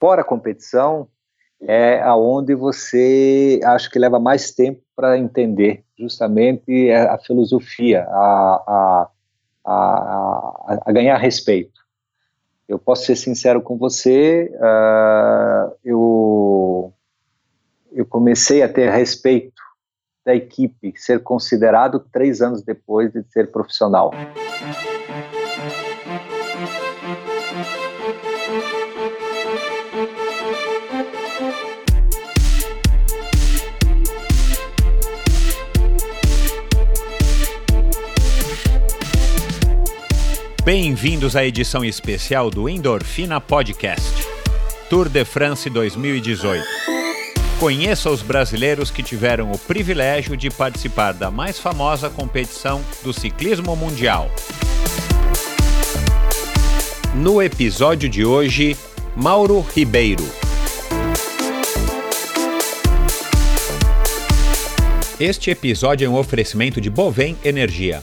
fora a competição é aonde você acho que leva mais tempo para entender justamente a filosofia, a, a, a, a, ganhar respeito. Eu posso ser sincero com você, uh, eu, eu comecei a ter respeito da equipe, ser considerado três anos depois de ser profissional. Bem-vindos à edição especial do Endorfina Podcast, Tour de France 2018. Conheça os brasileiros que tiveram o privilégio de participar da mais famosa competição do ciclismo mundial. No episódio de hoje, Mauro Ribeiro. Este episódio é um oferecimento de Bovem Energia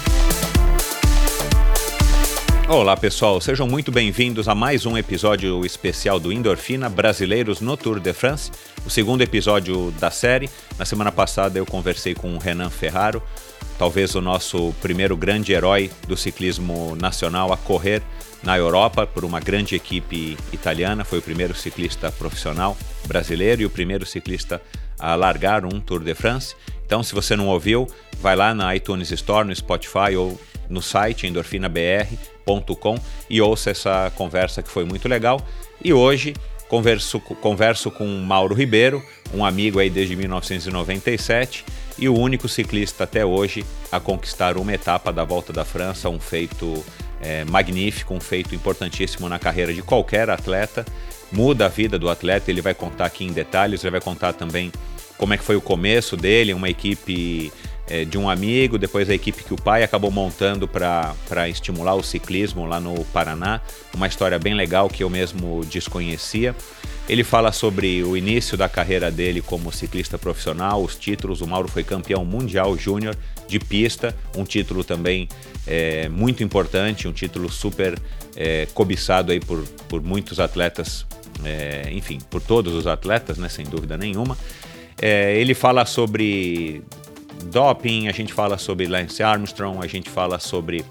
Olá pessoal, sejam muito bem-vindos a mais um episódio especial do Endorfina Brasileiros no Tour de France, o segundo episódio da série. Na semana passada eu conversei com o Renan Ferraro, talvez o nosso primeiro grande herói do ciclismo nacional a correr na Europa por uma grande equipe italiana. Foi o primeiro ciclista profissional brasileiro e o primeiro ciclista a largar um Tour de France. Então, se você não ouviu, vai lá na iTunes Store, no Spotify ou no site endorfinabr.com e ouça essa conversa que foi muito legal. E hoje converso, converso com Mauro Ribeiro, um amigo aí desde 1997 e o único ciclista até hoje a conquistar uma etapa da Volta da França, um feito é, magnífico, um feito importantíssimo na carreira de qualquer atleta. Muda a vida do atleta, ele vai contar aqui em detalhes, ele vai contar também como é que foi o começo dele, uma equipe é, de um amigo, depois a equipe que o pai acabou montando para estimular o ciclismo lá no Paraná. Uma história bem legal que eu mesmo desconhecia. Ele fala sobre o início da carreira dele como ciclista profissional, os títulos. O Mauro foi campeão mundial júnior de pista, um título também é, muito importante, um título super é, cobiçado aí por, por muitos atletas, é, enfim, por todos os atletas, né, sem dúvida nenhuma. É, ele fala sobre doping, a gente fala sobre Lance Armstrong, a gente fala sobre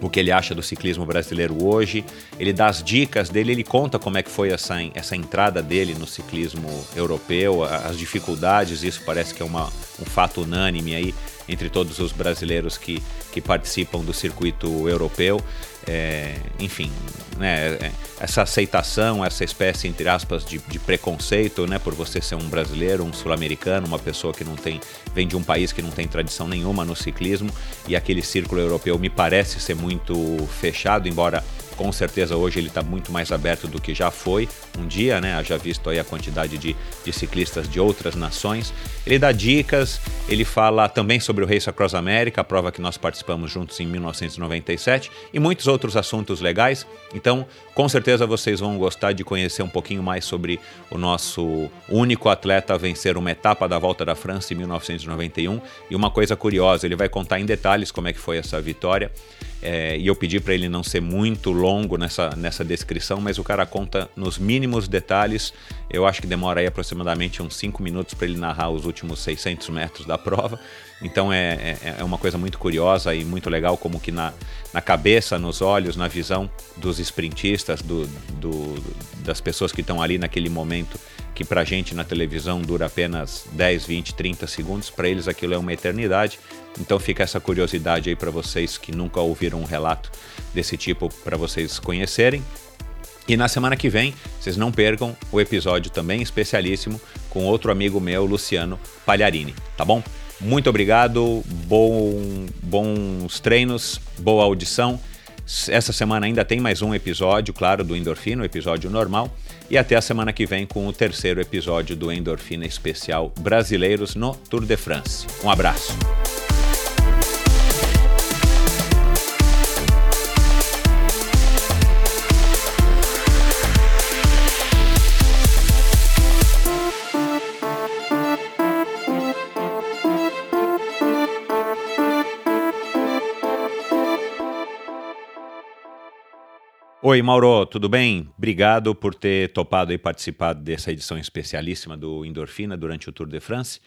o que ele acha do ciclismo brasileiro hoje. Ele dá as dicas dele, ele conta como é que foi essa, essa entrada dele no ciclismo europeu, as dificuldades, isso parece que é uma, um fato unânime aí entre todos os brasileiros que, que participam do circuito europeu. É, enfim, né, é, essa aceitação, essa espécie, entre aspas, de, de, preconceito, né, por você ser um brasileiro, um sul-americano, uma pessoa que não tem, vem de um país que não tem tradição nenhuma no ciclismo, e aquele círculo europeu me parece ser muito fechado, embora com certeza hoje ele está muito mais aberto do que já foi um dia, né? Já visto aí a quantidade de, de ciclistas de outras nações. Ele dá dicas, ele fala também sobre o Race Across America, a prova que nós participamos juntos em 1997, e muitos outros assuntos legais. Então, com certeza vocês vão gostar de conhecer um pouquinho mais sobre o nosso único atleta a vencer uma etapa da Volta da França em 1991. E uma coisa curiosa, ele vai contar em detalhes como é que foi essa vitória. É, e eu pedi para ele não ser muito longo nessa, nessa descrição, mas o cara conta nos mínimos detalhes. Eu acho que demora aí aproximadamente uns 5 minutos para ele narrar os últimos 600 metros da prova. Então é, é, é, uma coisa muito curiosa e muito legal como que na, na cabeça, nos olhos, na visão dos sprintistas, do, do das pessoas que estão ali naquele momento que para gente na televisão dura apenas 10, 20, 30 segundos, para eles aquilo é uma eternidade. Então fica essa curiosidade aí para vocês que nunca ouviram um relato desse tipo para vocês conhecerem. E na semana que vem, vocês não percam o episódio também especialíssimo com outro amigo meu, Luciano Palharini, tá bom? Muito obrigado, bom, bons treinos, boa audição. Essa semana ainda tem mais um episódio, claro, do Endorfina, o episódio normal. E até a semana que vem com o terceiro episódio do Endorfina Especial Brasileiros no Tour de France. Um abraço. Oi, Mauro, tudo bem? Obrigado por ter topado e participado dessa edição especialíssima do Endorfina durante o Tour de France.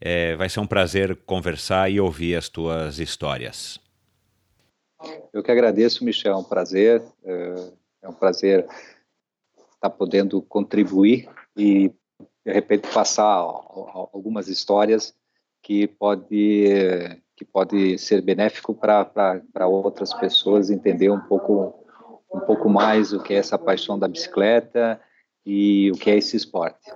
É, vai ser um prazer conversar e ouvir as tuas histórias. Eu que agradeço, Michel, é um prazer. É, é um prazer estar podendo contribuir e, de repente, passar algumas histórias que pode que pode ser benéfico para outras pessoas entender um pouco um pouco mais o que é essa paixão da bicicleta e o que é esse esporte.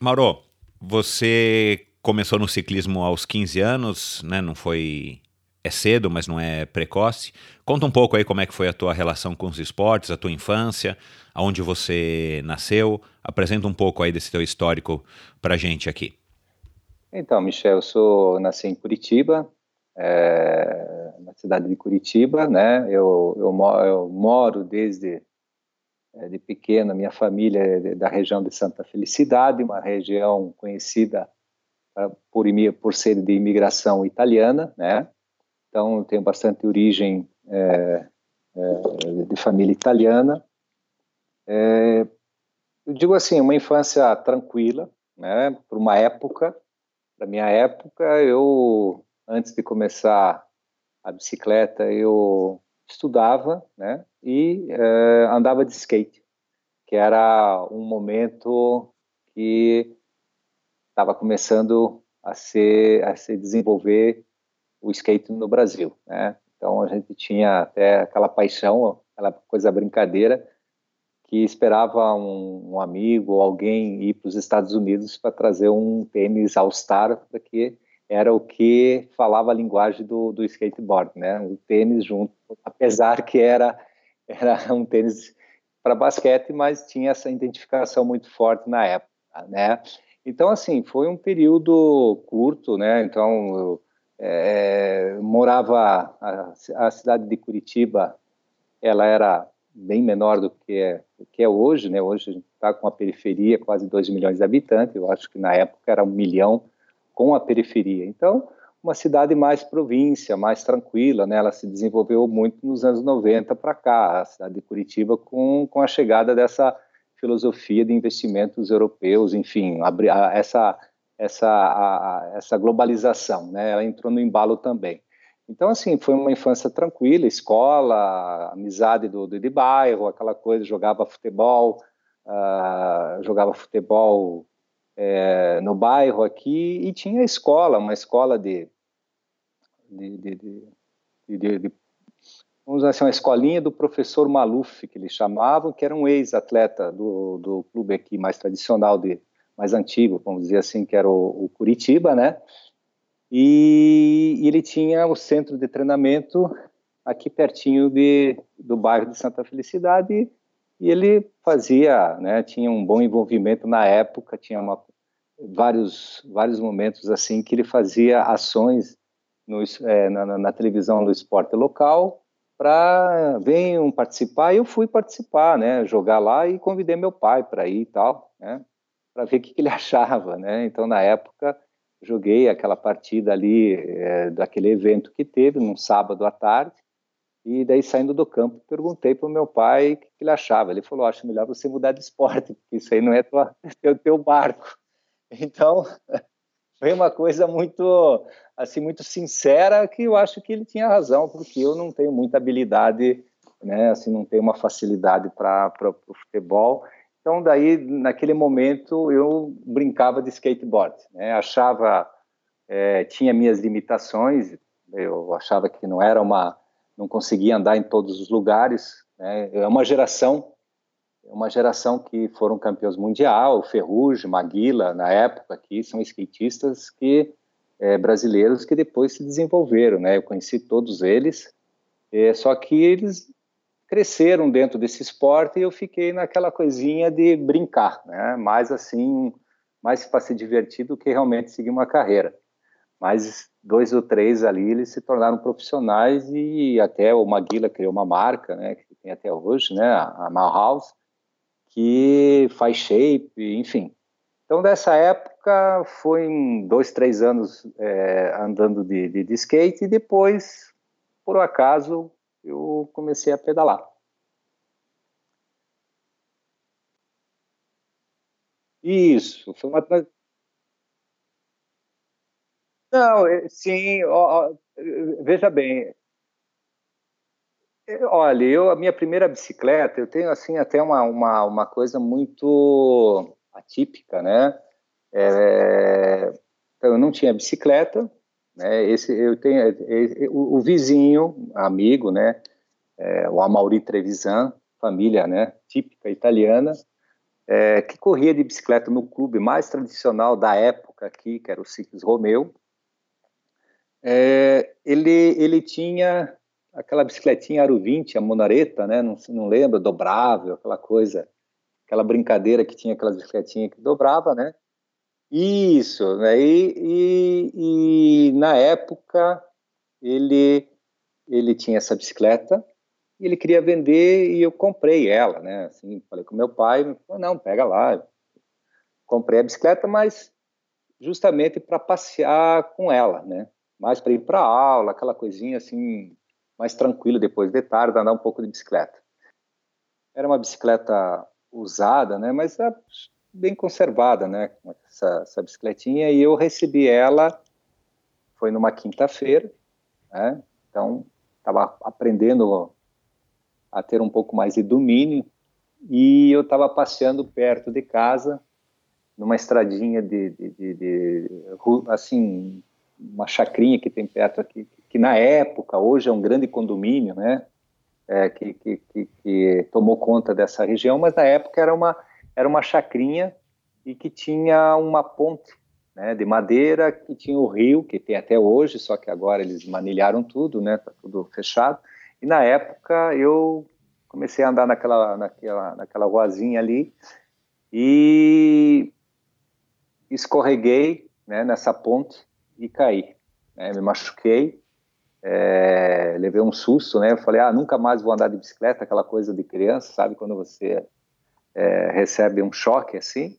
Mauro, você começou no ciclismo aos 15 anos, né? Não foi é cedo, mas não é precoce. Conta um pouco aí como é que foi a tua relação com os esportes, a tua infância, aonde você nasceu. Apresenta um pouco aí desse teu histórico pra gente aqui. Então, Michel, eu sou nasci em Curitiba, é, na cidade de Curitiba, né? Eu, eu, moro, eu moro desde é, de pequeno, minha família é da região de Santa Felicidade, uma região conhecida por, por ser de imigração italiana, né? Então, tenho bastante origem é, é, de família italiana. É, eu digo assim, uma infância tranquila, né? Para uma época, para minha época, eu antes de começar a bicicleta, eu estudava, né? E é, andava de skate, que era um momento que estava começando a se a se desenvolver o skate no Brasil, né? Então a gente tinha até aquela paixão, aquela coisa brincadeira que esperava um, um amigo ou alguém ir para os Estados Unidos para trazer um tênis All Star para que era o que falava a linguagem do, do skateboard, né? O tênis junto, apesar que era era um tênis para basquete, mas tinha essa identificação muito forte na época, né? Então assim foi um período curto, né? Então eu, é, morava a, a, cidade de Curitiba, ela era bem menor do que é, que é hoje, né? Hoje a gente está com a periferia quase 2 milhões de habitantes. Eu acho que na época era um milhão com a periferia. Então, uma cidade mais província, mais tranquila, né? Ela se desenvolveu muito nos anos 90 para cá, a cidade de Curitiba, com, com a chegada dessa filosofia de investimentos europeus, enfim, a, essa essa a, essa globalização, né? Ela entrou no embalo também. Então, assim, foi uma infância tranquila, escola, amizade do, do de bairro, aquela coisa, jogava futebol, uh, jogava futebol é, no bairro aqui e tinha escola, uma escola de, de, de, de, de vamos dizer assim, uma escolinha do professor Maluf, que eles chamavam, que era um ex-atleta do, do clube aqui mais tradicional, de, mais antigo, vamos dizer assim, que era o, o Curitiba, né? E, e, ele tinha o centro de treinamento aqui pertinho de, do bairro de Santa Felicidade e ele fazia, né, tinha um bom envolvimento na época, tinha uma, vários vários momentos assim que ele fazia ações no, é, na, na, televisão do esporte local para venham participar. E eu fui participar, né, jogar lá e convidei meu pai para ir e tal, né, para ver o que, que, ele achava, né. Então na época joguei aquela partida ali é, daquele evento que teve num sábado à tarde e daí, saindo do campo, perguntei para o meu pai o que ele achava. Ele falou: Acho melhor você mudar de esporte, porque isso aí não é tua, teu, teu barco. Então, foi uma coisa muito, assim, muito sincera que eu acho que ele tinha razão, porque eu não tenho muita habilidade, né? Assim, não tenho uma facilidade para o futebol. Então, daí, naquele momento, eu brincava de skateboard, né? Achava, é, tinha minhas limitações, eu achava que não era uma, não conseguia andar em todos os lugares, né? É uma geração, é uma geração que foram campeões mundial, Ferrugem, Maguila, na época aqui, são skatistas que é, brasileiros que depois se desenvolveram, né? Eu conheci todos eles, é, só que eles cresceram dentro desse esporte e eu fiquei naquela coisinha de brincar, né? Mais assim, mais para se divertir do que realmente seguir uma carreira. Mas dois ou três ali eles se tornaram profissionais e até o Maguila criou uma marca, né? Que tem até hoje, né? A Malhouse, que faz shape, enfim. Então dessa época foi em dois, três anos é, andando de, de, de skate e depois, por um acaso, eu comecei a pedalar. Isso, foi uma Não, é, sim, ó, ó, veja bem. Olha, eu a minha primeira bicicleta, eu tenho assim até uma, uma, uma coisa muito atípica, né? É, então, eu não tinha bicicleta, né? Esse eu tenho é, o, o vizinho, amigo, né? É, o Amauri Trevisan, família, né? Típica italiana, é, que corria de bicicleta no clube mais tradicional da época aqui, que era o Ciclis Romeu. É, ele ele tinha aquela bicicletinha Aro 20, a Monareta, né? Não, não lembra, dobrável, aquela coisa, aquela brincadeira que tinha aquelas bicicletinhas que dobrava, né? Isso, né? E, e, e, na época ele ele tinha essa bicicleta e ele queria vender e eu comprei ela, né? Assim, falei com meu pai, falou, não, pega lá. Comprei a bicicleta, mas justamente para passear com ela, né? Mais para ir para aula, aquela coisinha assim, mais tranquilo depois de tarde, andar um pouco de bicicleta. Era uma bicicleta usada, né? Mas bem conservada, né? Essa, essa bicicletinha e eu recebi ela, foi numa quinta-feira, né? Então estava aprendendo a ter um pouco mais de domínio e eu estava passeando perto de casa numa estradinha de, de, de, de, assim uma chacrinha que tem perto aqui que na época hoje é um grande condomínio né é, que, que, que, que, tomou conta dessa região mas na época era uma era uma chacrinha e que tinha uma ponte né, de madeira, que tinha o rio, que tem até hoje, só que agora eles manilharam tudo, né, tá tudo fechado. E na época eu comecei a andar naquela, naquela, naquela ruazinha ali e escorreguei né, nessa ponte e caí. Né, me machuquei, é, levei um susto, né? Eu falei, ah, nunca mais vou andar de bicicleta, aquela coisa de criança, sabe? Quando você é, recebe um choque assim.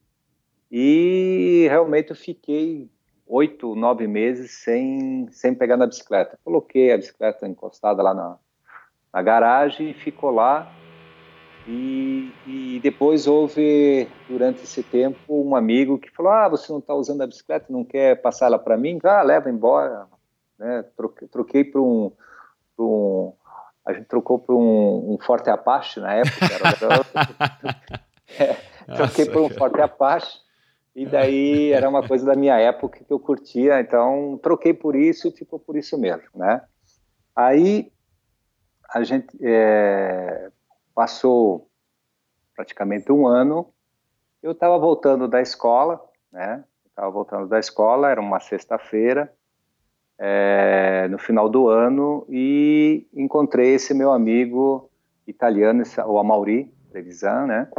E realmente eu fiquei oito, nove meses sem, sem pegar na bicicleta. Coloquei a bicicleta encostada lá na, na garagem e ficou lá. E, e, depois houve, durante esse tempo, um amigo que falou: Ah, você não está usando a bicicleta, não quer passar ela para mim? Ah, leva embora. Né? Troquei, troquei para um, um, A gente trocou para um, um Forte Apache na época. Era, É, troquei por um Forte Apache. E daí era uma coisa da minha época que eu curtia, então troquei por isso e ficou por isso mesmo, né? Aí a gente é, passou praticamente um ano, eu estava voltando da escola, né? Estava voltando da escola, era uma sexta-feira, é, no final do ano, e encontrei esse meu amigo italiano, o Amauri Trevisan, né?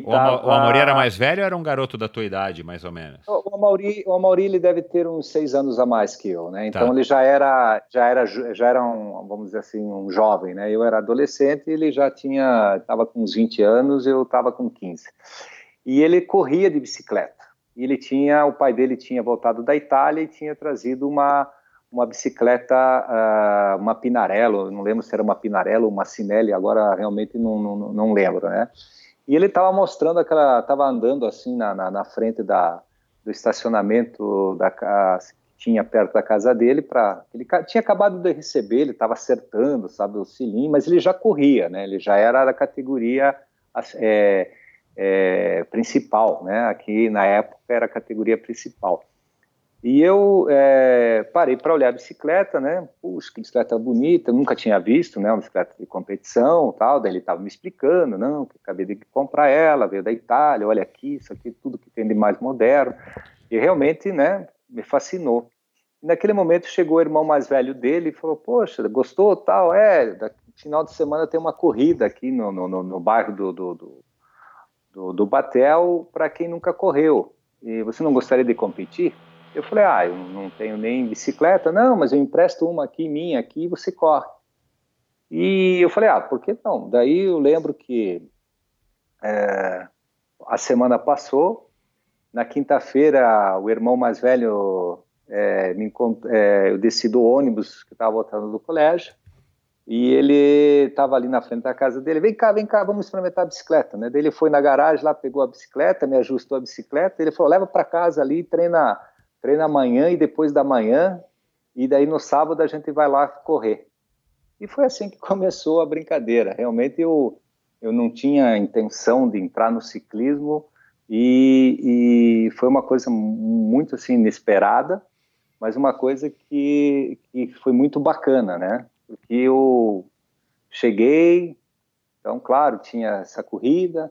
Que o, tava... o Amaury era mais velho ou era um garoto da tua idade, mais ou menos? O Amaury, o Amaury ele deve ter uns seis anos a mais que eu, né? Então tá. ele já era, já era, já era um, vamos dizer assim, um jovem, né? Eu era adolescente, ele já tinha, estava com uns 20 anos, eu estava com 15. E ele corria de bicicleta. E ele tinha, o pai dele tinha voltado da Itália e tinha trazido uma uma bicicleta, uh, uma Pinarello, não lembro se era uma Pinarello ou uma Cinelli, agora realmente não, não, não lembro, né? E ele estava mostrando aquela, estava andando assim na, na, na, frente da, do estacionamento da que tinha perto da casa dele para ele tinha acabado de receber, ele estava acertando, sabe, o cilindro, mas ele já corria, né? Ele já era da categoria é, é, principal, né? Aqui na época era a categoria principal. E eu é, parei para olhar a bicicleta, né? Puxa, que bicicleta bonita, nunca tinha visto, né? Uma bicicleta de competição, tal. Daí ele estava me explicando, não, que acabei de comprar ela, veio da Itália, olha aqui, isso aqui, tudo que tem de mais moderno. E realmente, né? Me fascinou. E naquele momento chegou o irmão mais velho dele e falou: Poxa, gostou, tal? É, final de semana tem uma corrida aqui no, no, no bairro do, do, do, do, do Batel para quem nunca correu. E você não gostaria de competir? Eu falei, ah, eu não tenho nem bicicleta, não, mas eu empresto uma aqui, minha aqui, e você corre. E eu falei, ah, por que não? Daí eu lembro que é, a semana passou, na quinta-feira o irmão mais velho, é, me é, eu desci do ônibus que estava voltando do colégio, e ele estava ali na frente da casa dele, vem cá, vem cá, vamos experimentar a bicicleta, né? Daí ele foi na garagem lá, pegou a bicicleta, me ajustou a bicicleta, ele falou, leva para casa ali, treina treina amanhã e depois da manhã, e daí no sábado a gente vai lá correr. E foi assim que começou a brincadeira. Realmente eu, eu não tinha intenção de entrar no ciclismo e, e foi uma coisa muito assim inesperada, mas uma coisa que, que foi muito bacana, né? Porque eu cheguei, então, claro, tinha essa corrida,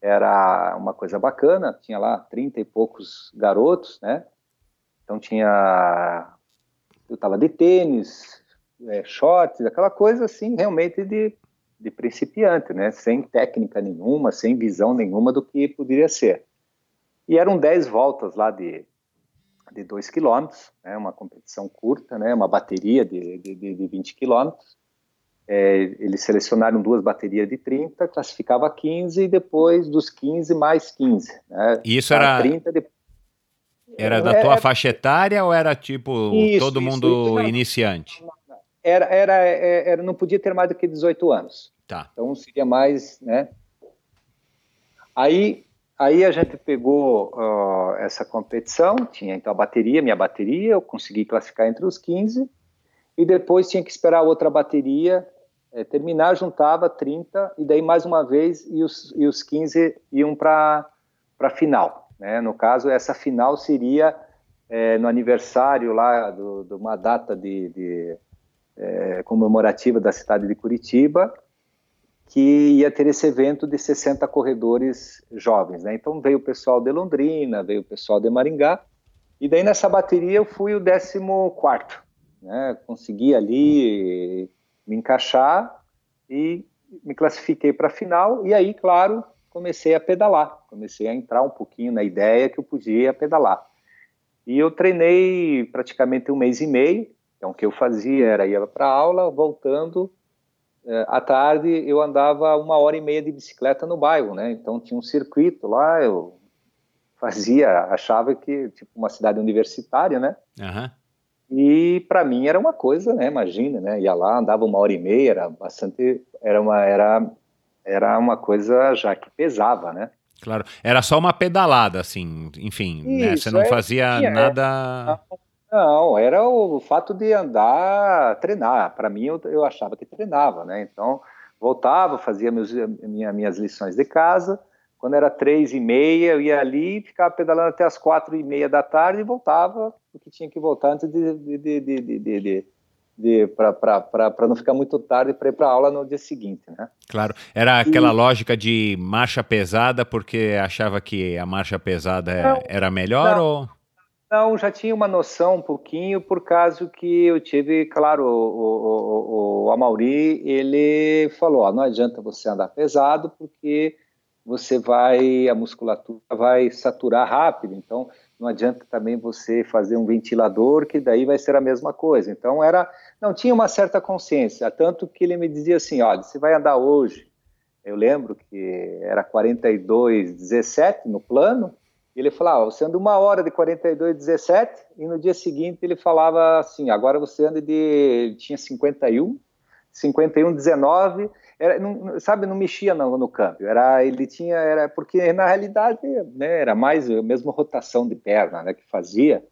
era uma coisa bacana, tinha lá 30 e poucos garotos, né? Então tinha. Eu estava de tênis, é, shorts, aquela coisa assim, realmente de, de principiante, né? Sem técnica nenhuma, sem visão nenhuma do que poderia ser. E eram 10 voltas lá de, de 2 quilômetros, né? uma competição curta, né? uma bateria de, de, de 20 quilômetros. É, eles selecionaram duas baterias de 30, classificava 15 e depois dos 15 mais 15. Né? Isso era. 30, depois era da tua é, faixa etária ou era tipo isso, todo mundo isso, iniciante? Era, era, é, era, não podia ter mais do que 18 anos. Tá. Então seria mais, né? Aí, aí a gente pegou uh, essa competição, tinha então a bateria, minha bateria, eu consegui classificar entre os 15, e depois tinha que esperar outra bateria é, terminar, juntava 30, e daí mais uma vez, e os, e os 15 iam para a final. Né? No caso, essa final seria é, no aniversário lá de uma data de, de é, comemorativa da cidade de Curitiba, que ia ter esse evento de 60 corredores jovens. Né? Então veio o pessoal de Londrina, veio o pessoal de Maringá, e daí nessa bateria eu fui o 14 quarto, né? Consegui ali me encaixar e me classifiquei para a final. E aí, claro, comecei a pedalar, comecei a entrar um pouquinho na ideia que eu podia pedalar. E eu treinei praticamente um mês e meio. Então, o que eu fazia era ia para aula, voltando. Eh, à tarde, eu andava uma hora e meia de bicicleta no bairro, né? Então, tinha um circuito lá, eu fazia, achava que, tipo, uma cidade universitária, né? Uhum. E para mim era uma coisa, né? Imagina, né? Ia lá, andava uma hora e meia, era bastante, era uma, era era uma coisa já que pesava, né? Claro, era só uma pedalada, assim, enfim, Isso, né? você não é, fazia tinha, nada. Não, era o fato de andar, treinar. Para mim, eu, eu achava que treinava, né? Então, voltava, fazia meus, minha, minhas lições de casa. Quando era três e meia, eu ia ali, ficava pedalando até as quatro e meia da tarde e voltava, porque tinha que voltar antes de, de, de, de para não ficar muito tarde para ir para aula no dia seguinte, né? Claro, era aquela e... lógica de marcha pesada porque achava que a marcha pesada é, não, era melhor não, ou? Não, já tinha uma noção um pouquinho por causa que eu tive, claro, o, o, o, o Amauri, ele falou, ó, não adianta você andar pesado porque você vai, a musculatura vai saturar rápido, então não adianta também você fazer um ventilador que daí vai ser a mesma coisa. Então era não, tinha uma certa consciência, tanto que ele me dizia assim, olha, você vai andar hoje, eu lembro que era 42, 17 no plano, e ele falava, ah, você anda uma hora de 42, 17, e no dia seguinte ele falava assim, agora você anda de, tinha 51, 51, 19, era, não, sabe, não mexia no, no câmbio, era, ele tinha, era, porque na realidade, né, era mais a mesma rotação de perna, né, que fazia,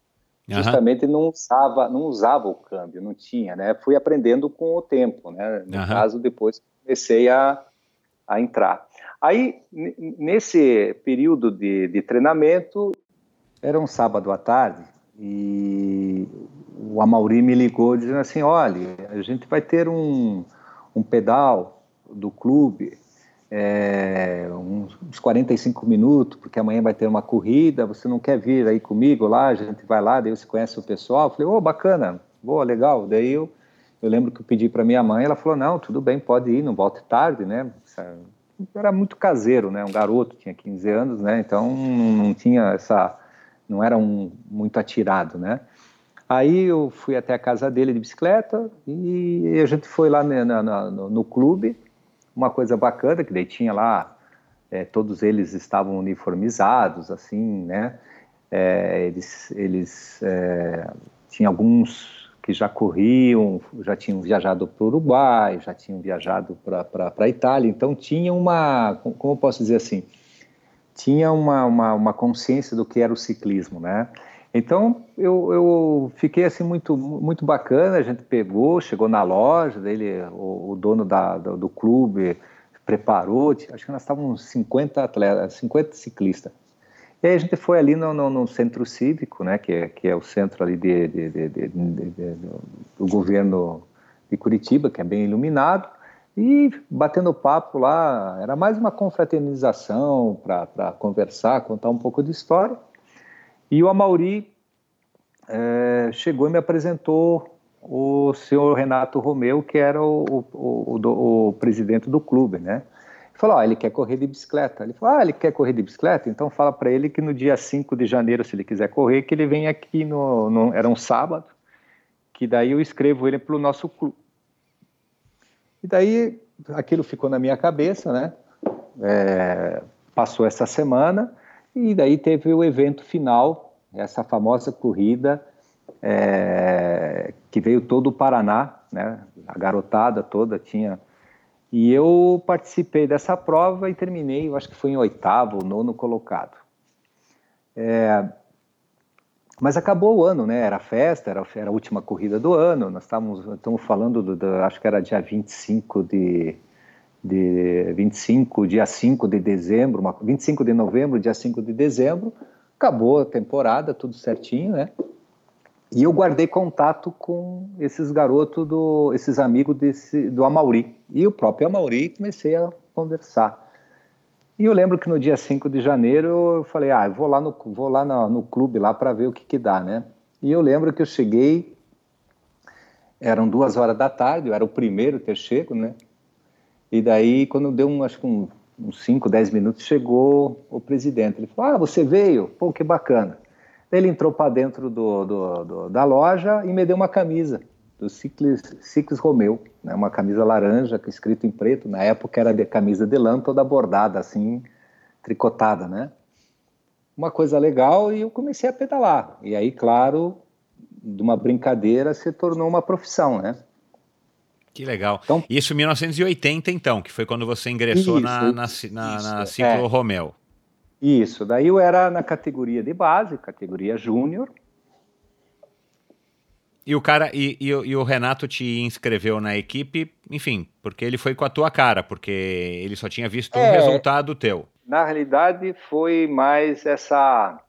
justamente uhum. não usava não usava o câmbio, não tinha, né? Fui aprendendo com o tempo, né? No uhum. caso depois comecei a, a entrar. Aí, nesse período de, de treinamento, era um sábado à tarde e o Amauri me ligou dizendo assim, olha, a gente vai ter um, um pedal do clube é, uns 45 minutos, porque amanhã vai ter uma corrida, você não quer vir aí comigo lá, a gente vai lá, daí você conhece o pessoal. Eu falei, ô, oh, bacana, boa, legal. Daí eu, eu lembro que eu pedi para minha mãe, ela falou, não, tudo bem, pode ir, não volte tarde, né? Era muito caseiro, né? Um garoto, tinha 15 anos, né? Então não tinha essa, não era um muito atirado, né? Aí eu fui até a casa dele de bicicleta e a gente foi lá né, no, no clube uma coisa bacana que daí tinha lá é, todos eles estavam uniformizados assim né? É, eles eles é, tinham alguns que já corriam já tinham viajado para o Uruguai já tinham viajado para a Itália. Então tinha uma como eu posso dizer assim? Tinha uma, uma, uma consciência do que era o ciclismo né então eu, eu, fiquei assim muito muito bacana. A gente pegou, chegou na loja dele, o, o dono da, do, do, clube preparou. Acho que nós estávamos 50 atletas, 50 ciclistas. E aí a gente foi ali no, no, no centro cívico, né, que é, que é o centro ali de, de, de, do governo de Curitiba, que é bem iluminado. E batendo papo lá, era mais uma confraternização para conversar, contar um pouco de história. E o Amauri é, chegou e me apresentou o senhor Renato Romeu, que era o, o, o, o presidente do clube, né? Ele falou, ah, ele quer correr de bicicleta. Ele falou, ah, ele quer correr de bicicleta? Então fala para ele que no dia 5 de janeiro, se ele quiser correr, que ele vem aqui no, no era um sábado, que daí eu escrevo ele para o nosso clube. E daí aquilo ficou na minha cabeça, né? É, passou essa semana, e daí teve o evento final, essa famosa corrida é, que veio todo o Paraná, né? A garotada toda tinha. E eu participei dessa prova e terminei, eu acho que foi em oitavo, nono colocado. É, mas acabou o ano, né? Era festa, era, era a última corrida do ano. Nós estávamos, estamos falando do, do, acho que era dia 25 de de 25, dia 5 de dezembro, uma, 25 de novembro, dia 5 de dezembro, acabou a temporada, tudo certinho, né? E eu guardei contato com esses garotos, do, esses amigos desse, do Amauri. E o próprio Amauri comecei a conversar. E eu lembro que no dia 5 de janeiro eu falei, ah, eu vou lá no, vou lá no, no clube lá para ver o que que dá, né? E eu lembro que eu cheguei, eram duas horas da tarde, eu era o primeiro ter chego, né? E daí, quando deu um, acho que um, uns 5, 10 minutos, chegou o presidente. Ele falou: Ah, você veio? Pô, que bacana. Ele entrou para dentro do, do, do, da loja e me deu uma camisa do Ciclis, Ciclis Romeu, né, uma camisa laranja, escrito em preto. Na época era de camisa de lã, toda bordada, assim, tricotada, né? Uma coisa legal e eu comecei a pedalar. E aí, claro, de uma brincadeira se tornou uma profissão, né? Que legal. Então, isso em 1980, então, que foi quando você ingressou isso, na, na, isso, na, na Ciclo é. Isso, daí eu era na categoria de base, categoria júnior. E o cara e, e, e, o Renato te inscreveu na equipe, enfim, porque ele foi com a tua cara, porque ele só tinha visto é, um resultado teu. Na realidade, foi mais essa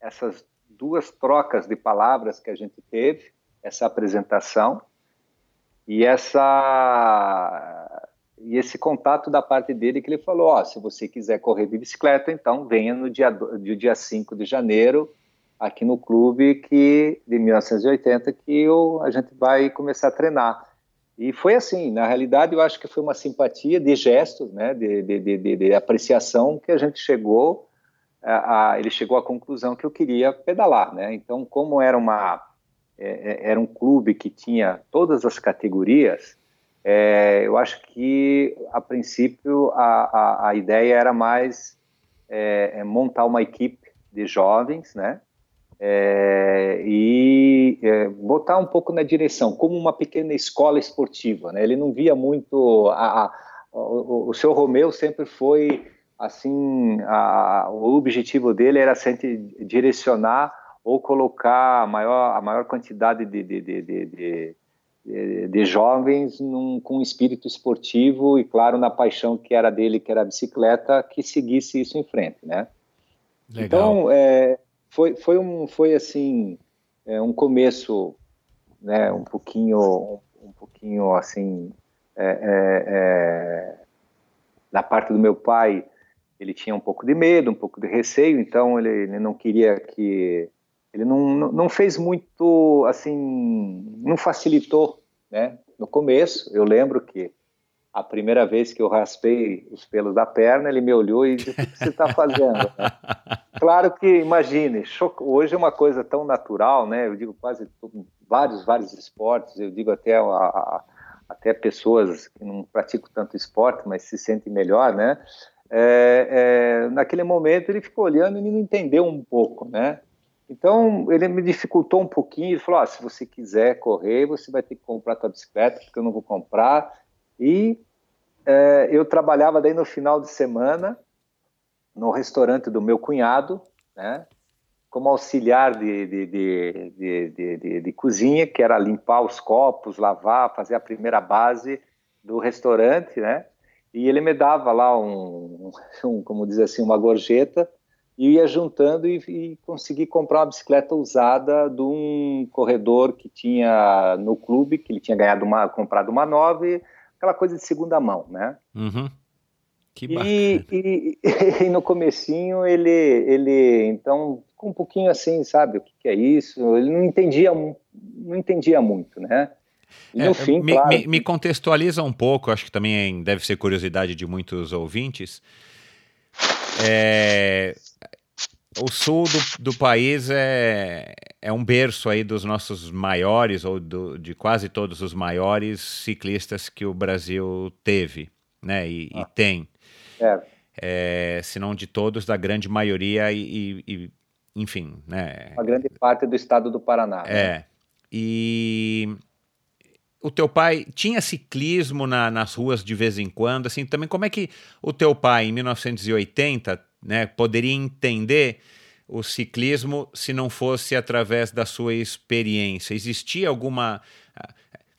essas duas trocas de palavras que a gente teve, essa apresentação e essa e esse contato da parte dele que ele falou, ó, se você quiser correr de bicicleta, então venha no dia do dia 5 de janeiro aqui no clube que de 1980 que eu, a gente vai começar a treinar. E foi assim, na realidade eu acho que foi uma simpatia de gestos, né, de, de, de, de apreciação que a gente chegou, a, a, ele chegou à conclusão que eu queria pedalar, né, então como era uma é, é, era um clube que tinha todas as categorias, é, eu acho que, a princípio, a, a, a ideia era mais é, é montar uma equipe de jovens, né? É, e botar um pouco na direção, como uma pequena escola esportiva, né? Ele não via muito... A, o, o seu Romeu sempre foi, assim, o objetivo dele era sempre direcionar ou colocar a maior, a maior quantidade de, de, de, de, de, jovens num, com um espírito esportivo e, claro, na paixão que era dele, que era a bicicleta, que seguisse isso em frente, né? Legal. Então, é, foi, foi, um, foi assim, é, um começo, né, um pouquinho, um, um pouquinho assim, é, é, é, da parte do meu pai, ele tinha um pouco de medo, um pouco de receio, então ele, ele não queria que ele não, não fez muito, assim, não facilitou, né? No começo, eu lembro que a primeira vez que eu raspei os pelos da perna, ele me olhou e disse: O que você está fazendo? claro que, imagine, hoje é uma coisa tão natural, né? Eu digo quase vários, vários esportes, eu digo até, a, a, até pessoas que não praticam tanto esporte, mas se sentem melhor, né? É, é, naquele momento ele ficou olhando e não entendeu um pouco, né? Então, ele me dificultou um pouquinho, ele falou, ah, se você quiser correr, você vai ter que comprar a tua bicicleta, porque eu não vou comprar. E é, eu trabalhava daí no final de semana no restaurante do meu cunhado, né, como auxiliar de, de, de, de, cozinha, que era limpar os copos, lavar, fazer a primeira base do restaurante, né, e ele me dava lá um, um como dizer assim, uma gorjeta, e ia juntando e, e, consegui comprar uma bicicleta usada de um corredor que tinha no clube, que ele tinha ganhado uma, comprado uma nova, e aquela coisa de segunda mão, né? Uhum. Que e, e, e, no comecinho ele, ele então ficou um pouquinho assim, sabe, o que, que é isso? Ele não entendia, não entendia muito, né? E no é, fim, me, claro... me, me contextualiza um pouco, acho que também deve ser curiosidade de muitos ouvintes. É, o sul do, do, país é, é um berço aí dos nossos maiores, ou do, de quase todos os maiores ciclistas que o Brasil teve, né? E, ah. e tem. É. É, se não de todos, da grande maioria e, e, enfim, né? Uma grande parte do estado do Paraná. Né? É. Né? E o teu pai tinha ciclismo na, nas ruas de vez em quando, assim, também como é que o teu pai, em 1980, né, poderia entender o ciclismo se não fosse através da sua experiência? Existia alguma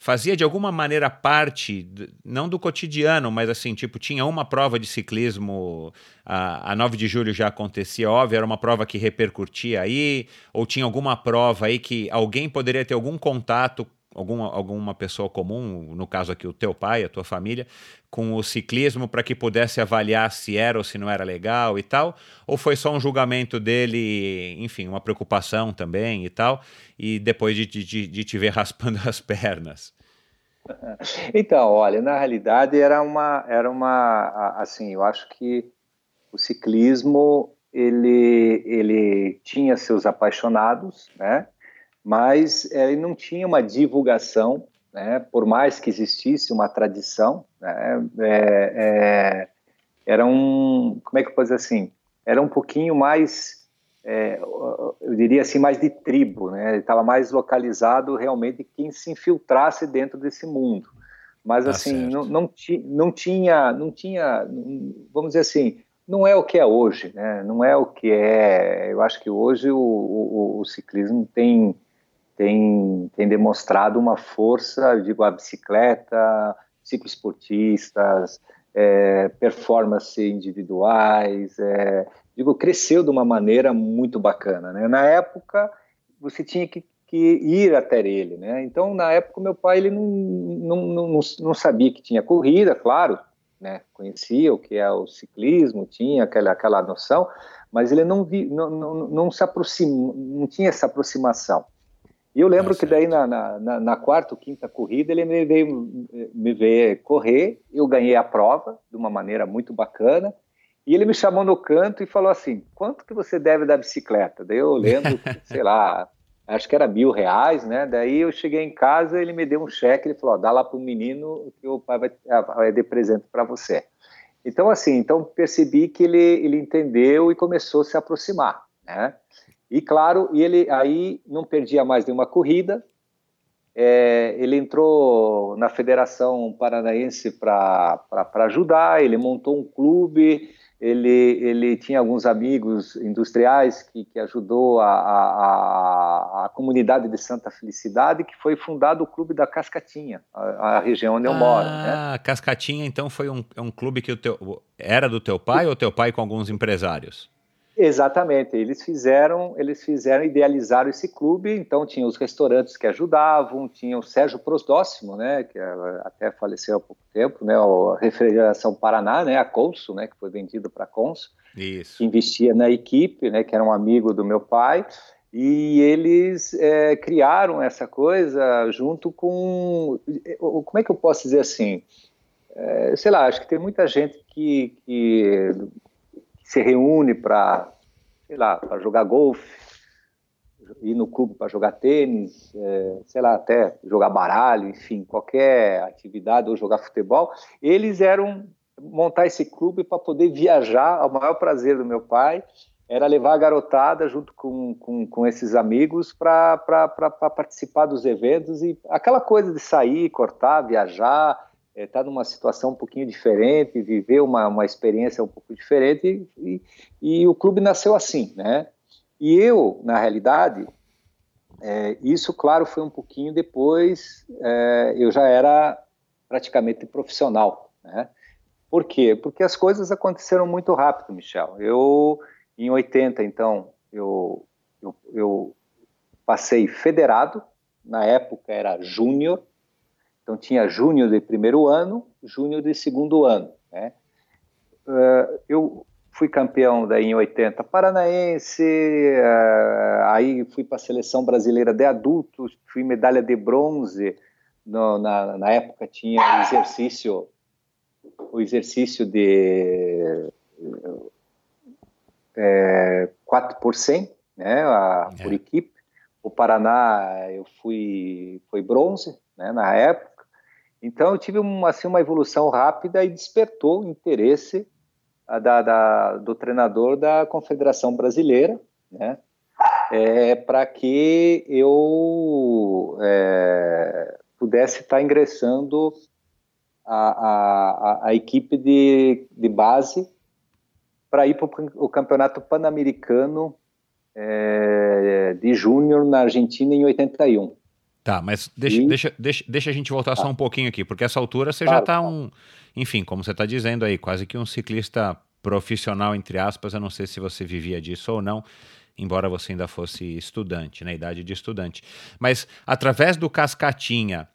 fazia de alguma maneira parte, não do cotidiano, mas assim, tipo, tinha uma prova de ciclismo, a, a 9 de julho já acontecia, óbvio, era uma prova que repercutia aí, ou tinha alguma prova aí que alguém poderia ter algum contato alguma, alguma pessoa comum, no caso aqui o teu pai, a tua família, com o ciclismo para que pudesse avaliar se era ou se não era legal e tal? Ou foi só um julgamento dele, enfim, uma preocupação também e tal, e depois de, de, de te ver raspando as pernas? Então, olha, na realidade era uma, era uma, assim, eu acho que o ciclismo ele, ele tinha seus apaixonados, né? Mas ele não tinha uma divulgação, né? por mais que existisse uma tradição, né? é, é, era um, como é que eu posso dizer assim, era um pouquinho mais, é, eu diria assim, mais de tribo, né? ele estava mais localizado realmente quem se infiltrasse dentro desse mundo. Mas tá assim, não, não, ti, não tinha, não tinha, vamos dizer assim, não é o que é hoje, né? Não é o que é. Eu acho que hoje o, o, o ciclismo tem tem, tem demonstrado uma força, digo, a bicicleta, cicloesportistas, é, performance individuais, é, digo, cresceu de uma maneira muito bacana. Né? Na época, você tinha que, que ir até ele. Né? Então, na época, meu pai ele não, não, não, não sabia que tinha corrida, claro, né? conhecia o que é o ciclismo, tinha aquela, aquela noção, mas ele não, vi, não, não, não se aproximou, não tinha essa aproximação. E eu lembro tá que daí na, na, na, quarta ou quinta corrida ele me veio me veio correr, eu ganhei a prova de uma maneira muito bacana, e ele me chamou no canto e falou assim, quanto que você deve da bicicleta? Daí eu lembro, sei lá, acho que era mil reais, né? Daí eu cheguei em casa, ele me deu um cheque, ele falou, dá lá para o menino que o pai vai, vai dar presente para você. Então assim, então percebi que ele, ele entendeu e começou a se aproximar, né? E claro, e ele aí não perdia mais nenhuma corrida. É, ele entrou na Federação Paranaense para ajudar, ele montou um clube, ele, ele tinha alguns amigos industriais que, que ajudou a, a, a, comunidade de Santa Felicidade, que foi fundado o Clube da Cascatinha, a, a região onde eu ah, moro. Né? Cascatinha, então, foi um, é um clube que o teu, era do teu pai ou teu pai com alguns empresários? Exatamente, eles fizeram, eles fizeram, idealizaram esse clube, então tinha os restaurantes que ajudavam, tinha o Sérgio Prosdóximo, né, que até faleceu há pouco tempo, né, a Refrigeração Paraná, né, a Consul, né, que foi vendido para a Consul, Isso. que investia na equipe, né, que era um amigo do meu pai, e eles é, criaram essa coisa junto com, como é que eu posso dizer assim, é, sei lá, acho que tem muita gente que, que se reúne para, sei lá, para jogar golfe, ir no clube para jogar tênis, é, sei lá, até jogar baralho, enfim, qualquer atividade ou jogar futebol, eles eram montar esse clube para poder viajar. O maior prazer do meu pai era levar a garotada junto com, com, com esses amigos para participar dos eventos e aquela coisa de sair, cortar, viajar, estar é, tá numa situação um pouquinho diferente, viver uma, uma experiência um pouco diferente, e, e o clube nasceu assim, né? E eu, na realidade, é, isso, claro, foi um pouquinho depois, é, eu já era praticamente profissional, né? Por quê? Porque as coisas aconteceram muito rápido, Michel. Eu, em 80, então, eu, eu, eu passei federado, na época era júnior, então tinha júnior de primeiro ano, júnior de segundo ano. Né? Uh, eu fui campeão daí em 80 paranaense, uh, aí fui para a seleção brasileira de adultos, fui medalha de bronze. No, na, na época tinha o exercício, o exercício de é, 4 por 100, né, a, é. por equipe. O Paraná eu fui foi bronze, né, na época. Então eu tive uma, assim, uma evolução rápida e despertou o interesse ah, da, da, do treinador da Confederação Brasileira, né? É, para que eu é, pudesse estar ingressando a, a, a equipe de, de base para ir para o campeonato pan-americano é, de júnior na Argentina em 81. Tá, mas deixa, e... deixa, deixa, deixa a gente voltar só tá. um pouquinho aqui, porque essa altura você claro, já está um. Enfim, como você está dizendo aí, quase que um ciclista profissional, entre aspas. Eu não sei se você vivia disso ou não, embora você ainda fosse estudante, na idade de estudante. Mas através do Cascatinha,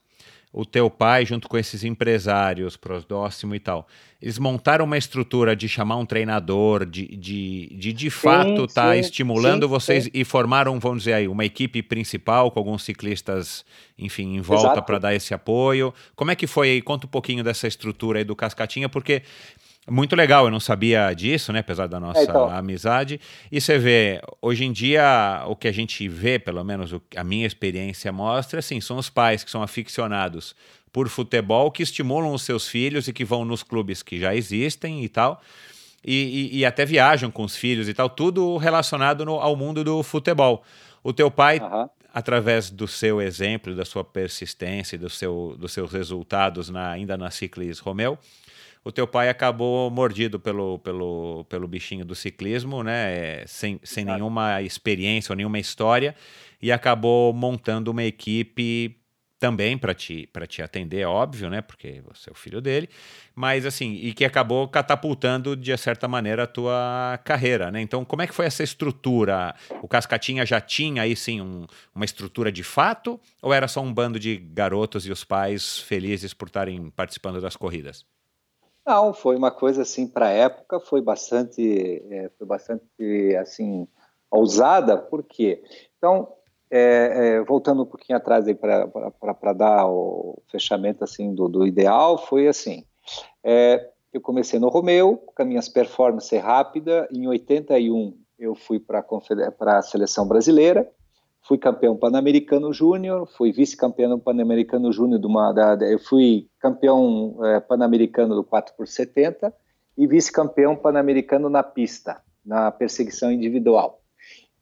o teu pai, junto com esses empresários, Prosdóximo e tal, eles montaram uma estrutura de chamar um treinador, de de, de, de fato estar tá estimulando sim, vocês sim. e formaram, vamos dizer aí, uma equipe principal com alguns ciclistas, enfim, em volta para dar esse apoio. Como é que foi aí? Conta um pouquinho dessa estrutura aí do Cascatinha, porque muito legal, eu não sabia disso, né? Apesar da nossa é, então. amizade. E você vê, hoje em dia, o que a gente vê, pelo menos o, a minha experiência mostra, assim, são os pais que são aficionados por futebol, que estimulam os seus filhos e que vão nos clubes que já existem e tal. E, e, e até viajam com os filhos e tal, tudo relacionado no, ao mundo do futebol. O teu pai, uhum. através do seu exemplo, da sua persistência, do seu, dos seus resultados na, ainda na Ciclis Romeu, o teu pai acabou mordido pelo, pelo, pelo bichinho do ciclismo, né? Sem, sem nenhuma experiência ou nenhuma história, e acabou montando uma equipe também para te, te atender, óbvio, né? Porque você é o filho dele, mas assim, e que acabou catapultando de certa maneira a tua carreira, né? Então, como é que foi essa estrutura? O Cascatinha já tinha aí sim um, uma estrutura de fato, ou era só um bando de garotos e os pais felizes por estarem participando das corridas? Não, foi uma coisa assim para a época, foi bastante, é, foi bastante assim ousada, por quê? Então, é, é, voltando um pouquinho atrás para dar o fechamento assim do, do ideal, foi assim, é, eu comecei no Romeu, com as minhas performances rápidas, em 81 eu fui para a seleção brasileira, fui campeão pan-americano júnior, fui vice-campeão pan-americano júnior eu fui campeão é, pan-americano do 4 por 70 e vice-campeão pan-americano na pista, na perseguição individual.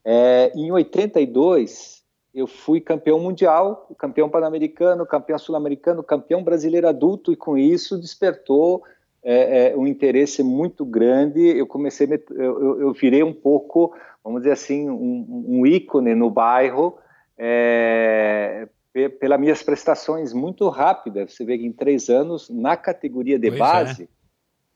É, em 82 eu fui campeão mundial, campeão pan-americano, campeão sul-americano, campeão brasileiro adulto e com isso despertou é, é, um interesse muito grande. Eu comecei, eu, eu virei um pouco, vamos dizer assim, um, um ícone no bairro é, pelas minhas prestações muito rápidas. Você vê que em três anos, na categoria de pois é. base,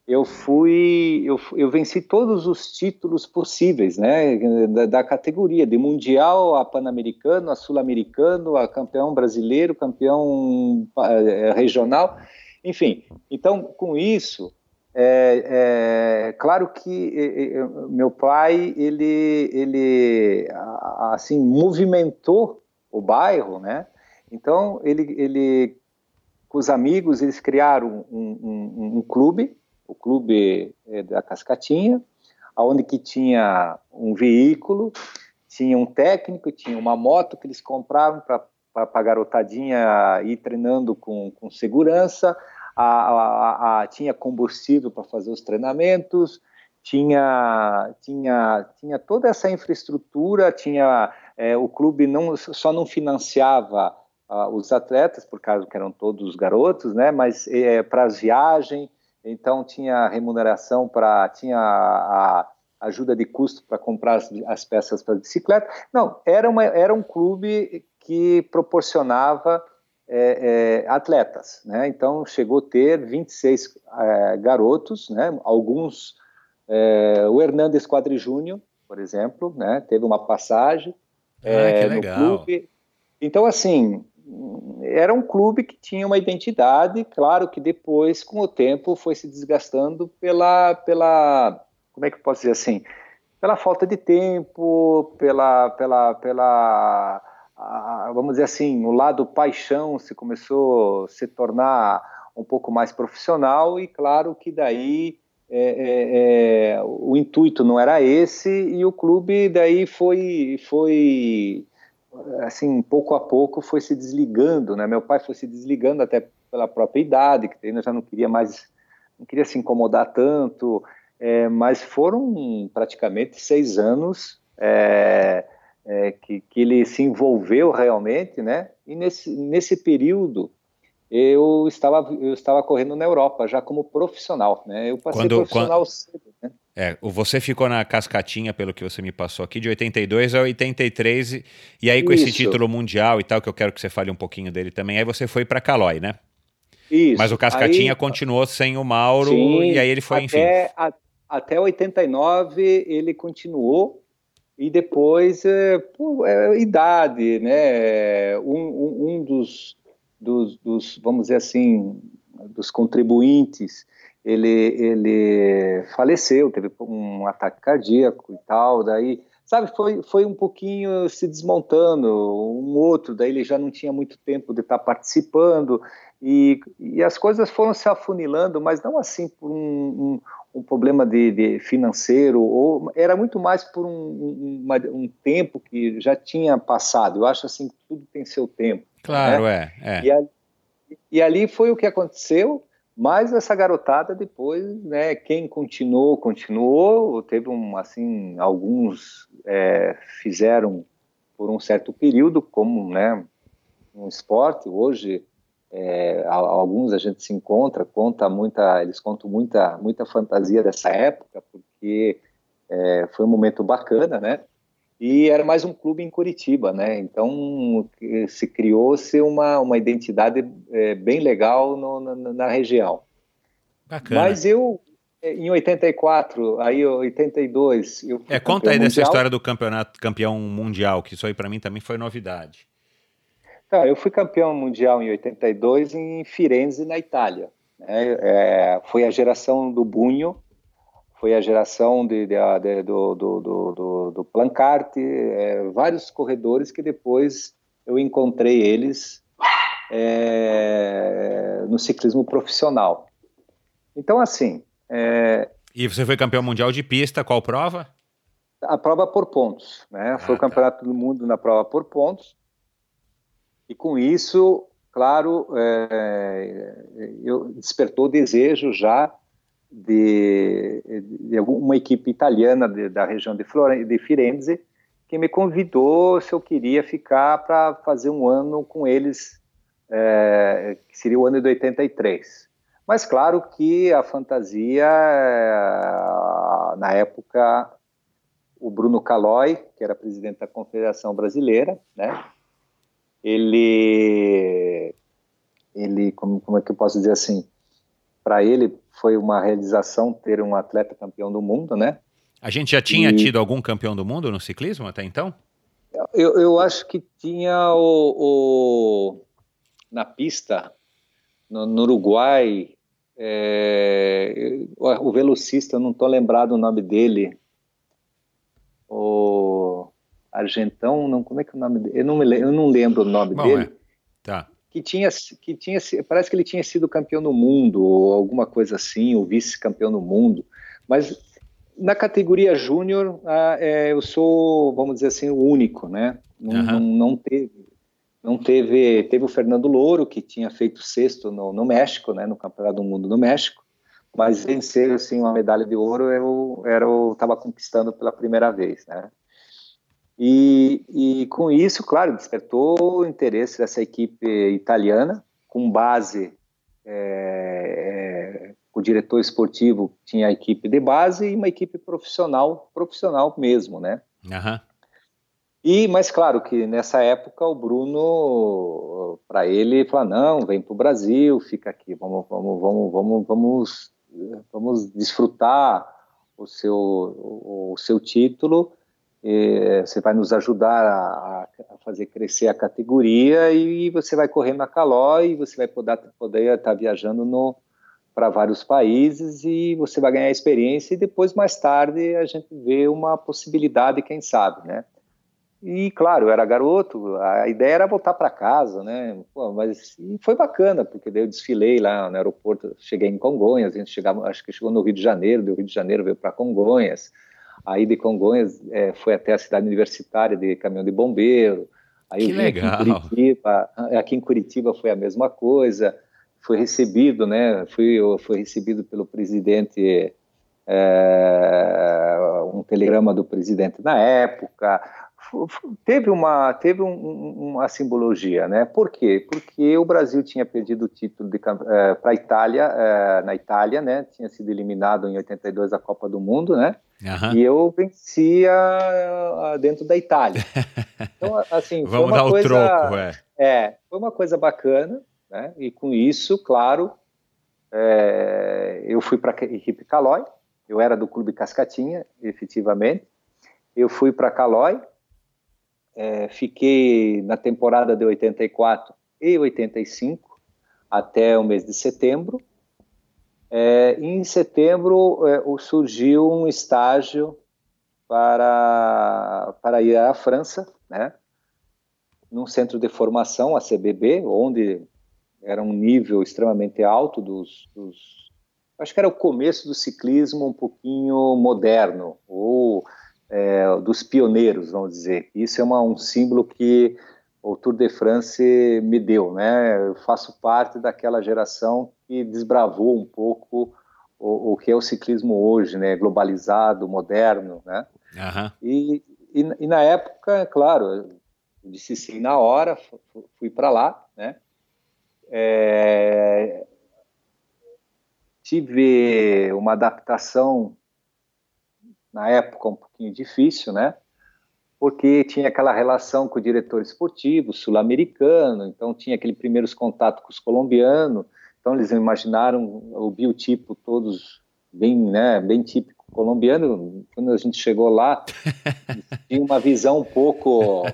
eu fui, eu, eu venci todos os títulos possíveis, né, da, da categoria, de mundial a pan-americano, a sul-americano, a campeão brasileiro, campeão é, regional, enfim. Então, com isso, é, é, claro que meu pai ele ele assim movimentou o bairro, né? Então ele ele com os amigos eles criaram um, um, um clube o clube é, da Cascatinha, aonde que tinha um veículo, tinha um técnico, tinha uma moto que eles compravam para a garotadinha ir treinando com, com segurança, a, a, a, tinha combustível para fazer os treinamentos, tinha, tinha, tinha toda essa infraestrutura, tinha é, o clube não, só não financiava uh, os atletas, por causa que eram todos garotos, né, mas é, para as viagens, então tinha remuneração para tinha a, ajuda de custo para comprar as, as peças para bicicleta. Não, era, uma, era um clube que proporcionava é, é, atletas, né? Então chegou a ter 26 é, garotos, né? Alguns, é, o Hernandes Quadri Júnior, por exemplo, né? Teve uma passagem ah, é, no legal. clube. Então assim, era um clube que tinha uma identidade, claro que depois, com o tempo, foi se desgastando pela, pela como é que eu posso dizer assim, pela falta de tempo, pela, pela, pela vamos dizer assim, o lado paixão se começou a se tornar um pouco mais profissional e claro que daí é, é, é, o intuito não era esse e o clube daí foi foi assim, pouco a pouco foi se desligando, né? Meu pai foi se desligando até pela própria idade, que ele já não queria mais, não queria se incomodar tanto, é, mas foram praticamente seis anos é, é, que, que ele se envolveu realmente, né? E nesse, nesse período eu estava eu estava correndo na Europa já como profissional, né? Eu passei quando, profissional quando... cedo, né? É, você ficou na cascatinha, pelo que você me passou aqui, de 82 a 83, e aí com Isso. esse título mundial e tal, que eu quero que você fale um pouquinho dele também, aí você foi para Calói, né? Isso. Mas o Cascatinha aí, continuou sem o Mauro, sim, e aí ele foi, até, enfim. A, até 89 ele continuou, e depois, é, por, é, idade, né? Um, um, um dos, dos, dos, vamos dizer assim, dos contribuintes ele, ele faleceu, teve um ataque cardíaco e tal, daí, sabe, foi, foi um pouquinho se desmontando, um outro, daí ele já não tinha muito tempo de estar participando, e, e as coisas foram se afunilando, mas não assim por um, um, um problema de, de, financeiro, ou era muito mais por um, uma, um, tempo que já tinha passado, eu acho assim que tudo tem seu tempo. Claro, né? é. é. E, ali, e ali foi o que aconteceu, mas essa garotada depois, né, quem continuou, continuou, teve um, assim, alguns é, fizeram por um certo período, como, né, um esporte, hoje é, alguns a gente se encontra, conta muita, eles contam muita, muita fantasia dessa época, porque é, foi um momento bacana, né, e era mais um clube em Curitiba, né? Então se criou-se uma, uma identidade é, bem legal no, na, na, região. Bacana. Mas eu em 84, aí 82, eu É, conta aí mundial. dessa história do campeonato campeão mundial, que isso aí para mim também foi novidade. Tá, eu fui campeão mundial em 82 em Firenze, na Itália. Né? É, foi a geração do Bunho, foi a geração de, de, de, do, do, do, do Plancarte, é, vários corredores que depois eu encontrei eles é, no ciclismo profissional. Então, assim. É, e você foi campeão mundial de pista, qual prova? A prova por pontos, né? Ah, foi o tá. campeonato do mundo na prova por pontos. E com isso, claro, é, eu despertou o desejo já de, de uma equipe italiana de, da região de, Flore, de Firenze que me convidou se eu queria ficar para fazer um ano com eles, é, que seria o ano de 83. Mas claro que a fantasia, eh, na época, o Bruno Calói, que era presidente da Confederação Brasileira, né? Ele, ele, como, como é que eu posso dizer assim? Para ele foi uma realização ter um atleta campeão do mundo, né? A gente já tinha e... tido algum campeão do mundo no ciclismo até então? Eu, eu acho que tinha o, o na pista no, no Uruguai é, o velocista, não estou lembrado o nome dele, o Argentão, não, como é que é o nome dele? Eu não, me, eu não lembro o nome Bom, dele. É. Tá. Que tinha, que tinha, parece que ele tinha sido campeão do mundo, ou alguma coisa assim, ou vice-campeão do mundo. Mas na categoria júnior, ah, é, eu sou, vamos dizer assim, o único, né? Não, uhum. não, não, teve, não teve, teve o Fernando Louro, que tinha feito sexto no, no México, né, no Campeonato do Mundo no México, mas vencer assim uma medalha de ouro eu era estava conquistando pela primeira vez, né? E, e com isso, claro, despertou o interesse dessa equipe italiana, com base é, é, o diretor esportivo tinha a equipe de base e uma equipe profissional, profissional mesmo, né? Uhum. E, mas claro que nessa época o Bruno, para ele, falou: não, vem para o Brasil, fica aqui, vamos, vamos, vamos, vamos, vamos, vamos desfrutar o seu, o, seu título. Você vai nos ajudar a, a, fazer crescer a categoria e você vai correr na Caló e você vai poder, poder estar tá viajando no, para vários países e você vai ganhar experiência e depois mais tarde a gente vê uma possibilidade, quem sabe, né? E, claro, eu era garoto, a ideia era voltar para casa, né? Pô, mas foi bacana, porque daí eu desfilei lá no aeroporto, cheguei em Congonhas, a gente chegava, acho que chegou no Rio de Janeiro, do Rio de Janeiro veio para Congonhas, aí de Congonhas é, foi até a cidade universitária de caminhão de bombeiro, aí que legal. Aqui em, Curitiba, aqui em Curitiba foi a mesma coisa, foi recebido, né? Fui, fui recebido pelo presidente, é, um telegrama do presidente na época, teve uma teve um, uma simbologia, né? Por quê? Porque o Brasil tinha perdido o título é, para a Itália é, na Itália, né? Tinha sido eliminado em 82 da Copa do Mundo, né? Uhum. E eu vencia uh, dentro da Itália. Então, assim, vamos dar coisa, o troco, é. É, foi uma coisa bacana, né? E com isso, claro, é, eu fui para a equipe Calói. Eu era do Clube Cascatinha, efetivamente. Eu fui para Calói é, fiquei na temporada de 84 e 85 até o mês de setembro. É, em setembro é, surgiu um estágio para, para ir à França, né? num centro de formação, a CBB, onde era um nível extremamente alto dos, dos acho que era o começo do ciclismo um pouquinho moderno, ou é, dos pioneiros, vamos dizer. Isso é uma, um símbolo que o Tour de France me deu, né? Eu faço parte daquela geração que desbravou um pouco o, o que é o ciclismo hoje, né? Globalizado, moderno, né? Uhum. E, e, e, na época, claro, eu disse sim na hora, fui para lá, né? É, tive uma adaptação na época um pouquinho difícil, né? Porque tinha aquela relação com o diretor esportivo sul-americano, então tinha aquele primeiros contato com os colombianos, então eles imaginaram o biotipo todos bem, né, bem típico colombiano. Quando a gente chegou lá, tinha uma visão um pouco, um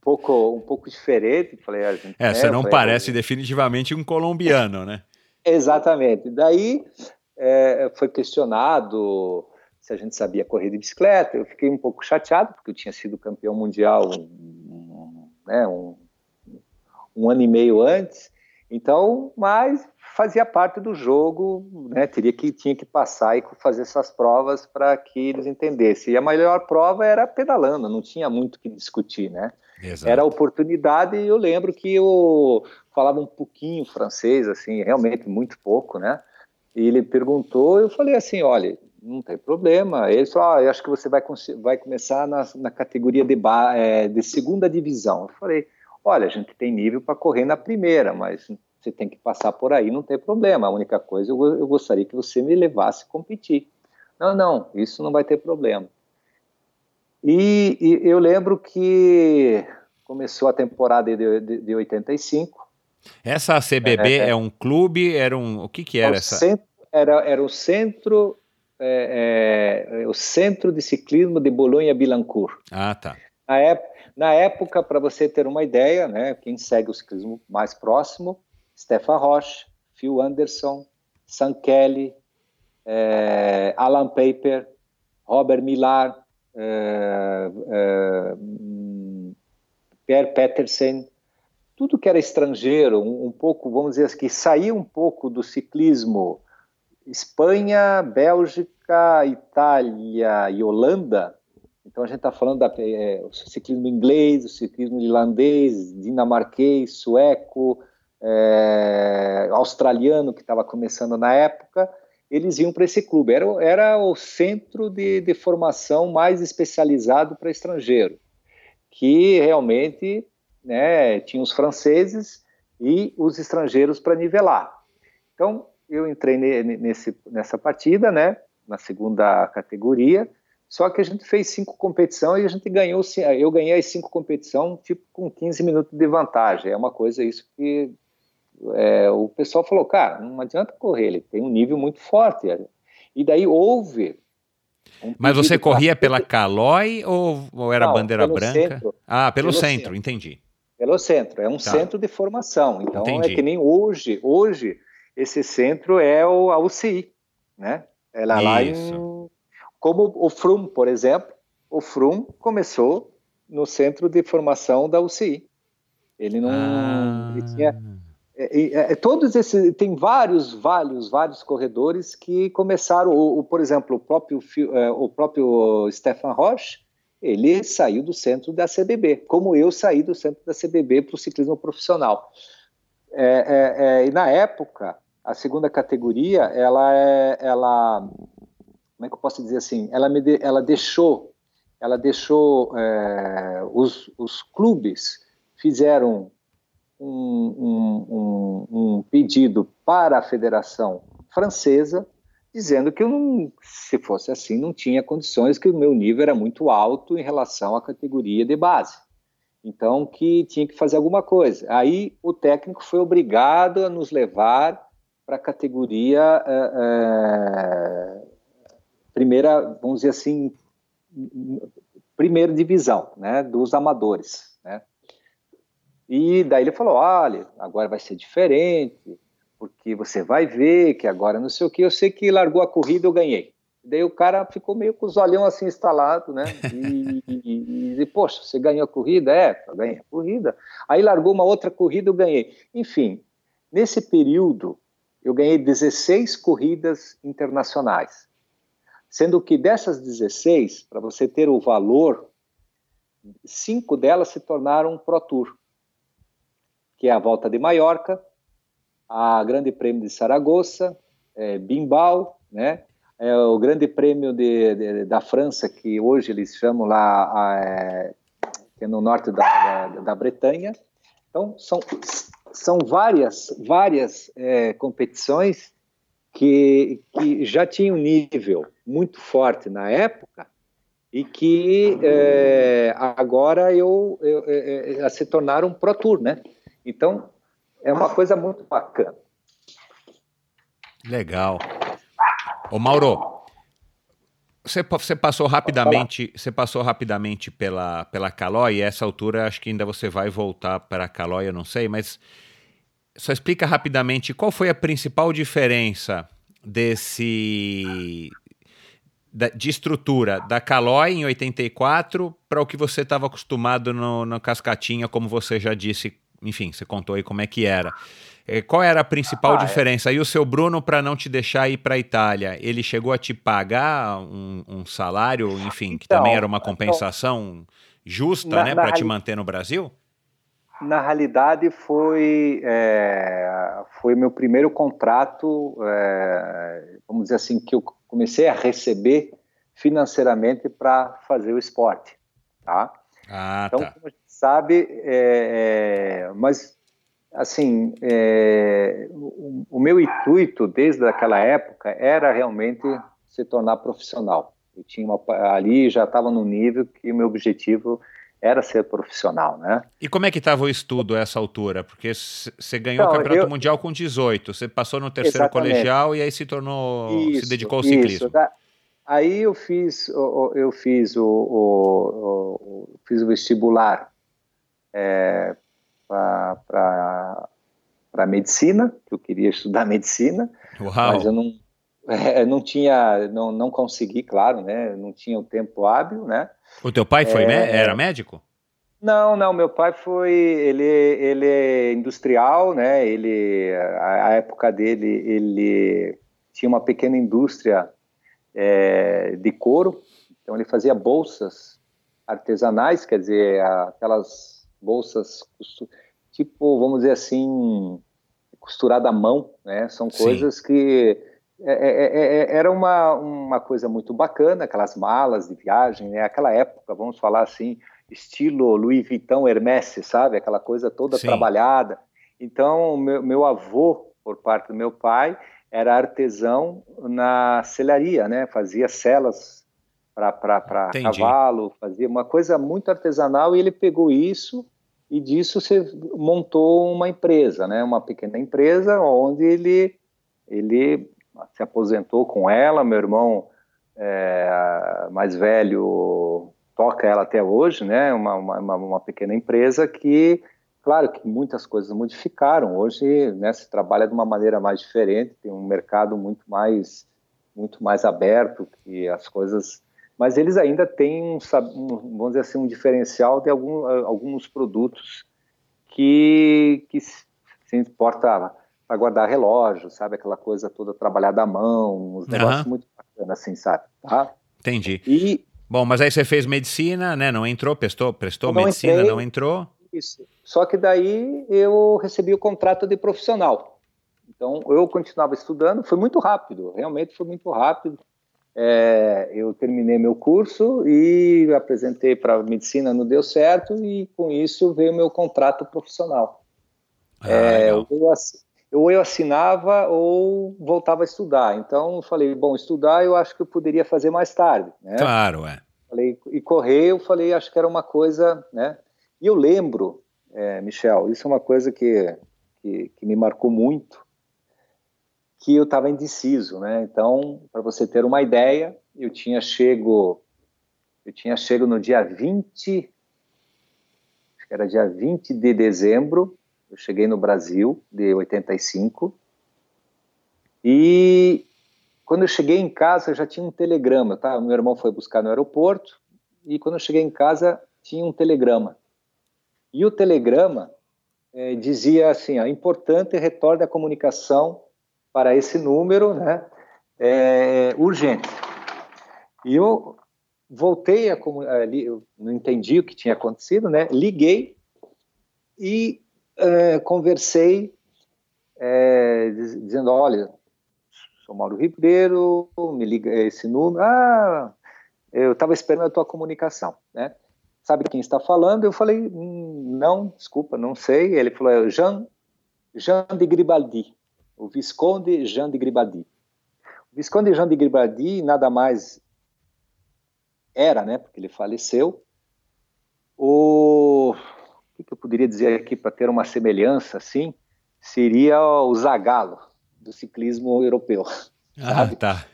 pouco, um pouco diferente. Falei, a gente, é, né, você não falei, parece definitivamente um colombiano, né? Exatamente. Daí é, foi questionado se a gente sabia correr de bicicleta. Eu fiquei um pouco chateado, porque eu tinha sido campeão mundial um, né, um, um ano e meio antes. Então, mas fazia parte do jogo, né? Teria que tinha que passar e fazer essas provas para que eles entendessem. E a melhor prova era pedalando, não tinha muito que discutir, né? Exato. Era oportunidade e eu lembro que eu falava um pouquinho francês, assim, realmente muito pouco, né? E ele perguntou, eu falei assim, olha, não tem problema. Ele falou: ah, eu acho que você vai, vai começar na, na categoria de, é, de segunda divisão. Eu falei: olha, a gente tem nível para correr na primeira, mas você tem que passar por aí, não tem problema. A única coisa, eu, eu gostaria que você me levasse a competir. Não, não, isso não vai ter problema. E, e eu lembro que começou a temporada de, de, de 85. Essa CBB é, é, um clube? Era um, o que que era essa? Centro, era, era o centro, é, é, o centro de ciclismo de Bolonha-Billancourt. Ah, tá. Na época, na época para você ter uma ideia, né, quem segue o ciclismo mais próximo, Stefan Roche, Phil Anderson, Sam Kelly, é, Alan Paper, Robert Millar, é, é, Per Petersen, tudo que era estrangeiro, um, um, pouco, vamos dizer assim, que saía um pouco do ciclismo Espanha, Bélgica, Itália e Holanda. Então a gente está falando do é, ciclismo inglês, o ciclismo irlandês, dinamarquês, sueco, é, australiano que estava começando na época, eles iam para esse clube. Era, era o centro de, de formação mais especializado para estrangeiro, que realmente né, tinha os franceses e os estrangeiros para nivelar. Então, eu entrei nesse, nessa partida, né, na segunda categoria, só que a gente fez cinco competições e a gente ganhou, eu ganhei as cinco competições, tipo, com 15 minutos de vantagem. É uma coisa isso que é, o pessoal falou, cara, não adianta correr, ele tem um nível muito forte. E daí houve. Um Mas você corria pela Calói ou, ou era não, bandeira branca? Centro, ah, pelo, pelo centro, centro, entendi. Pelo centro, é um tá. centro de formação. Então entendi. é que nem hoje, hoje esse centro é o, a UCI, né? Ela lá em, como o Frum, por exemplo, o Frum começou no centro de formação da UCI. Ele não ah. ele tinha é, é, é, todos esses tem vários, vários, vários corredores que começaram. O, o por exemplo, o próprio é, o próprio Stefan Roche, ele saiu do centro da CBB, como eu saí do centro da CBB para o ciclismo profissional. É, é, e na época, a segunda categoria, ela é, ela, como é que eu posso dizer assim? Ela me, de, ela deixou, ela deixou os, os clubes fizeram um, um, um, pedido para a Federação Francesa, dizendo que eu não, se fosse assim, não tinha condições, que o meu nível era muito alto em relação à categoria de base. Então, que tinha que fazer alguma coisa. Aí o técnico foi obrigado a nos levar para a categoria é, é, primeira, vamos dizer assim, primeira divisão, né, dos amadores, né? E daí ele falou: olha, agora vai ser diferente, porque você vai ver que agora não sei o que. Eu sei que largou a corrida, eu ganhei. Daí o cara ficou meio com os olhão assim instalados, né? E, e, e, poxa, você ganhou a corrida? É, eu ganhei a corrida. Aí largou uma outra corrida, eu ganhei. Enfim, nesse período, eu ganhei 16 corridas internacionais. Sendo que dessas 16, para você ter o valor, cinco delas se tornaram Pro Tour que é a Volta de Maiorca, a Grande Prêmio de Saragoça, é, Bimbal, né? É o Grande Prêmio de, de, da França, que hoje eles chamam lá, a, é, é no norte da, da, da, Bretanha. Então, são, são várias, várias é, competições que, que já tinham um nível muito forte na época e que é, agora eu, eu, eu, eu, se tornaram Pro Tour, né? Então, é uma coisa muito bacana. Legal. Ô Mauro, você, você passou rapidamente, você passou rapidamente pela pela Calói, e a essa altura acho que ainda você vai voltar para a Calói, eu não sei, mas só explica rapidamente qual foi a principal diferença desse de estrutura da Calói em 84 para o que você estava acostumado no, no Cascatinha, como você já disse enfim, você contou aí como é que era. É, qual era a principal ah, é. diferença? É. E o seu Bruno, para não te deixar ir para a Itália, ele chegou a te pagar um, um salário, enfim, que então, também era uma então, compensação justa, na, né, para te manter no Brasil? Na realidade, foi é, foi meu primeiro contrato, é, vamos dizer assim, que eu comecei a receber financeiramente para fazer o esporte, tá? Ah, então, tá. como a gente sabe, é, é, mas assim, é, o, o, meu intuito desde aquela época era realmente se tornar profissional. Eu tinha uma, ali já estava no nível que o meu objetivo era ser profissional, né? E como é que estava o estudo a essa altura? Porque você ganhou então, o Campeonato eu, Mundial com 18, você passou no terceiro exatamente. colegial e aí se tornou, isso, se dedicou ao ciclismo. Isso. Aí eu fiz, eu fiz o, o, o fiz o vestibular é, para medicina, que eu queria estudar medicina, Uau. mas eu não, é, não tinha, não, não consegui, claro, né? Não tinha o tempo hábil, né? O teu pai foi é... era médico? Não, não, meu pai foi, ele, ele é industrial, né, ele, a, a época dele, ele tinha uma pequena indústria é, de couro, então ele fazia bolsas artesanais, quer dizer, aquelas bolsas, tipo, vamos dizer assim, costurada à mão, né, são coisas Sim. que é é, é, é, era uma, uma coisa muito bacana, aquelas malas de viagem, né? Aquela época, vamos falar assim, estilo Louis Vuitton, Hermès, sabe? Aquela coisa toda Sim. trabalhada. Então, meu, meu avô, por parte do meu pai, era artesão na celaria, né? Fazia celas para cavalo, fazia uma coisa muito artesanal e ele pegou isso e disso você montou uma empresa, né? Uma pequena empresa onde ele ele se aposentou com ela, meu irmão é, mais velho toca ela até hoje, né? Uma, uma, uma, pequena empresa que, claro, que muitas coisas modificaram. Hoje, né, se trabalha de uma maneira mais diferente, tem um mercado muito mais, muito mais aberto, que as coisas. Mas eles ainda têm um, vamos dizer assim, um diferencial de algum, alguns produtos que, que se importa para guardar relógio, sabe? Aquela coisa toda trabalhada à mão, uns negócios muito bacanas, assim, sabe? Tá? Entendi. E, Bom, mas aí você fez medicina, né? Não entrou, prestou, prestou não medicina, entrei, não entrou? Isso. Só que daí eu recebi o contrato de profissional. Então eu continuava estudando, foi muito rápido, realmente foi muito rápido. É, eu terminei meu curso e apresentei para medicina, não deu certo, e com isso veio meu contrato profissional. Ah, é, eu, ou eu assinava ou voltava a estudar. Então, eu falei, bom, estudar eu acho que eu poderia fazer mais tarde. Né? Claro, é. Falei, e correr, eu falei, acho que era uma coisa, né? E eu lembro, é, Michel, isso é uma coisa que, que, que me marcou muito, que eu estava indeciso, né? Então, para você ter uma ideia, eu tinha chego, eu tinha chego no dia 20, acho que era dia 20 de dezembro eu cheguei no Brasil de 85 e quando eu cheguei em casa eu já tinha um telegrama, tá? Meu irmão foi buscar no aeroporto e quando eu cheguei em casa tinha um telegrama. E o telegrama é, dizia assim: ó, importante retorne a comunicação para esse número, né? É, urgente. E eu voltei a ali, eu não entendi o que tinha acontecido, né? Liguei e é, conversei é, dizendo, olha, sou Mauro Ribeiro, me liga esse número, ah, eu estava esperando a tua comunicação, né? Sabe quem está falando? Eu falei, hum, não, desculpa, não sei. Ele falou, é Jean, Jean de Gribaldi, o Visconde Jean de Gribaldi. O Visconde Jean de Gribaldi nada mais era, né, porque ele faleceu, o que, que eu poderia dizer aqui para ter uma semelhança assim? Seria o Zagallo do ciclismo europeu. Ah, sabe? tá.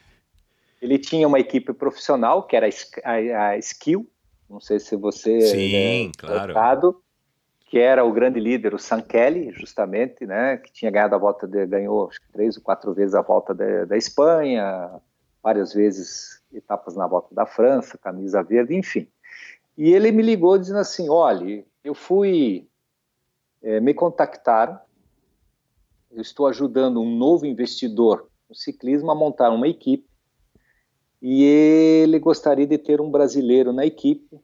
Ele tinha uma equipe profissional que era a, a Skill, não sei se você Sim, é, claro. Tocado, que era o grande líder, o San Kelly, justamente, né, que tinha ganhado a volta, de, ganhou acho que três ou quatro vezes a volta de, da Espanha, várias vezes etapas na volta da França, camisa verde, enfim. E ele me ligou dizendo assim, olha, eu fui é, me contactaram. Eu estou ajudando um novo investidor no ciclismo a montar uma equipe e ele gostaria de ter um brasileiro na equipe.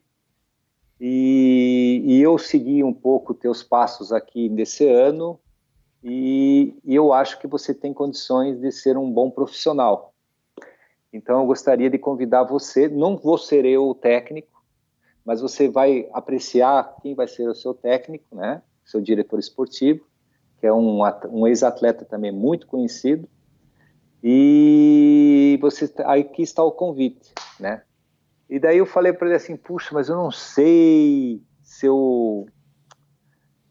E, e eu segui um pouco teus passos aqui nesse ano e, e eu acho que você tem condições de ser um bom profissional. Então eu gostaria de convidar você, não vou ser eu o técnico, mas você vai apreciar quem vai ser o seu técnico, né, seu diretor esportivo, que é um, um ex-atleta também muito conhecido. E você aí que está o convite, né? E daí eu falei para ele assim, puxa, mas eu não sei se eu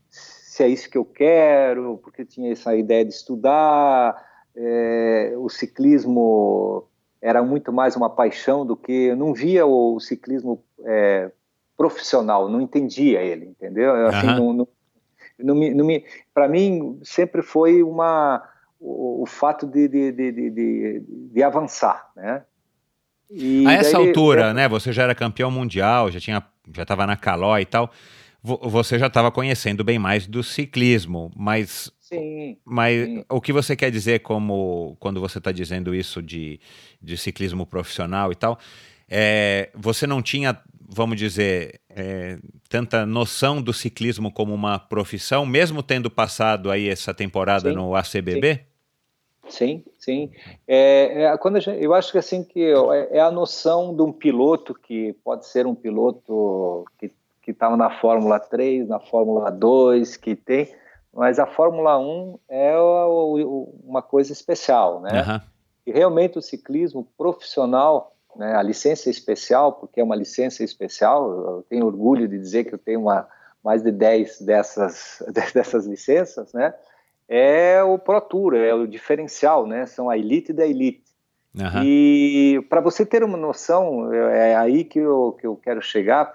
se é isso que eu quero, porque tinha essa ideia de estudar, é, o ciclismo era muito mais uma paixão do que eu não via o ciclismo é, profissional, não entendia ele, entendeu? Assim, não, não, não me, não me, para mim sempre foi uma o, o fato de, de, de, de, de avançar, né? E a essa altura, é... né? Você já era campeão mundial, já tinha, já estava na Calói e tal você já estava conhecendo bem mais do ciclismo, mas Sim, mas sim. o que você quer dizer como quando você está dizendo isso de, de ciclismo profissional e tal, é, você não tinha, vamos dizer, é, tanta noção do ciclismo como uma profissão, mesmo tendo passado aí essa temporada sim, no ACBB? Sim, sim. É, é, quando gente, eu acho que assim que é, é a noção de um piloto que pode ser um piloto que estava na Fórmula 3, na Fórmula 2, que tem, mas a Fórmula 1 é uma coisa especial, né? Uhum. E realmente o ciclismo profissional, né, a licença especial, porque é uma licença especial, eu tenho orgulho de dizer que eu tenho uma, mais de 10 dessas, dessas licenças, né? É o Pro Tour, é o diferencial, né? São a elite da elite. Uhum. E para você ter uma noção, é, é aí que eu, que eu quero chegar,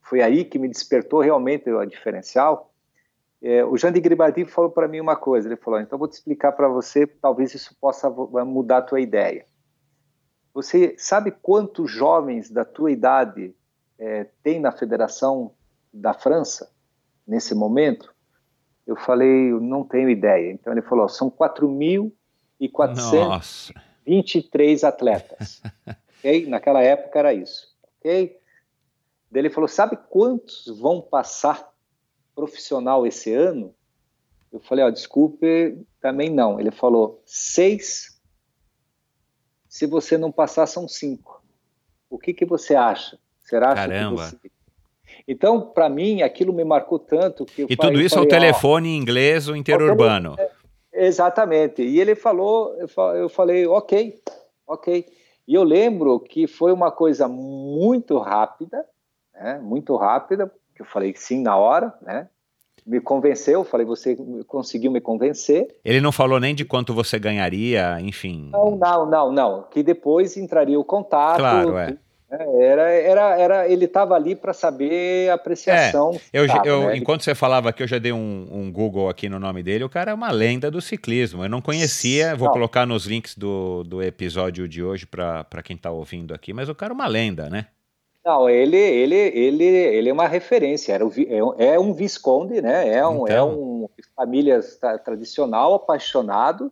foi aí que me despertou realmente o diferencial. É, o Jean de Gribaldi falou para mim uma coisa, ele falou, então vou te explicar para você, talvez isso possa mudar a tua ideia. Você sabe quantos jovens da tua idade é, tem na Federação da França nesse momento? Eu falei, eu não tenho ideia. Então ele falou, são 4.423 atletas. okay? Naquela época era isso. ok? Daí ele falou: Sabe quantos vão passar profissional esse ano? Eu falei: Ó, desculpe, também não. Ele falou: Seis. Se você não passar, são cinco. O que, que você acha? Será Caramba. Que você... Então, para mim, aquilo me marcou tanto que E tudo isso falei, ao telefone em inglês ou interurbano? É, exatamente. E ele falou, eu falei, ok, ok. E eu lembro que foi uma coisa muito rápida, né, muito rápida, que eu falei sim na hora, né? Me convenceu, falei, você conseguiu me convencer. Ele não falou nem de quanto você ganharia, enfim. Não, não, não, não. Que depois entraria o contato. Claro, é. Né, era, era, era, ele estava ali para saber a apreciação. É, eu, eu né? Enquanto você falava aqui, eu já dei um, um, Google aqui no nome dele. O cara é uma lenda do ciclismo. Eu não conhecia, vou não. colocar nos links do, do episódio de hoje para quem está ouvindo aqui, mas o cara é uma lenda, né? Não, ele, ele, ele, ele é uma referência. Era é, é um visconde, né? É um, é então... é um família tradicional, apaixonado.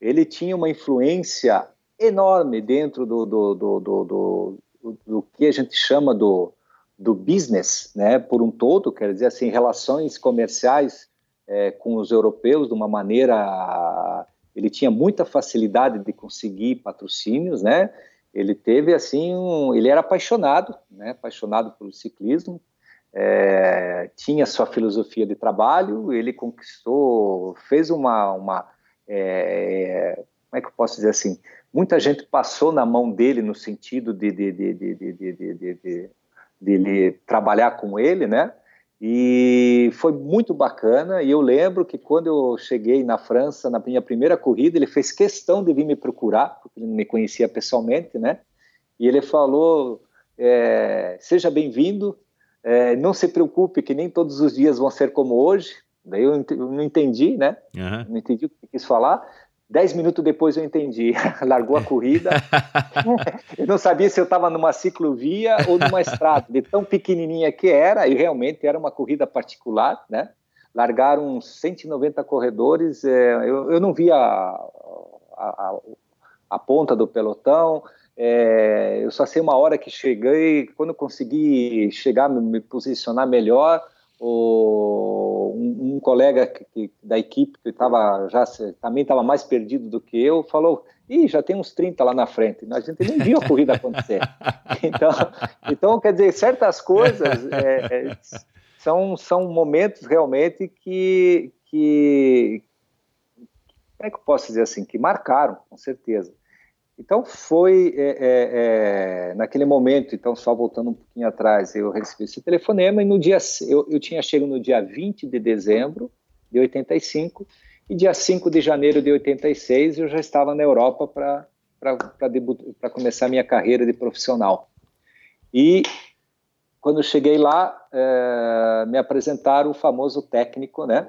Ele tinha uma influência enorme dentro do, do, do, do, do, que a gente chama do, do business, né? Por um todo, quer dizer assim, relações comerciais é, com os europeus de uma maneira. Ele tinha muita facilidade de conseguir patrocínios, né? ele teve assim, um, ele era apaixonado, né, apaixonado pelo ciclismo, é, tinha sua filosofia de trabalho, ele conquistou, fez uma, uma é, como é que eu posso dizer assim, muita gente passou na mão dele no sentido de, de, de, de, de, de, de, de, de, trabalhar com ele, né, e foi muito bacana. E eu lembro que quando eu cheguei na França, na minha primeira corrida, ele fez questão de vir me procurar, porque ele não me conhecia pessoalmente, né? E ele falou: é, seja bem-vindo, é, não se preocupe que nem todos os dias vão ser como hoje. Daí eu, não entendi, né? Uhum. Não entendi o que quis falar. Dez minutos depois eu entendi. Largou a corrida. eu não sabia se eu estava numa ciclovia ou numa estrada, de tão pequenininha que era, e realmente era uma corrida particular, né? Largaram uns 190 corredores, é, eu, eu não via a, a, a ponta do pelotão, é, eu só sei uma hora que cheguei, quando consegui chegar, me, me posicionar melhor, o, um, um, colega que, que, da equipe que tava já também estava mais perdido do que eu falou Ih, já tem uns 30 lá na frente. A gente nem viu a corrida acontecer. Então, então quer dizer, certas coisas é, é, são, são momentos realmente que, que, como é que eu posso dizer assim, que marcaram, com certeza. Então foi é, é, é, naquele momento, então só voltando um pouquinho atrás, eu recebi esse telefonema e no dia eu, eu tinha chegado no dia 20 de dezembro de 85 e dia 5 de janeiro de 86 eu já estava na Europa para para começar minha carreira de profissional. E quando cheguei lá, é, me apresentaram o famoso técnico, né?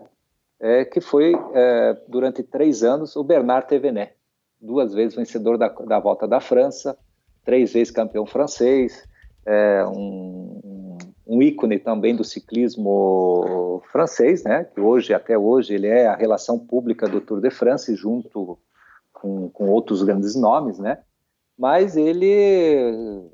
É, que foi é, durante três anos o Bernard Thévenet, duas vezes vencedor da, da Volta da França, três vezes campeão francês, é, um, um, ícone também do ciclismo francês, né? Que hoje, até hoje, ele é a relação pública do Tour de France junto com, com outros grandes nomes, né? Mas ele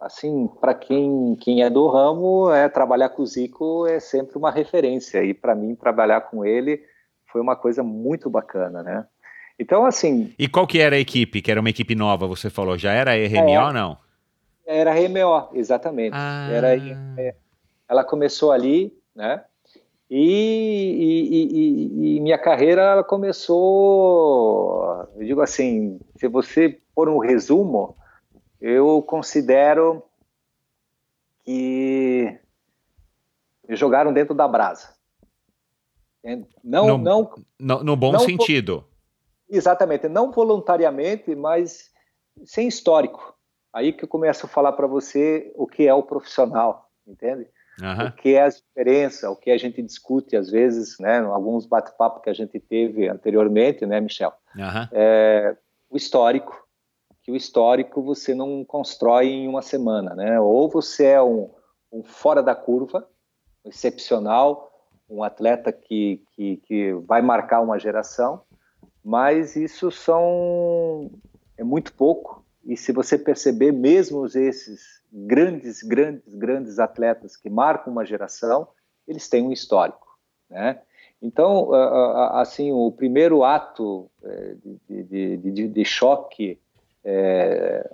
assim, para quem, quem é do ramo, é trabalhar com o Zico é sempre uma referência. E para mim, trabalhar com ele foi uma coisa muito bacana, né? Então, assim. E qual que era a equipe? Que era uma equipe nova, você falou? Já era a RMO é, ou não? Era a RMO, exatamente. Ah. Era, é, ela começou ali, né? E, e, e, e, minha carreira ela começou, eu digo assim, se você pôr um resumo, eu considero que jogaram dentro da brasa. Não, no, não, no, no bom não, sentido. Exatamente, não voluntariamente, mas sem histórico. Aí que eu começo a falar para você o que é o profissional, entende? Uhum. O que é a diferença, o que a gente discute às vezes, né? Alguns bate-papo que a gente teve anteriormente, né, Michel? Uhum. É, o histórico, que o histórico você não constrói em uma semana, né? Ou você é um, um fora da curva, excepcional, um atleta que, que, que vai marcar uma geração, mas isso são é muito pouco. E se você perceber, mesmo esses grandes, grandes, grandes atletas que marcam uma geração, eles têm um histórico, né? Então, assim, o primeiro ato é, de, de, de, de choque é,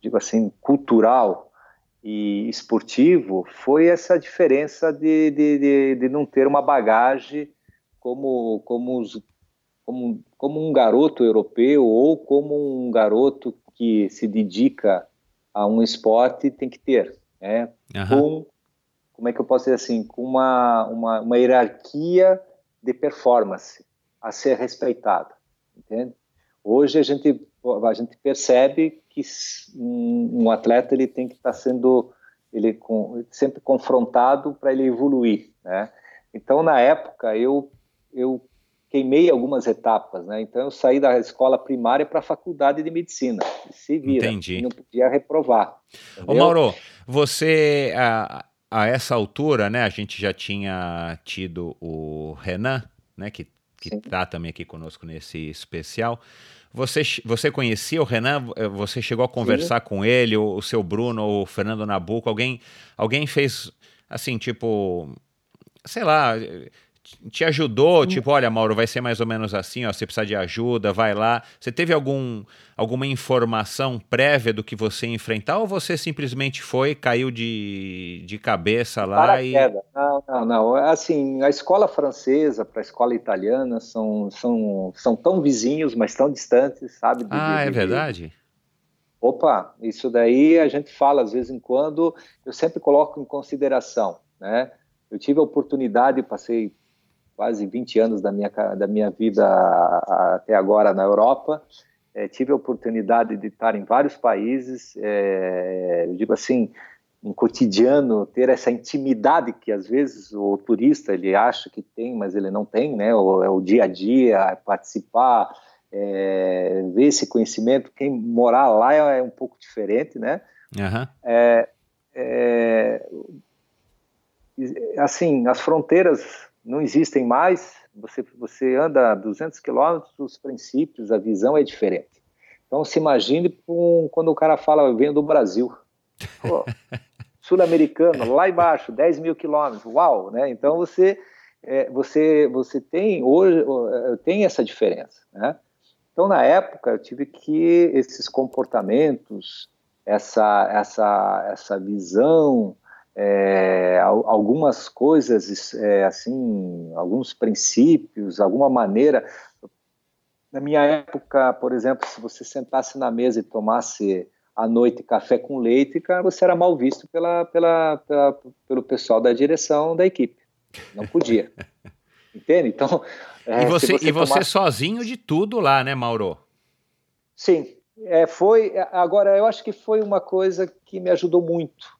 digo assim, cultural e esportivo foi essa diferença de, de não ter uma bagagem como, como, os, como, como um garoto europeu ou como um garoto que se dedica a um esporte tem que ter, né? Uhum. Com, como é que eu posso dizer assim, com uma, uma, uma hierarquia de performance a ser respeitada, entende? Hoje a gente a gente percebe que um, um atleta ele tem que estar sendo ele com, sempre confrontado para ele evoluir, né? Então na época eu eu queimei algumas etapas, né? Então eu saí da escola primária para a faculdade de medicina. Se vira, Entendi. não podia reprovar. Entendeu? Ô Mauro, você a, a essa altura, né? A gente já tinha tido o Renan, né? Que que está também aqui conosco nesse especial. Você, você conhecia o Renan? Eh, você chegou a conversar Sim. com ele, o, o seu Bruno, o Fernando Nabuco? Alguém, alguém fez assim, tipo, sei lá, te ajudou? Hum. Tipo, olha, Mauro, vai ser mais ou menos assim, ó, você precisa de ajuda, vai lá. Você teve algum, alguma informação prévia do que você enfrentar ou você simplesmente foi, caiu de, de cabeça lá e... Não, não, não. Assim, a escola francesa para a escola italiana são, são, são tão vizinhos, mas tão distantes, sabe? Ah, é verdade? Opa, isso daí a gente fala, às vezes em quando, eu sempre coloco em consideração, né? Eu tive a oportunidade, passei quase 20 anos da minha, da minha vida até agora na Europa. É, tive a oportunidade de estar em vários países, é, eu digo assim, em cotidiano, ter essa intimidade que às vezes o turista ele acha que tem, mas ele não tem, né? O, é o dia a dia, é participar, é, ver esse conhecimento. Quem morar lá é, é um pouco diferente, né? Uhum. É, assim, as fronteiras não existem mais, você, você anda 200 quilômetros, os princípios, a visão é diferente. Então, se imagine um, quando o cara fala, venho do Brasil. Sul-americano, lá embaixo, 10 mil quilômetros, uau, né? Então, você, é, você, você tem hoje, tem essa diferença, né? Então, na época, eu tive que esses comportamentos, essa, essa, essa visão, é, algumas coisas, é, assim, alguns princípios, alguma maneira. Na minha época, por exemplo, se você sentasse na mesa e tomasse à noite café com leite, cara, você era mal visto pela, pela, pela, pelo pessoal da direção da equipe. Não podia. Entende? Então. É, e você, você, e você tomasse... sozinho de tudo lá, né, Mauro? Sim. É, foi. Agora, eu acho que foi uma coisa que me ajudou muito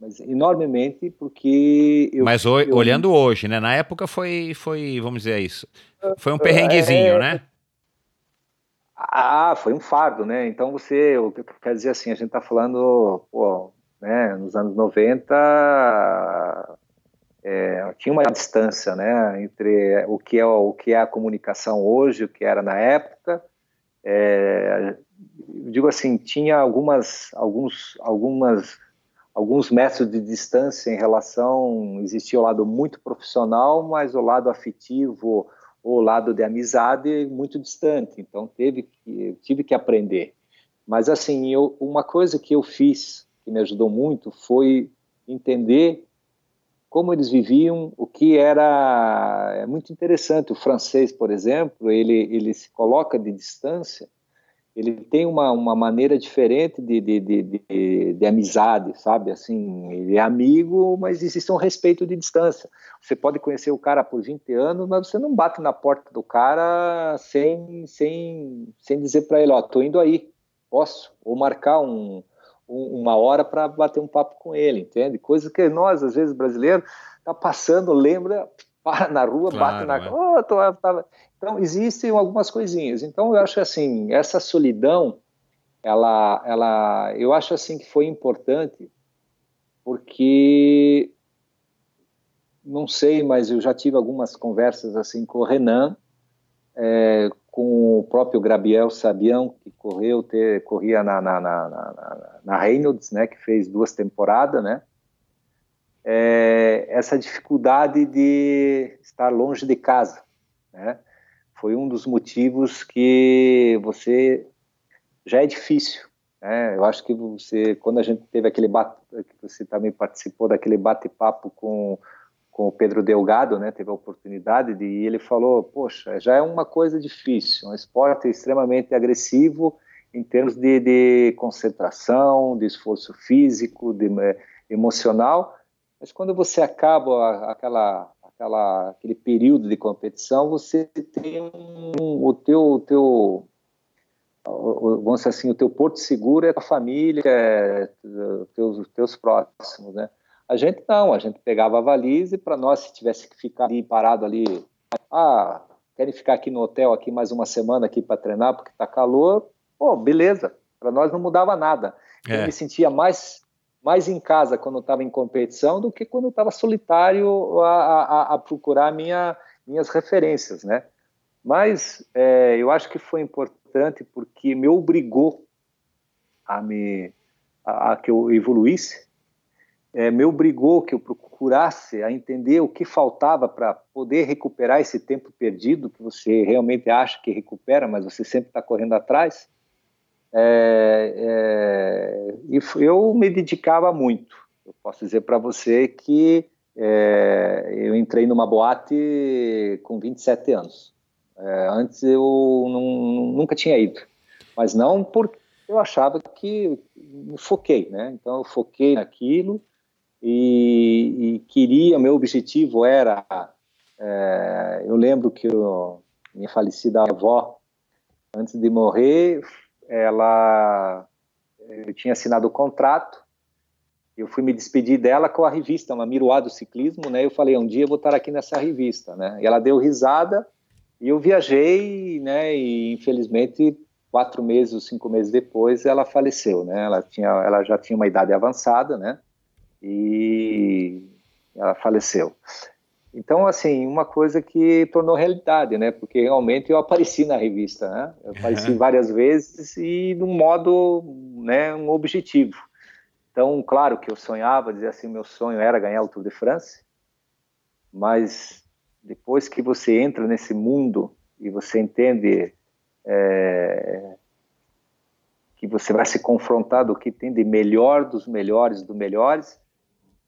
mas enormemente porque eu, mas o, eu, olhando hoje né? Na época foi foi vamos dizer isso. Foi um perrenguezinho é, né? Ah foi um fardo né? Então você quer dizer assim a gente está falando pô, né nos anos 90 é, tinha uma distância né entre o que é o que é a comunicação hoje o que era na época. É, digo assim tinha algumas alguns algumas alguns metros de distância em relação existia o lado muito profissional, mas o lado afetivo, o lado de amizade muito distante. Então teve que tive que aprender. Mas assim, eu, uma coisa que eu fiz que me ajudou muito foi entender como eles viviam, o que era é muito interessante. O francês, por exemplo, ele ele se coloca de distância ele tem uma, uma maneira diferente de, de, de, de, de amizade, sabe? Assim, ele é amigo, mas existe um respeito de distância. Você pode conhecer o cara por 20 anos, mas você não bate na porta do cara sem, sem, sem dizer para ele, ó, tô indo aí, posso? Ou marcar um, um, uma hora para bater um papo com ele, entende? Coisa que nós, às vezes, brasileiros, tá passando, lembra, para na rua, claro, bate na... É. Oh, tô, tava... Então, existem algumas coisinhas. Então, eu acho assim, essa solidão, ela, ela, eu acho assim que foi importante, porque, não sei, mas eu já tive algumas conversas assim com o Renan, é, com o próprio Grabiel Sabião, que correu, ter, corria na, na, na, na, na Reynolds, né, que fez duas temporadas, né, é, essa dificuldade de estar longe de casa, né, foi um dos motivos que você já é difícil. Né? Eu acho que você, quando a gente teve aquele bate, você também participou daquele bate-papo com com o Pedro Delgado, né? Teve a oportunidade de e ele falou, poxa, já é uma coisa difícil, um esporte extremamente agressivo em termos de, de concentração, de esforço físico, de emocional, mas quando você acaba aquela aquela, aquele período de competição, você tem um, o teu, o teu vamos dizer assim, o teu porto seguro é a família, é teus, teus próximos, né? A gente não, a gente pegava a valise e para nós, se tivesse que ficar ali parado ali, ah, querem ficar aqui no hotel aqui mais uma semana aqui para treinar porque está calor, pô, beleza, para nós não mudava nada. É. Eu me sentia mais mais em casa quando estava em competição do que quando estava solitário a, a, a procurar minha, minhas referências, né? Mas é, eu acho que foi importante porque me obrigou a me a, a que eu evoluísse, é, me obrigou que eu procurasse a entender o que faltava para poder recuperar esse tempo perdido que você realmente acha que recupera, mas você sempre está correndo atrás. É, é, e eu me dedicava muito. Eu posso dizer para você que é, eu entrei numa boate com 27 anos. É, antes eu não, nunca tinha ido, mas não porque eu achava que me foquei, né? Então eu foquei naquilo e, e queria, meu objetivo era, é, eu lembro que eu, minha falecida avó, antes de morrer, ela eu tinha assinado o contrato, eu fui me despedir dela com a revista, uma Miruá do Ciclismo, né? Eu falei, um dia eu vou estar aqui nessa revista, né? E ela deu risada e eu viajei, né? E infelizmente quatro meses ou cinco meses depois ela faleceu, né? Ela tinha, ela já tinha uma idade avançada, né? E ela faleceu. Então, assim, uma coisa que tornou realidade, né? Porque realmente eu apareci na revista, né? Eu apareci uhum. várias vezes e de um modo, né, um objetivo. Então, claro que eu sonhava, dizer assim, meu sonho era ganhar o Tour de France, mas depois que você entra nesse mundo e você entende é, que você vai se confrontar do que tem de melhor dos melhores dos melhores,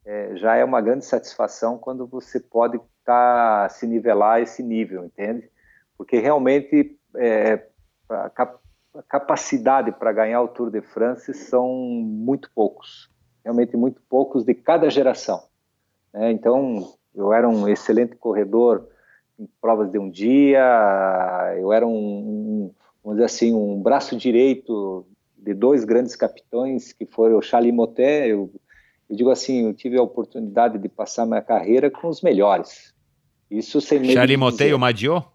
é, já é uma grande satisfação quando você pode tá, se nivelar esse nível, entende? Porque realmente é, a, cap a capacidade para ganhar o Tour de France são muito poucos, realmente muito poucos de cada geração. Né? Então, eu era um excelente corredor em provas de um dia, eu era um, um vamos dizer assim, um braço direito de dois grandes capitães, que foram o Charles Motet, eu digo assim, eu tive a oportunidade de passar minha carreira com os melhores. Isso sem medo Charles Motet e o Madiot?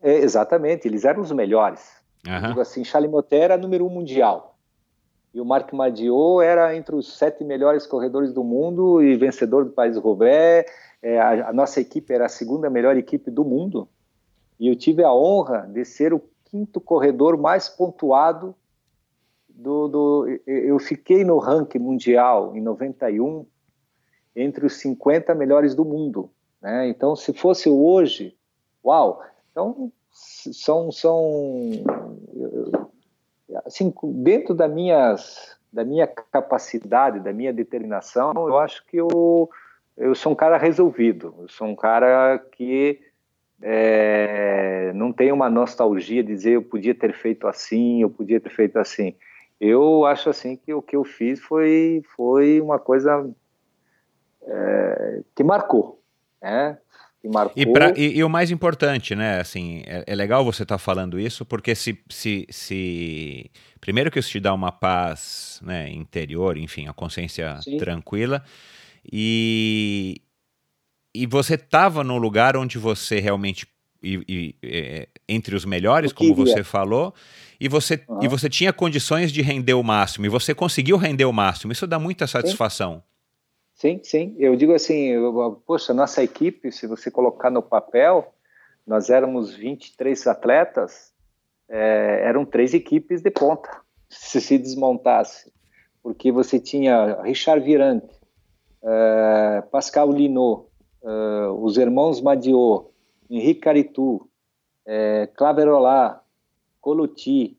É, exatamente, eles eram os melhores. Uhum. digo assim, Charles Motet era número um mundial. E o Marc Madiot era entre os sete melhores corredores do mundo e vencedor do País Roubaix. É, a, a, nossa equipe era a segunda melhor equipe do mundo. E eu tive a honra de ser o quinto corredor mais pontuado do, do, eu fiquei no ranking mundial em 91 entre os 50 melhores do mundo, né? Então, se fosse hoje, uau! Então, são são assim, dentro da minhas da minha capacidade, da minha determinação, eu acho que eu eu sou um cara resolvido, eu sou um cara que é, não tem uma nostalgia de dizer eu podia ter feito assim, eu podia ter feito assim. Eu acho assim que o que eu fiz foi, foi uma coisa é, que marcou, né? Que marcou. E, pra, e, e, o mais importante, né? Assim, é, é legal você estar tá falando isso, porque se, se, se primeiro que isso te dá uma paz, né, interior, enfim, a consciência Sim. tranquila, e e você estava no lugar onde você realmente e, e, é, entre os melhores, como você falou, e você, uhum. e você tinha condições de render o máximo, e você conseguiu render o máximo. Isso dá muita satisfação. Sim, sim. Eu digo assim, eu, poxa, nossa equipe, se você colocar no papel, nós éramos 23 atletas, é, eram três equipes de ponta, se se desmontasse. Porque você tinha Richard Virante, é, Pascal Linot, é, os irmãos Madiot, Henrique Caritu, é, Claverolá, Coluti.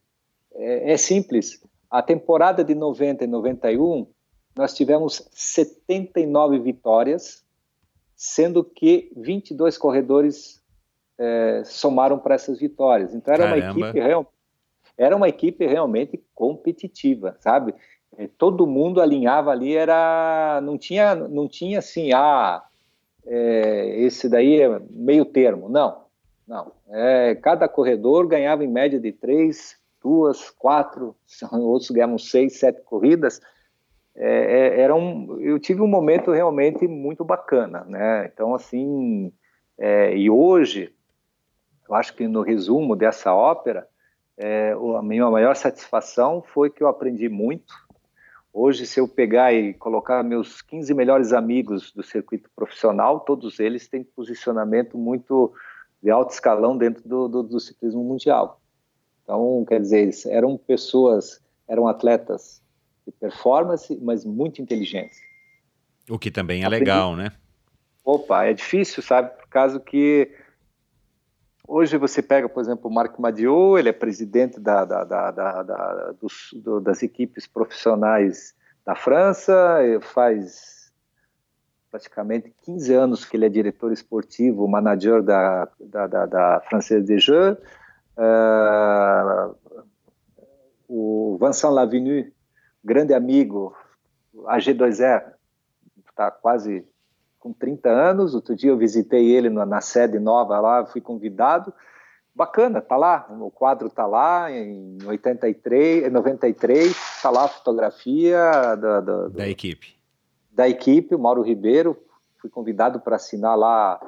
É, é simples. A temporada de 90 e 91, nós tivemos 79 vitórias, sendo que 22 corredores é, somaram para essas vitórias. Então era Caramba. uma equipe real, era uma equipe realmente competitiva, sabe? É, todo mundo alinhava ali, era não tinha não tinha assim ah é, esse daí é meio termo. Não, não. É, cada corredor ganhava em média de três, duas, quatro, outros ganhavam seis, sete corridas. É, é, era um, eu tive um momento realmente muito bacana, né? Então, assim, é, e hoje, eu acho que no resumo dessa ópera, é, a minha maior satisfação foi que eu aprendi muito, Hoje, se eu pegar e colocar meus 15 melhores amigos do circuito profissional, todos eles têm posicionamento muito de alto escalão dentro do, do, do ciclismo mundial. Então, quer dizer, eram pessoas, eram atletas de performance, mas muito inteligentes. O que também é Aprendi. legal, né? Opa, é difícil, sabe? Por causa que Hoje você pega, por exemplo, o Marc Madiot, ele é presidente da, da, da, dos, do, das equipes profissionais da França, faz praticamente 15 anos que ele é diretor esportivo, manager da, da, da, da Française des Jeux. Uh, o Vincent Lavenu, grande amigo, a G2R, está quase com 30 anos. Outro dia eu visitei ele na, na sede nova lá, fui convidado. Bacana, tá lá, o quadro tá lá em 83, 93, tá lá a fotografia da, da equipe. Da equipe, o Mauro Ribeiro, fui convidado para assinar lá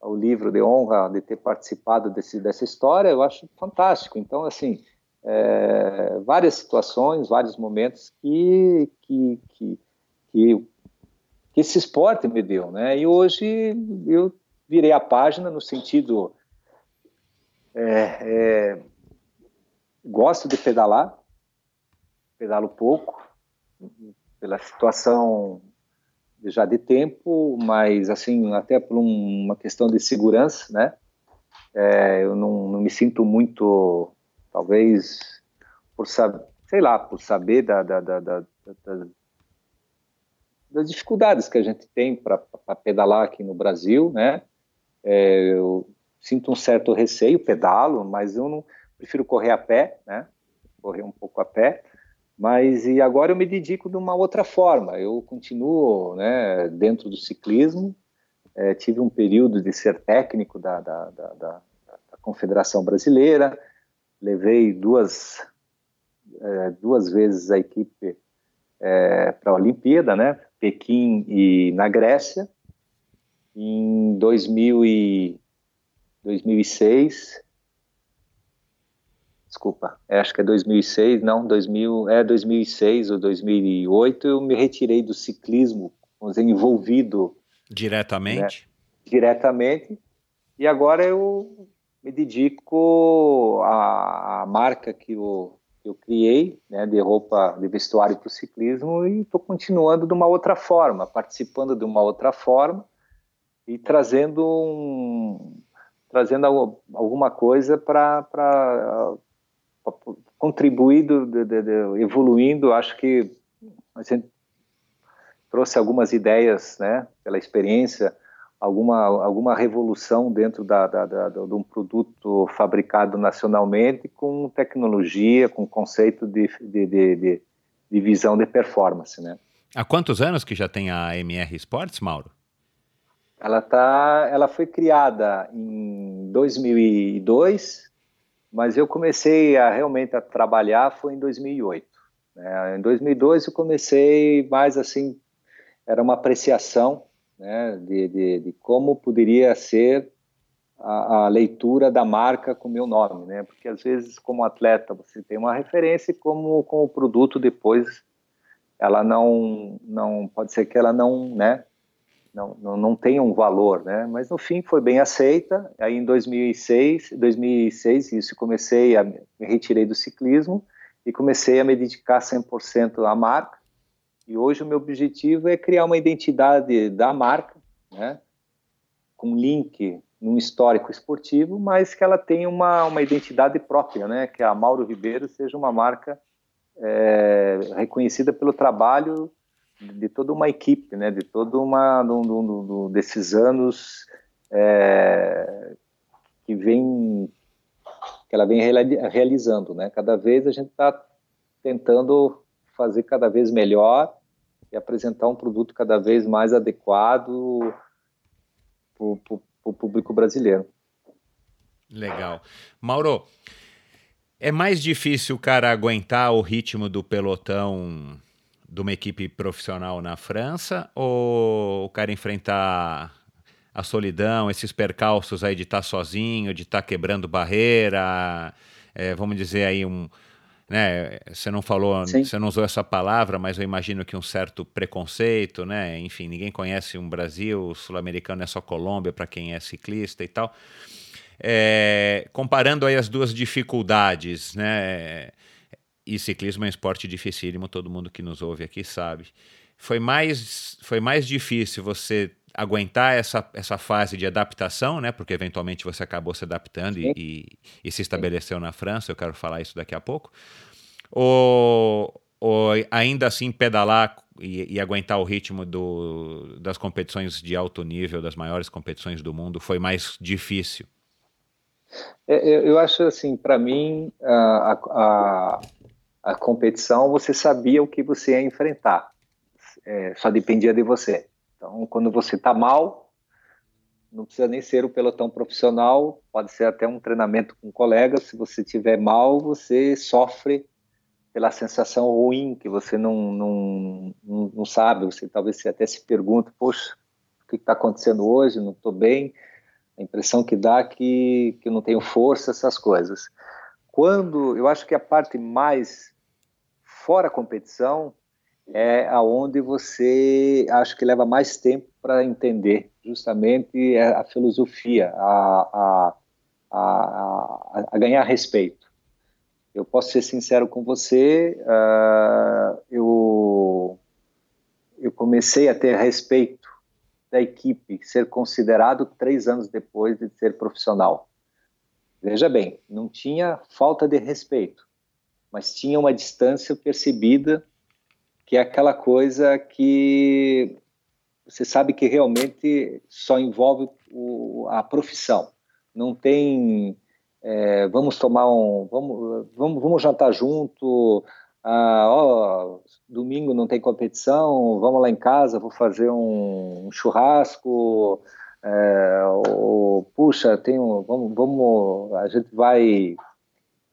o livro de honra de ter participado desse, dessa história, eu acho fantástico. Então, assim, é, várias situações, vários momentos que, que, que, que que esse esporte me deu, né? E hoje eu virei a página no sentido é, é, gosto de pedalar, pedalo pouco pela situação já de tempo, mas assim até por um, uma questão de segurança, né? É, eu não, não, me sinto muito, talvez por sei lá, por saber da, da, da das dificuldades que a gente tem para pedalar aqui no Brasil, né? É, eu sinto um certo receio, pedalo, mas eu não prefiro correr a pé, né? Correr um pouco a pé. Mas e agora eu me dedico de uma outra forma. Eu continuo, né, dentro do ciclismo. É, tive um período de ser técnico da, da, da, da, Confederação Brasileira. Levei duas é, duas vezes a equipe é, para a Olimpíada, né? Pequim e na Grécia. Em 2000 e 2006, desculpa, é, acho que é 2006, não, 2000, é 2006 ou 2008, eu me retirei do ciclismo, vamos dizer, envolvido diretamente. Né, diretamente. E agora eu me dedico à, à marca que eu eu criei, né, de roupa de vestuário para o ciclismo e estou continuando de uma outra forma, participando de uma outra forma e trazendo um, trazendo alguma coisa para contribuir, do, de, de, de, evoluindo. Acho que a gente trouxe algumas ideias, né, pela experiência alguma, alguma revolução dentro da, da, da, de um produto fabricado nacionalmente com tecnologia, com conceito de, de, de, de, visão de performance, né? Há quantos anos que já tem a MR Sports, Mauro? Ela, tá, ela foi criada em 2002, mas eu comecei a realmente a trabalhar foi em 2008. Né? Em 2002 eu comecei mais assim, era uma apreciação né, de, de, de como poderia ser a, a, leitura da marca com meu nome, né? Porque às vezes, como atleta, você tem uma referência, como com o produto depois, ela não, não pode ser que ela não, né? Não, não, tenha um valor, né? Mas no fim foi bem aceita. Aí em 2006, 2006 isso comecei a me retirei do ciclismo e comecei a me dedicar 100% à marca e hoje o meu objetivo é criar uma identidade da marca, né, com link num histórico esportivo, mas que ela tenha uma, uma identidade própria, né, que a Mauro Ribeiro seja uma marca é, reconhecida pelo trabalho de toda uma equipe, né, de toda uma do, do, do, desses anos é, que vem que ela vem realizando, né? Cada vez a gente está tentando fazer cada vez melhor e apresentar um produto cada vez mais adequado para o público brasileiro. Legal. Mauro, é mais difícil o cara aguentar o ritmo do pelotão de uma equipe profissional na França ou o cara enfrentar a solidão, esses percalços aí de estar tá sozinho, de estar tá quebrando barreira, é, vamos dizer aí um, né? Você não falou, Sim. você não usou essa palavra, mas eu imagino que um certo preconceito, né? Enfim, ninguém conhece um Brasil, sul-americano é só Colômbia para quem é ciclista e tal. É, comparando aí as duas dificuldades, né? E ciclismo é um esporte dificílimo, todo mundo que nos ouve aqui sabe. Foi mais, foi mais difícil você aguentar essa, essa fase de adaptação, né? Porque eventualmente você acabou se adaptando e, e, e, se estabeleceu na França. Eu quero falar isso daqui a pouco. Ou, ou ainda assim pedalar e, e, aguentar o ritmo do, das competições de alto nível, das maiores competições do mundo, foi mais difícil? É, eu acho assim, para mim, a, a, a, competição você sabia o que você ia enfrentar, é, só dependia de você. Então, quando você está mal, não precisa nem ser o pelotão profissional, pode ser até um treinamento com colegas. Se você estiver mal, você sofre pela sensação ruim que você não, não, não, não sabe. Você talvez até se pergunte: poxa, o que está acontecendo hoje? Não estou bem. A impressão que dá é que, que eu não tenho força, essas coisas. Quando eu acho que a parte mais fora competição é aonde você acho que leva mais tempo para entender justamente a filosofia, a, a, a, a, ganhar respeito. Eu posso ser sincero com você, uh, eu, eu comecei a ter respeito da equipe, ser considerado três anos depois de ser profissional. Veja bem, não tinha falta de respeito, mas tinha uma distância percebida que é aquela coisa que você sabe que realmente só envolve o, a profissão. Não tem é, vamos tomar um, vamos, vamos, vamos jantar junto, ah, ó, domingo não tem competição, vamos lá em casa, vou fazer um, um churrasco, é, ou, puxa, tem um, vamos, vamos, a gente vai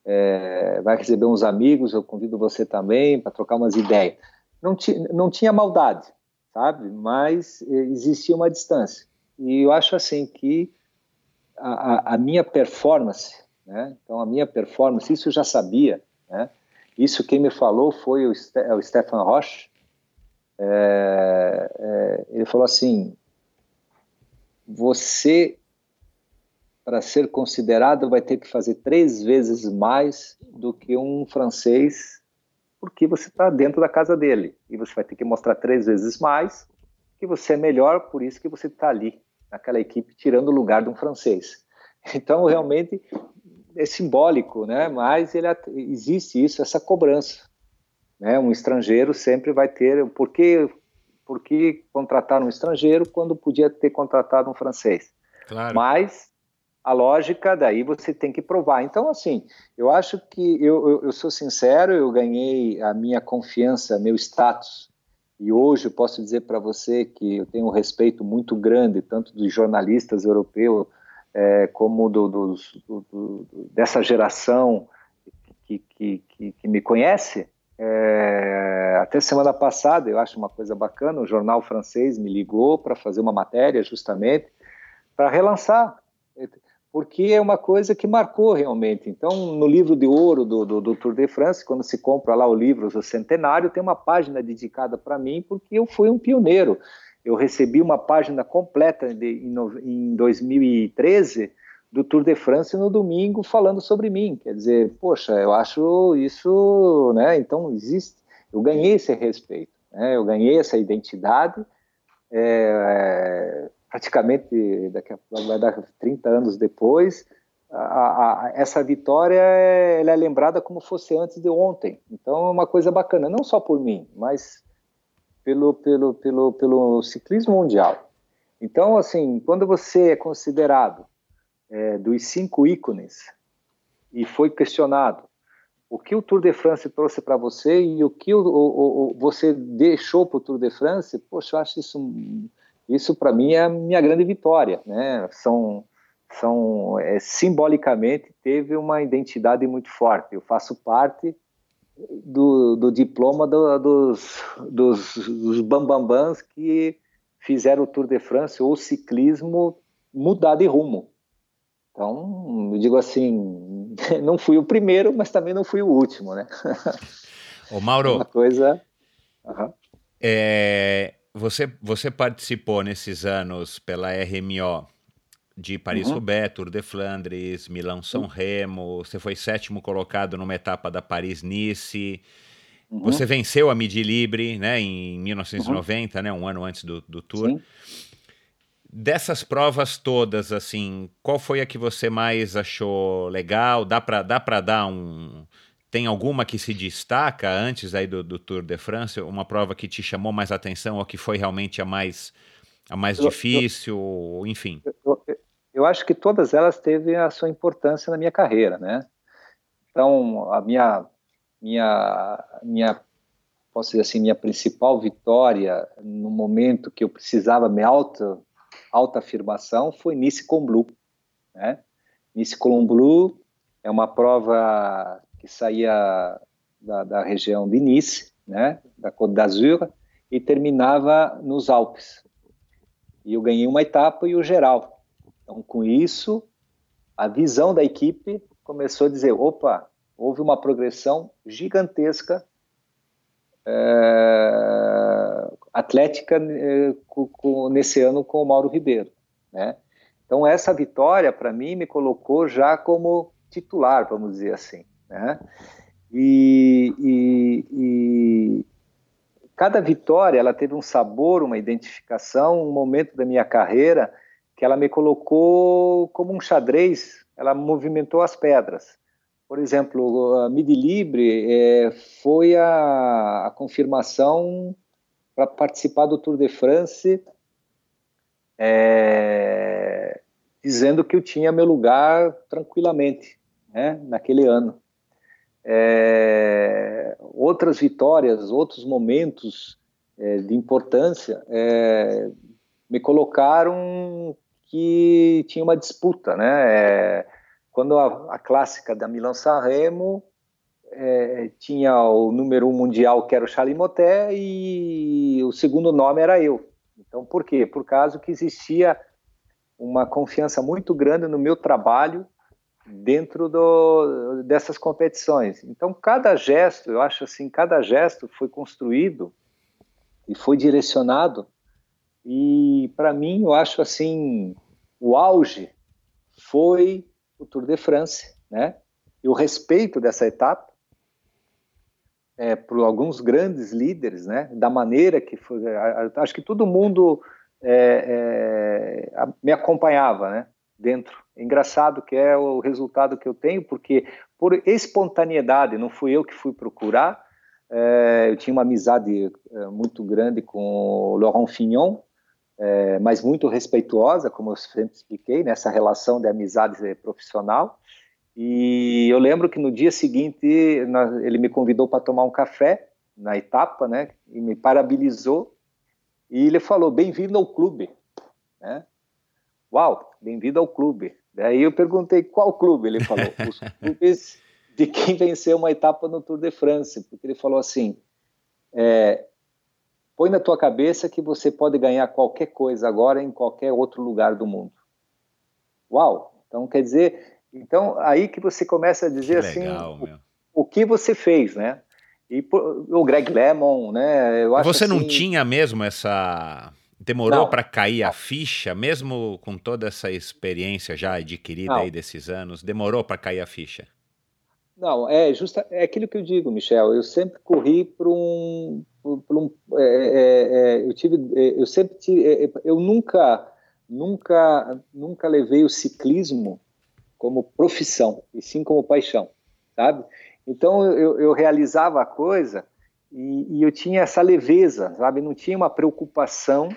é, vai receber uns amigos, eu convido você também para trocar umas ideias. Não, ti, não tinha maldade, sabe? Mas existia uma distância. E eu acho assim que a, a, minha performance, né? Então a minha performance, isso eu já sabia, né? Isso quem me falou foi o, Ste o Stefan Roche. É, é, ele falou assim: você para ser considerado vai ter que fazer três vezes mais do que um francês, porque você está dentro da casa dele e você vai ter que mostrar três vezes mais que você é melhor, por isso que você está ali naquela equipe tirando o lugar de um francês. Então realmente é simbólico, né? Mas ele existe isso, essa cobrança, né? Um estrangeiro sempre vai ter por que por que contratar um estrangeiro quando podia ter contratado um francês? Claro. Mas a lógica daí você tem que provar. Então, assim, eu acho que eu, eu, eu, sou sincero, eu ganhei a minha confiança, meu status, e hoje eu posso dizer para você que eu tenho um respeito muito grande, tanto dos jornalistas europeus é, como do, dos, do, do, dessa geração que, que, que, que me conhece. É, até semana passada, eu acho uma coisa bacana, o jornal francês me ligou para fazer uma matéria justamente para relançar porque é uma coisa que marcou realmente. Então, no livro de ouro do, do, do, Tour de France, quando se compra lá o livro O Centenário, tem uma página dedicada para mim, porque eu fui um pioneiro. Eu recebi uma página completa de, em, em 2013 do Tour de France no domingo falando sobre mim. Quer dizer, poxa, eu acho isso, né? Então existe, eu ganhei esse respeito, né? Eu ganhei essa identidade. É, praticamente daqui a, vai dar 30 anos depois, a, a, essa vitória ela é lembrada como fosse antes de ontem. Então é uma coisa bacana, não só por mim, mas pelo, pelo, pelo, pelo ciclismo mundial. Então, assim, quando você é considerado é, dos cinco ícones e foi questionado o que o Tour de France trouxe para você e o que o, o, o você deixou para o Tour de France, poxa, eu acho isso isso para mim é a minha grande vitória, né? São são é, simbolicamente teve uma identidade muito forte. Eu faço parte do, do diploma do, dos, dos, dos bambambãs que fizeram o Tour de France ou o ciclismo mudar de rumo. Então, eu digo assim, não fui o primeiro, mas também não fui o último, né? Ô Mauro, uma coisa... Uhum. É, você, você participou nesses anos pela RMO de Paris-Roubaix, uhum. Tour de Flandres, Milão-São uhum. Remo, você foi sétimo colocado numa etapa da Paris-Nice, uhum. você venceu a Midi Libre né, em 1990, né, um ano antes do, do Tour. Sim. Dessas provas todas, assim, qual foi a que você mais achou legal? Dá para dá dar um tem alguma que se destaca antes aí do, do, Tour de France? Uma prova que te chamou mais atenção ou que foi realmente a mais, a mais eu, difícil, eu, enfim? Eu, eu, acho que todas elas teve a sua importância na minha carreira, né? Então, a minha, minha, minha posso dizer assim, minha principal vitória no momento que eu precisava minha alta, alta afirmação foi Nice com Blue, né? Nice com Blue é uma prova que saía da, da região de Nice, né, da Côte d'Azur, e terminava nos Alpes. E eu ganhei uma etapa e o geral. Então, com isso, a visão da equipe começou a dizer: opa, houve uma progressão gigantesca é, atlética é, com, com, nesse ano com o Mauro Ribeiro. Né? Então, essa vitória, para mim, me colocou já como titular, vamos dizer assim. Né? E, e, e, cada vitória ela teve um sabor, uma identificação, um momento da minha carreira que ela me colocou como um xadrez, ela movimentou as pedras. por exemplo, a Midi Libre é, foi a, a confirmação para participar do Tour de France, é, dizendo que eu tinha meu lugar tranquilamente, né, naquele ano. É, outras vitórias, outros momentos é, de importância é, me colocaram que tinha uma disputa, né? É, quando a, a, clássica da Milan San Remo é, tinha o número um mundial que era o Charles Motet e o segundo nome era eu. Então, por quê? Por causa que existia uma confiança muito grande no meu trabalho dentro do, dessas competições. Então, cada gesto, eu acho assim, cada gesto foi construído e foi direcionado. E para mim, eu acho assim, o auge foi o Tour de France, né? E o respeito dessa etapa é, por alguns grandes líderes, né? Da maneira que foi, acho que todo mundo é, é, me acompanhava, né? Dentro. Engraçado que é o resultado que eu tenho, porque por espontaneidade, não fui eu que fui procurar, é, eu tinha uma amizade é, muito grande com o Laurent Fignon, é, mas muito respeituosa, como eu sempre expliquei, nessa relação de amizade profissional. E eu lembro que no dia seguinte ele me convidou para tomar um café na etapa, né? E me parabenizou. E ele falou: "Bem-vindo ao clube", né? Uau, bem-vindo ao clube. Daí eu perguntei qual clube. Ele falou: "Os clubes de quem venceu uma etapa no Tour de France", porque ele falou assim: é, põe na tua cabeça que você pode ganhar qualquer coisa agora em qualquer outro lugar do mundo. Uau! Então quer dizer, então, aí que você começa a dizer que assim legal, o, o, que você fez, né? E o Greg Lemon, né? Eu acho você assim... não tinha mesmo essa. Demorou para cair a ficha, mesmo com toda essa experiência já adquirida não. aí desses anos, demorou para cair a ficha? Não, é justa, é aquilo que eu digo, Michel. Eu sempre corri para um, por um é, é, é, eu tive, é, eu sempre tive, é, eu nunca, nunca, nunca levei o ciclismo como profissão, e sim como paixão, sabe? Então eu, eu realizava a coisa e, e, eu tinha essa leveza, sabe? Não tinha uma preocupação.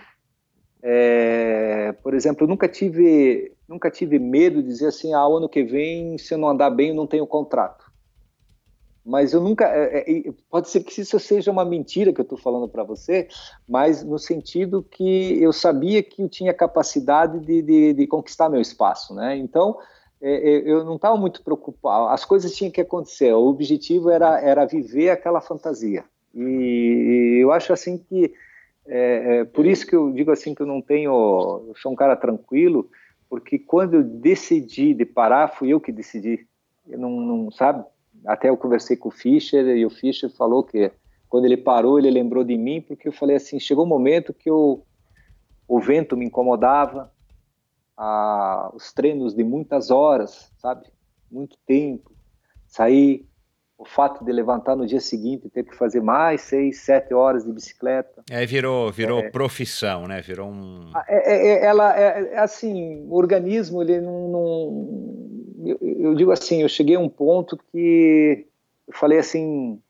É, por exemplo, eu nunca tive, nunca tive medo de dizer assim, ah, ano que vem, se eu não andar bem, eu não tenho contrato. Mas eu nunca. É, é, pode ser que isso seja uma mentira que eu estou falando para você, mas no sentido que eu sabia que eu tinha capacidade de, de, de conquistar meu espaço, né? Então, é, é, eu não estava muito preocupado, as coisas tinham que acontecer, o objetivo era, era viver aquela fantasia. E eu acho assim que, é, é, por isso que eu digo assim que eu não tenho, eu sou um cara tranquilo, porque quando eu decidi de parar, fui eu que decidi. Eu não, não sabe? Até eu conversei com o Fischer e o Fischer falou que quando ele parou, ele lembrou de mim, porque eu falei assim, chegou um momento que eu, o vento me incomodava, a, os treinos de muitas horas, sabe? Muito tempo. Sair, o fato de levantar no dia seguinte e ter que fazer mais seis, sete horas de bicicleta. É, virou, virou é, profissão, né? Virou um. É, é, é ela é, é, assim, o organismo ele não, não eu, eu, digo assim, eu cheguei a um ponto que eu falei assim,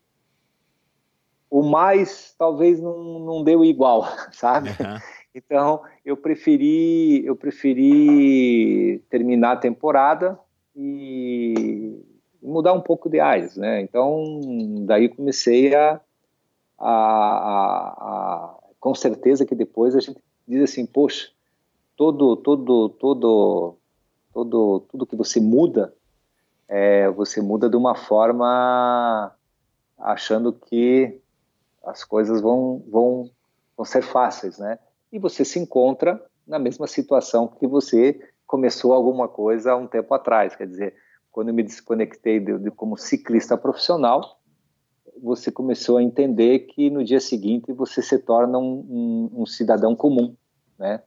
o mais talvez não, não deu igual, sabe? Uhum. Então, eu preferi, eu preferi terminar a temporada e mudar um pouco de áreas, né? Então, daí comecei a, a, a, a, com certeza que depois a gente diz assim, poxa, todo, todo, todo, todo, tudo que você muda, é, você muda de uma forma achando que as coisas vão, vão, vão ser fáceis, né? e você se encontra na mesma situação que você começou alguma coisa há um tempo atrás. Quer dizer, quando eu me desconectei de, de, como ciclista profissional, você começou a entender que no dia seguinte você se torna um, um, um cidadão comum, né?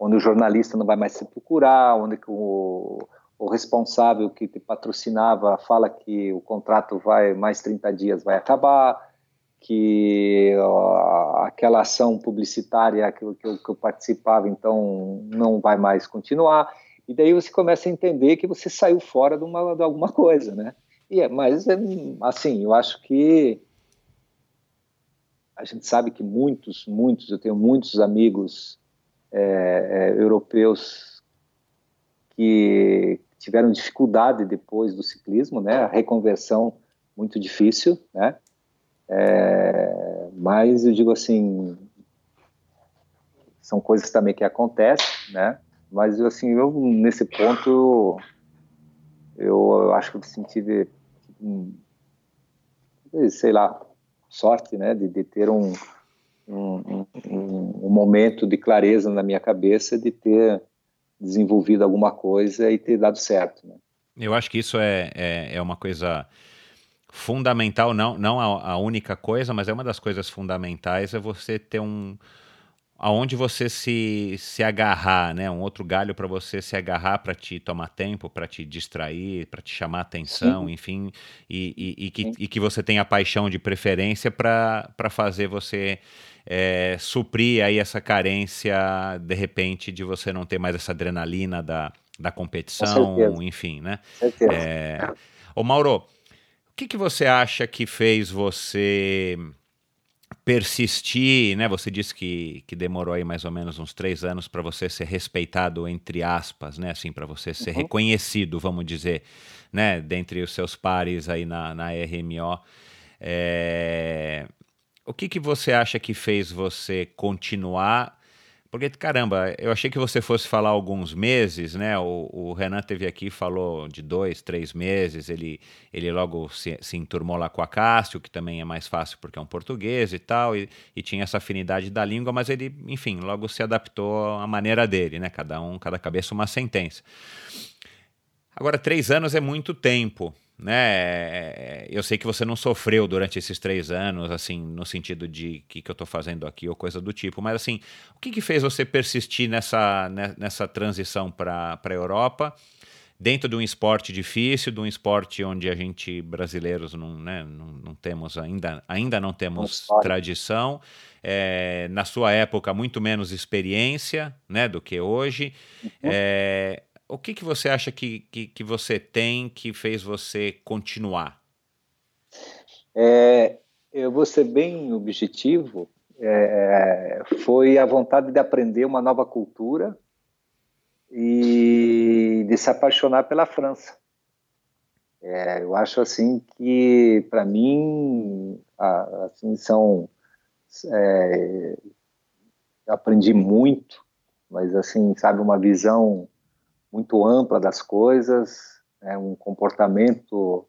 Onde o jornalista não vai mais se procurar, onde o, o responsável que te patrocinava fala que o contrato vai mais 30 dias vai acabar, que ó, aquela ação publicitária que, que, eu, que eu participava, então, não vai mais continuar. E daí você começa a entender que você saiu fora de, uma, de alguma coisa, né? é, mas, é, assim, eu acho que a gente sabe que muitos, muitos, eu tenho muitos amigos é, é, europeus que tiveram dificuldade depois do ciclismo, né? A reconversão muito difícil, né? É, mas eu digo assim, são coisas também que acontecem, né? Mas assim, eu nesse ponto eu, eu acho que eu senti, sei lá, sorte, né, de, de ter um, um, um, um, momento de clareza na minha cabeça de ter desenvolvido alguma coisa e ter dado certo. Né? Eu acho que isso é, é, é uma coisa fundamental, não, não a, a, única coisa, mas é uma das coisas fundamentais é você ter um, aonde você se, se agarrar, né? Um outro galho para você se agarrar para te tomar tempo, para te distrair, para te chamar atenção, Sim. enfim, e, e, e, que, e, que, você tenha paixão de preferência para fazer você é, suprir aí essa carência, de repente, de você não ter mais essa adrenalina da, da competição, enfim, né? É... Ô Mauro, o que, que você acha que fez você persistir, né? Você disse que, que demorou aí mais ou menos uns três anos para você ser respeitado, entre aspas, né? Assim, para você ser uhum. reconhecido, vamos dizer, né? Dentre os seus pares aí na, na RMO. É... O que, que você acha que fez você continuar porque, caramba, eu achei que você fosse falar alguns meses, né? O, o Renan teve aqui falou de dois, três meses. Ele, ele logo se, se enturmou lá com a Cássio, que também é mais fácil porque é um português e tal, e, e tinha essa afinidade da língua, mas ele, enfim, logo se adaptou à maneira dele, né? Cada um, cada cabeça uma sentença. Agora, três anos é muito tempo né? Eu sei que você não sofreu durante esses três anos, assim, no sentido de que que eu estou fazendo aqui ou coisa do tipo, mas assim, o que, que fez você persistir nessa, né, nessa transição para a Europa? Dentro de um esporte difícil, de um esporte onde a gente brasileiros não, né, não, não temos ainda, ainda não temos tradição, é, na sua época muito menos experiência, né, do que hoje. Uhum. É, o que, que você acha que, que, que você tem que fez você continuar? É, eu vou ser bem objetivo. É, foi a vontade de aprender uma nova cultura e de se apaixonar pela França. É, eu acho assim que para mim assim são é, aprendi muito, mas assim sabe uma visão muito ampla das coisas, é um comportamento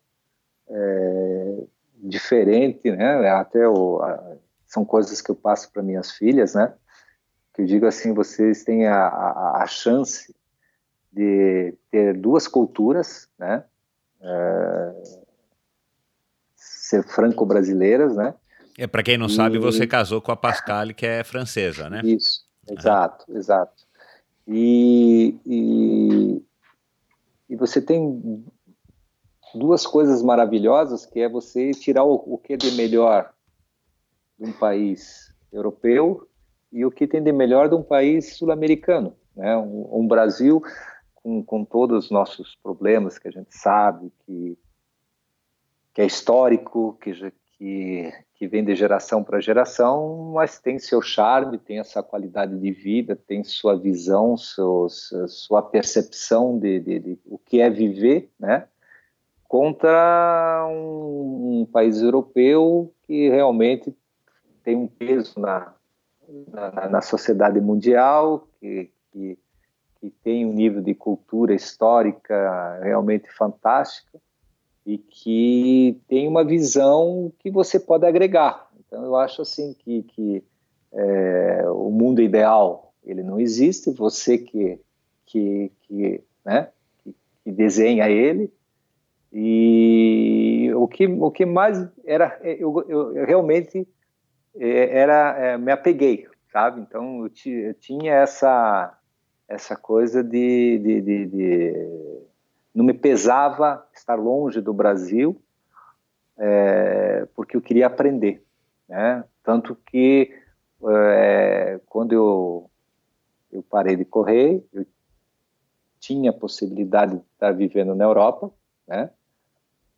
é, diferente, né? Até o, a, são coisas que eu passo para minhas filhas, né? Que eu digo assim, vocês têm a, a, a chance de ter duas culturas, né? É, ser franco-brasileiras, né? É, para quem não e... sabe, você casou com a Pascal, que é francesa, né? Isso, exato, exato. E, e, e, você tem duas coisas maravilhosas, que é você tirar o, o que é de melhor de um país europeu e o que tem de melhor de um país sul-americano. Né? Um, um, Brasil com, com todos os nossos problemas que a gente sabe, que, que é histórico, que, que, que vem de geração para geração, mas tem seu charme, tem essa qualidade de vida, tem sua visão, seu, sua percepção de, de, de, o que é viver, né? Contra um, um, país europeu que realmente tem um peso na, na, na sociedade mundial, que, que, que tem um nível de cultura histórica realmente fantástico e que tem uma visão que você pode agregar. Então, eu acho assim que, que é, o mundo ideal ele não existe. Você que que que, né, que, que desenha ele e o que o que mais era eu, eu, eu realmente é, era é, me apeguei, sabe? Então eu, eu tinha essa essa coisa de, de, de, de não me pesava estar longe do Brasil, é, porque eu queria aprender. Né? Tanto que é, quando eu, eu parei de correr, eu tinha a possibilidade de estar vivendo na Europa, né?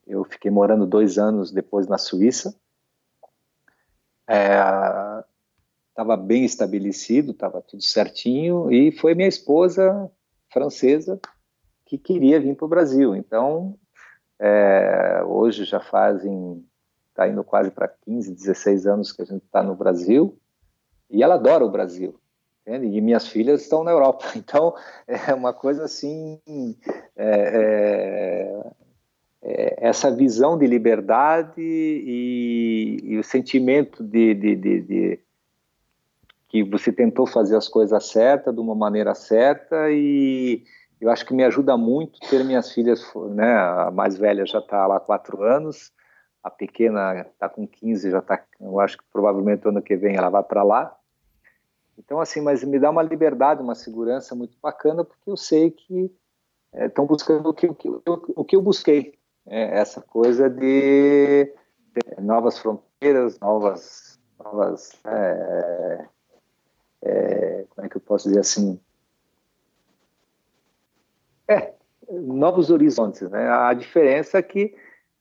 Eu fiquei morando dois anos depois na Suíça. Estava é, bem estabelecido, estava tudo certinho, e foi minha esposa francesa que queria vir para o Brasil. Então, é, hoje já fazem, está indo quase para 15, 16 anos que a gente está no Brasil, e ela adora o Brasil. Entende? E minhas filhas estão na Europa. Então, é uma coisa assim. É, é, é, essa visão de liberdade e, e o sentimento de, de, de, de, que você tentou fazer as coisas certas, de uma maneira certa, e eu acho que me ajuda muito ter minhas filhas, né? A mais velha já está lá há quatro anos, a pequena está com 15, já está, eu acho que provavelmente ano que vem ela vai para lá. Então, assim, mas me dá uma liberdade, uma segurança muito bacana, porque eu sei que estão é, buscando o que, o, que, o que eu busquei, é, essa coisa de, de, novas fronteiras, novas, novas é, como é que eu posso dizer assim, é, novos horizontes, né? A diferença é que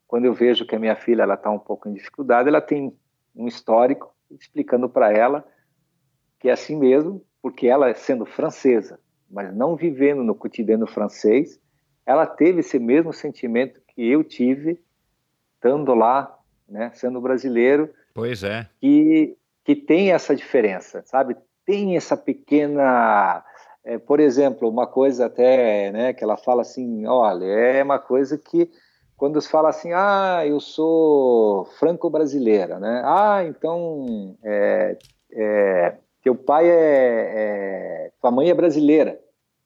quando eu vejo que a minha filha ela está um pouco em dificuldade, ela tem um histórico explicando para ela que é assim mesmo, porque ela sendo francesa, mas não vivendo no cotidiano francês, ela teve esse mesmo sentimento que eu tive estando lá, né, sendo brasileiro. Pois é. Que que tem essa diferença, sabe? Tem essa pequena é, por exemplo, uma coisa até, né, que ela fala assim, olha, é uma coisa que quando se fala assim, ah, eu sou franco-brasileira, né? Ah, então é, é, teu pai é, é, tua mãe é brasileira,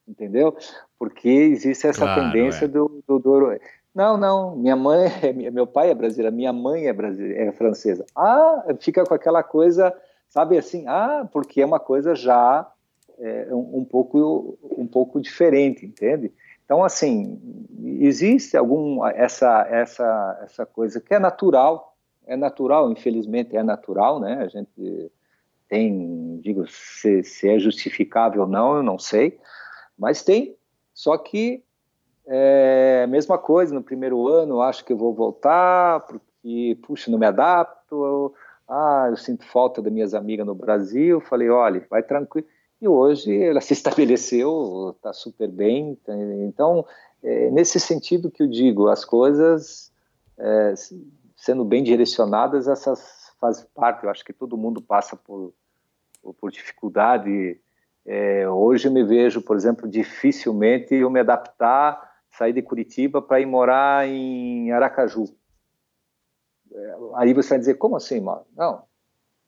entendeu? Porque existe essa claro, tendência é. do, do, do, não, não, minha mãe, é, meu pai é brasileiro, minha mãe é brasileira, é francesa. Ah, fica com aquela coisa, sabe assim, ah, porque é uma coisa já é, um, pouco um pouco diferente, entende? Então assim existe algum essa essa essa coisa que é natural, é natural, infelizmente é natural, né? A gente tem, digo, se, se é justificável ou não, eu não sei, mas tem. Só que é a mesma coisa no primeiro ano, acho que eu vou voltar porque puxa, não me adapto. Eu, ah, eu sinto falta das minhas amigas no Brasil. Falei, olha, vai tranquilo e hoje ela se estabeleceu, está super bem. Então, é, nesse sentido que eu digo, as coisas é, sendo bem direcionadas, essas fazem parte. Eu acho que todo mundo passa por, por dificuldade. É, hoje eu me vejo, por exemplo, dificilmente eu me adaptar, sair de Curitiba para ir morar em Aracaju. É, aí você vai dizer, como assim, mano? Não,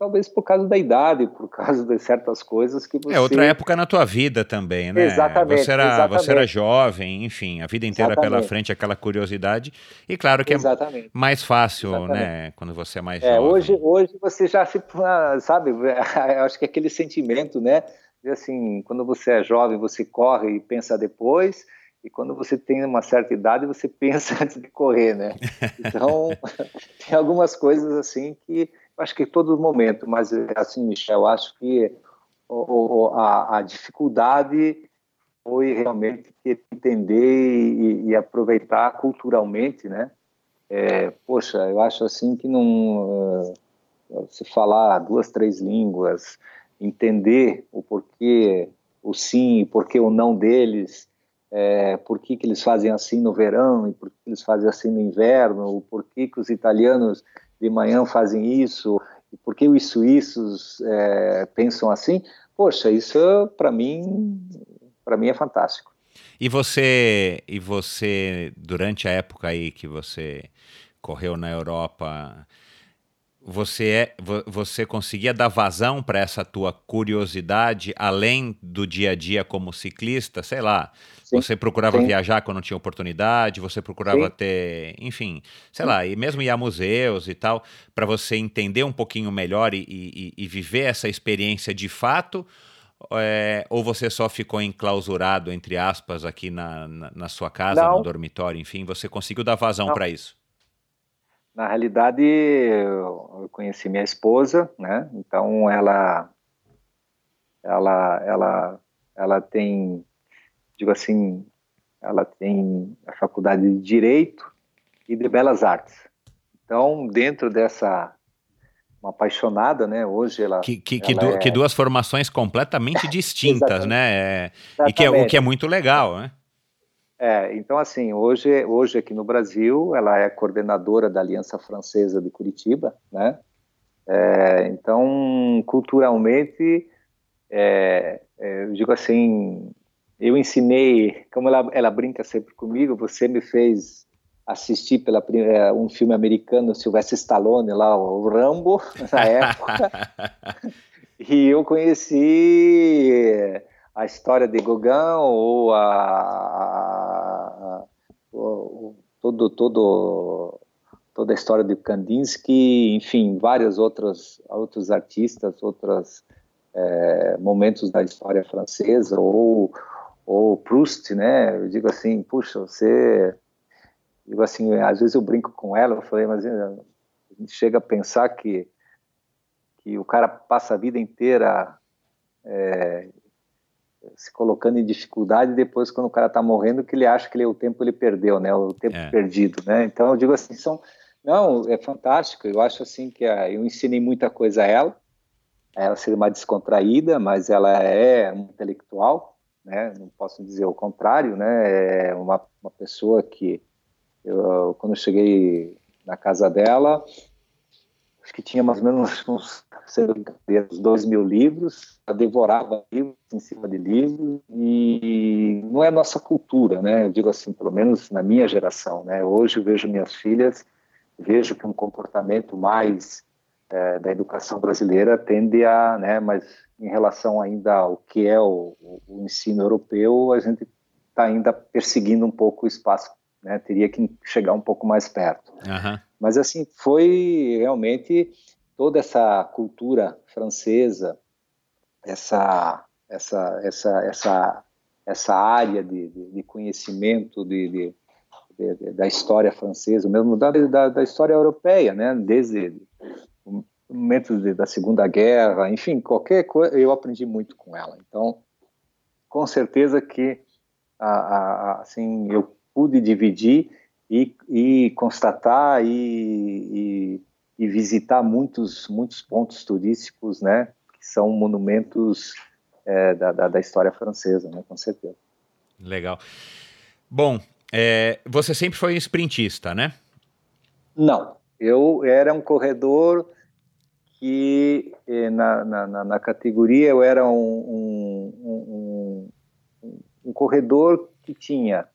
talvez por causa da idade, por causa de certas coisas que você... É outra época na tua vida também, né? Exatamente. Você era, exatamente. Você era jovem, enfim, a vida inteira exatamente. pela frente, aquela curiosidade. E claro que é exatamente. é mais fácil, né? Quando você é mais é, jovem. Hoje, hoje você já se, sabe, eu acho que aquele sentimento, né? De assim, quando você é jovem, você corre e pensa depois, e quando você tem uma certa idade, você pensa antes de correr, né? Então, tem algumas coisas assim que acho que todo momento, mas assim, Michel, acho que a, a, dificuldade foi realmente entender e, e aproveitar culturalmente, né? É, poxa, eu acho assim que não uh, se falar duas, três línguas, entender o porquê, o sim e porquê o não deles, é, por que, que eles fazem assim no verão e por que eles fazem assim no inverno, o porquê que os italianos de manhã fazem isso, por que os suíços é, pensam assim? Poxa, isso para mim, para mim é fantástico. E você, e você durante a época aí que você correu na Europa, você é, você conseguia dar vazão para essa tua curiosidade além do dia a dia como ciclista, sei lá, Sim. Você procurava Sim. viajar quando tinha oportunidade, você procurava Sim. ter, enfim, sei lá, e mesmo ir a museus e tal, para você entender um pouquinho melhor e, e, e viver essa experiência de fato, é, ou você só ficou enclausurado, entre aspas, aqui na, na, na sua casa, Não. no dormitório, enfim, você conseguiu dar vazão para isso? Na realidade, eu conheci minha esposa, né? Então ela, ela, ela, ela tem digo assim, ela tem a faculdade de Direito, e de Belas Artes. Então, dentro dessa uma apaixonada, né? Hoje ela que, que, ela que, é... que duas formações completamente distintas, né? É, e que é o que é muito legal, né? É, então assim, hoje, hoje aqui no Brasil, ela é coordenadora da Aliança Francesa de Curitiba, né? É, então, culturalmente, é, é, eu digo assim, eu ensinei, como ela, ela brinca sempre comigo, você me fez assistir pela é, um filme americano, Sylvester Stallone, lá, o Rambo, na época, e eu conheci a história de Gauguin ou a, todo, todo, toda a história de Kandinsky, enfim, vários outros, outros artistas, outros é, momentos da história francesa, ou, ou Proust, né? Eu digo assim, puxa, você digo assim, às vezes eu brinco com ela, eu falei, mas eh, a gente chega a pensar que, que o cara passa a vida inteira é, se colocando em dificuldade depois quando o cara está morrendo que ele acha que ele, o tempo ele perdeu, né, o tempo é. perdido, né, então eu digo assim, são, não, é fantástico, eu acho assim que a, eu ensinei muita coisa a ela, ela ser uma descontraída, mas ela é um intelectual, né, não posso dizer o contrário, né, é uma, uma pessoa que eu, quando eu cheguei na casa dela, acho que tinha mais ou menos uns, uns dois mil livros, ela devorava livros em cima de livros, e não é nossa cultura, né? Eu digo assim, pelo menos na minha geração, né? Hoje eu vejo minhas filhas, vejo que um comportamento mais é, da educação brasileira tende a, né? Mas em relação ainda ao que é o, o ensino europeu, a gente está ainda perseguindo um pouco o espaço né? Teria que chegar um pouco mais perto. Uhum. Mas assim foi realmente toda essa cultura francesa, essa essa essa essa essa área de, de, de conhecimento de, de, da história francesa, mesmo da, da, da, história europeia, né? Desde o momento da Segunda Guerra, enfim, qualquer coisa, eu aprendi muito com ela. Então, com certeza que a, a, assim eu pude dividir e, e constatar e, e, e, visitar muitos, muitos pontos turísticos, né, que são monumentos é, da, da, da, história francesa, né, com certeza. Legal. Bom, é, você sempre foi sprintista, né? Não, eu era um corredor que eh, na, na, na categoria eu era um, um, um, um corredor que tinha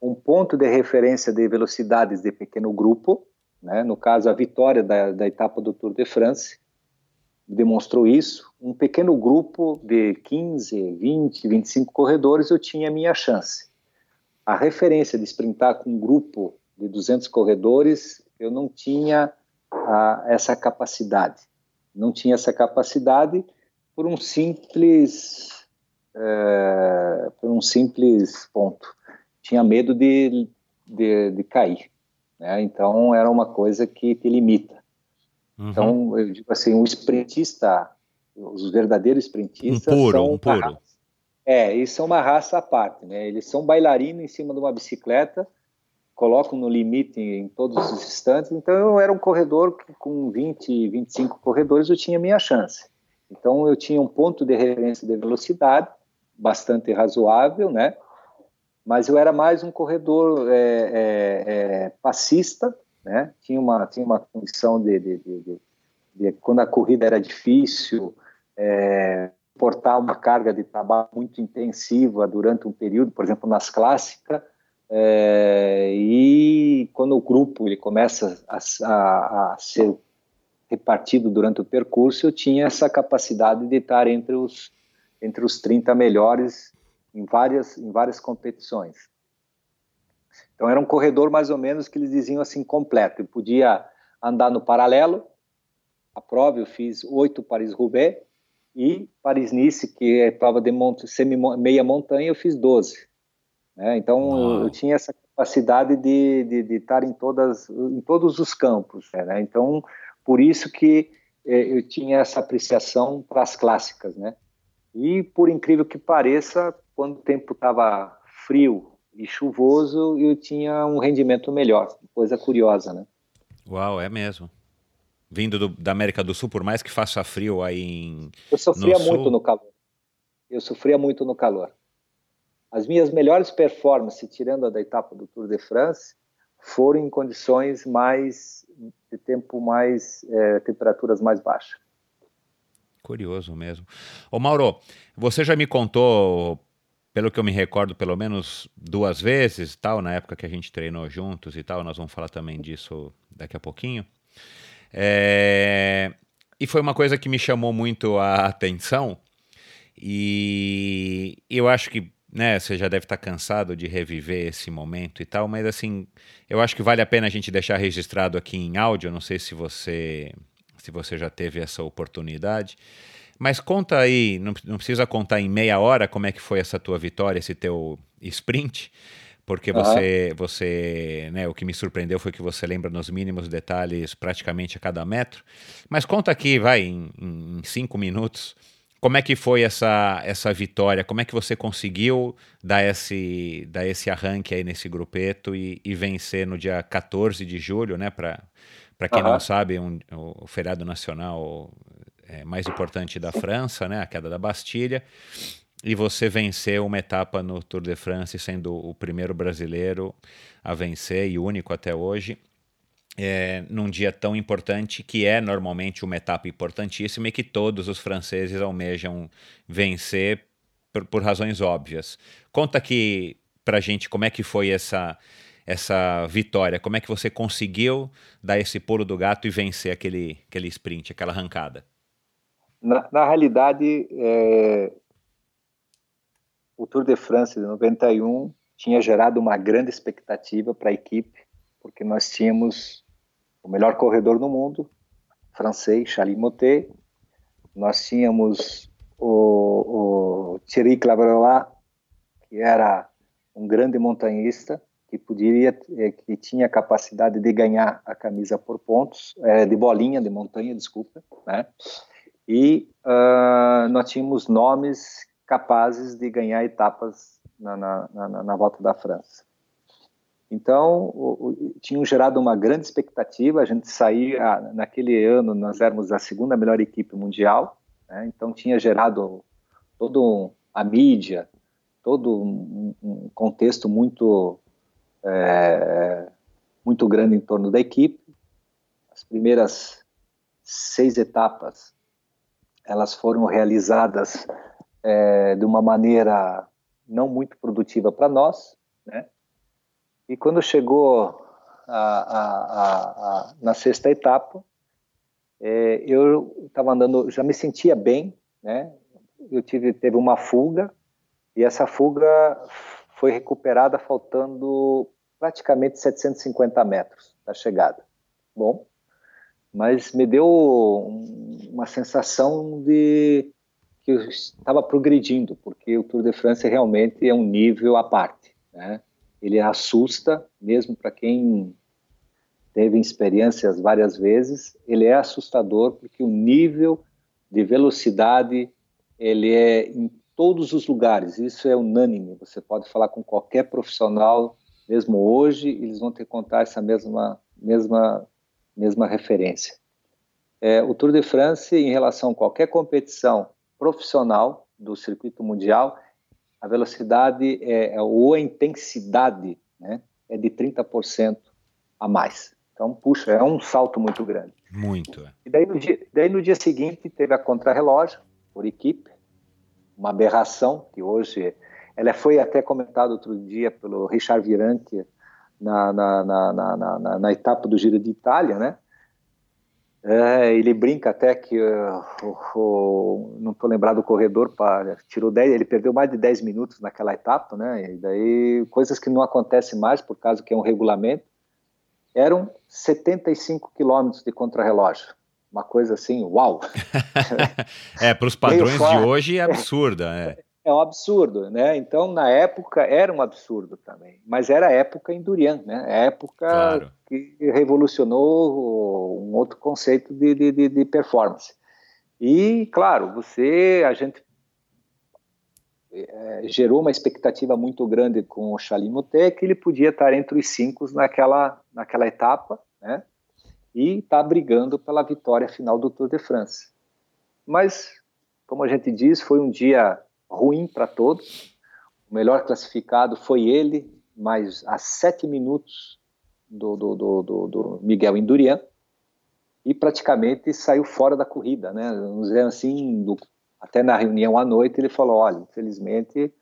um ponto de referência de velocidades de pequeno grupo, né? no caso a vitória da, da etapa do Tour de France demonstrou isso, um pequeno grupo de 15, 20, 25 corredores eu tinha a minha chance. A referência de sprintar com um grupo de 200 corredores, eu não tinha essa capacidade. Não tinha essa capacidade por um simples, é, por um simples ponto tinha medo de, de, de cair. Né? Então, era uma coisa que te limita. Uhum. Então, eu digo assim, o sprintista, os verdadeiros sprintistas um puro, são um puro. Raça, é, eles são uma raça à parte, né? Eles são bailarinos em cima de uma bicicleta, colocam no limite em todos os instantes. Então, eu era um corredor que com 20, 25 corredores eu tinha minha chance. Então, eu tinha um ponto de referência de velocidade bastante razoável, né? Mas eu era mais um corredor é, é, é, passista, né? Tinha uma tinha uma condição de, de, de, de quando a corrida era difícil, é, portar uma carga de trabalho muito intensiva durante um período, por exemplo, nas clássicas, é, e quando o grupo ele começa a, a, a, ser repartido durante o percurso, eu tinha essa capacidade de estar entre os entre os 30 melhores em várias, em várias competições. Então era um corredor mais ou menos que eles diziam assim completo. Eu podia andar no paralelo. A prova eu fiz oito Paris-Roubaix e Paris-Nice, que é prova de mont semi meia montanha, eu fiz doze. Né? Então eu tinha essa capacidade de, de, de, estar em todas em todos os campos. Né? Então por isso que eh, eu tinha essa apreciação para as clássicas, né? E por incrível que pareça, quando o tempo estava frio e chuvoso, eu tinha um rendimento melhor. Coisa curiosa, né? Uau, é mesmo. Vindo do, da América do Sul, por mais que faça frio aí em. Eu sofria no muito sul... no calor. Eu sofria muito no calor. As minhas melhores performances, tirando a da etapa do Tour de France, foram em condições mais de tempo mais é, temperaturas mais baixas. Curioso mesmo. Ô Mauro, você já me contou, pelo que eu me recordo, pelo menos duas vezes, tal, na época que a gente treinou juntos e tal. Nós vamos falar também disso daqui a pouquinho. É... E foi uma coisa que me chamou muito a atenção. E eu acho que né, você já deve estar cansado de reviver esse momento e tal, mas assim, eu acho que vale a pena a gente deixar registrado aqui em áudio, não sei se você se você já teve essa oportunidade. Mas conta aí, não, não precisa contar em meia hora como é que foi essa tua vitória, esse teu sprint, porque você, uhum. você, né, o que me surpreendeu foi que você lembra nos mínimos detalhes praticamente a cada metro. Mas conta aqui, vai, em, em cinco minutos, como é que foi essa, essa vitória? Como é que você conseguiu dar esse, dar esse arranque aí nesse grupeto e, e vencer no dia 14 de julho, né? Para quem uhum. não sabe, um, o feriado nacional é, mais importante da França, né? A queda da Bastilha. E você venceu uma etapa no Tour de France, sendo o primeiro brasileiro a vencer e único até hoje é, num dia tão importante, que é normalmente uma etapa importantíssima e que todos os franceses almejam vencer por, por razões óbvias. Conta aqui pra gente como é que foi essa, essa vitória, como é que você conseguiu dar esse pulo do gato e vencer aquele, aquele sprint, aquela arrancada. Na, na realidade, é, o Tour de France de 91 tinha gerado uma grande expectativa para a equipe, porque nós tínhamos o melhor corredor do mundo, francês, Charles Motet. Nós tínhamos o, o Thierry Claverolat, que era um grande montanhista, que poderia, é, que tinha capacidade de ganhar a camisa por pontos, é, de bolinha, de montanha, desculpa, né? E uh, nós tínhamos nomes capazes de ganhar etapas na, na, na, na volta da França. Então, o, o, tinham gerado uma grande expectativa. A gente saía, naquele ano, nós éramos a segunda melhor equipe mundial, né? então tinha gerado todo a mídia, todo um, um contexto muito, é, muito grande em torno da equipe. As primeiras seis etapas, elas foram realizadas é, de uma maneira não muito produtiva para nós, né? E quando chegou a, a, a, na sexta etapa, é, eu estava andando, já me sentia bem, né? Eu tive teve uma fuga e essa fuga foi recuperada faltando praticamente 750 metros da chegada. Bom, mas me deu uma sensação de que eu estava progredindo, porque o Tour de France realmente é um nível à parte, né? ele assusta, mesmo para quem teve experiências várias vezes, ele é assustador porque o nível de velocidade ele é em todos os lugares, isso é unânime, você pode falar com qualquer profissional, mesmo hoje, eles vão que contar essa mesma, mesma, mesma referência. É, o Tour de France, em relação a qualquer competição profissional do circuito mundial, a velocidade é, é, ou a intensidade né, é de 30% a mais. Então, puxa, é um salto muito grande. Muito. É. E daí no dia, daí no dia seguinte teve a contrarrelógio por equipe, uma aberração que hoje ela foi até comentada outro dia pelo Richard Viranque na, na, na, na, etapa do Giro de Itália, né? É, ele brinca até que o, não estou lembrado do corredor para tirou 10, ele perdeu mais de 10 minutos naquela etapa, né? E daí coisas que não acontecem mais por causa que é um regulamento. Eram 75 quilômetros de contrarrelógio. Uma coisa assim, uau! é, para os padrões de hoje é absurda. É é um absurdo, né? Então, na época, era um absurdo também. Mas era a época em Durian, né? A época claro. que revolucionou um outro conceito de, de, de, performance. E, claro, você, a gente é, gerou uma expectativa muito grande com o Chalimotê que ele podia estar entre os cinco naquela, naquela etapa, né? E estar tá brigando pela vitória final do Tour de France. Mas, como a gente diz, foi um dia ruim para todos. O melhor classificado foi ele, mas a sete minutos do, do, do, do Miguel Indurain e praticamente saiu fora da corrida, né? Vamos dizer assim, até na reunião à noite ele falou, olha, infelizmente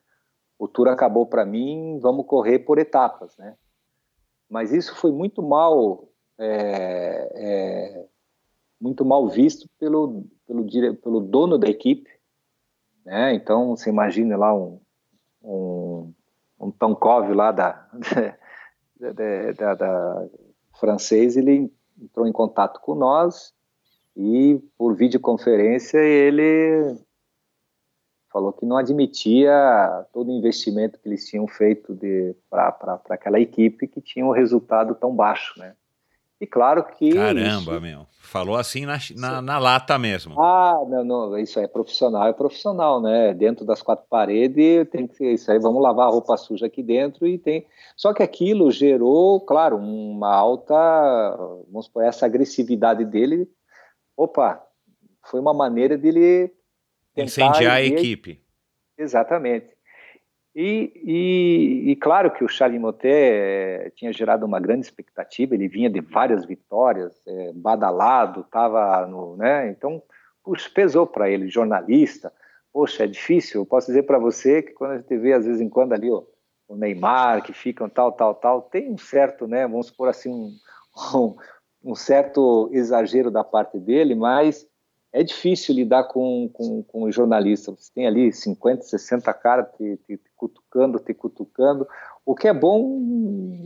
o tour acabou para mim, vamos correr por etapas, né? Mas isso foi muito mal, é, é, muito mal visto pelo, pelo, pelo dono da equipe, né? Então você imagina lá um, um, um Tonkov lá da, da, da, da francês, ele entrou em contato com nós e por videoconferência ele falou que não admitia todo o investimento que eles tinham feito para aquela equipe que tinha um resultado tão baixo, né? E claro que. Caramba, isso... meu. Falou assim na, na, na, lata mesmo. Ah, não, não, isso é profissional, é profissional, né? Dentro das quatro paredes tem que ser isso aí, vamos lavar a roupa suja aqui dentro e tem. Só que aquilo gerou, claro, uma alta, vamos por essa agressividade dele. Opa, foi uma maneira dele incendiar a equipe. Exatamente. E, e, e, claro que o Charles Motet tinha gerado uma grande expectativa, ele vinha de várias vitórias, é, badalado, estava no. Né? Então, puxa, pesou para ele, jornalista. Poxa, é difícil. Eu posso dizer para você que quando a gente vê, às vezes em quando, ali ó, o Neymar, que ficam tal, tal, tal, tem um certo, né, vamos supor assim, um, um, um certo exagero da parte dele, mas é difícil lidar com, com, com os jornalistas. Você tem ali 50, 60 caras te, te, cutucando, te cutucando. O que é bom,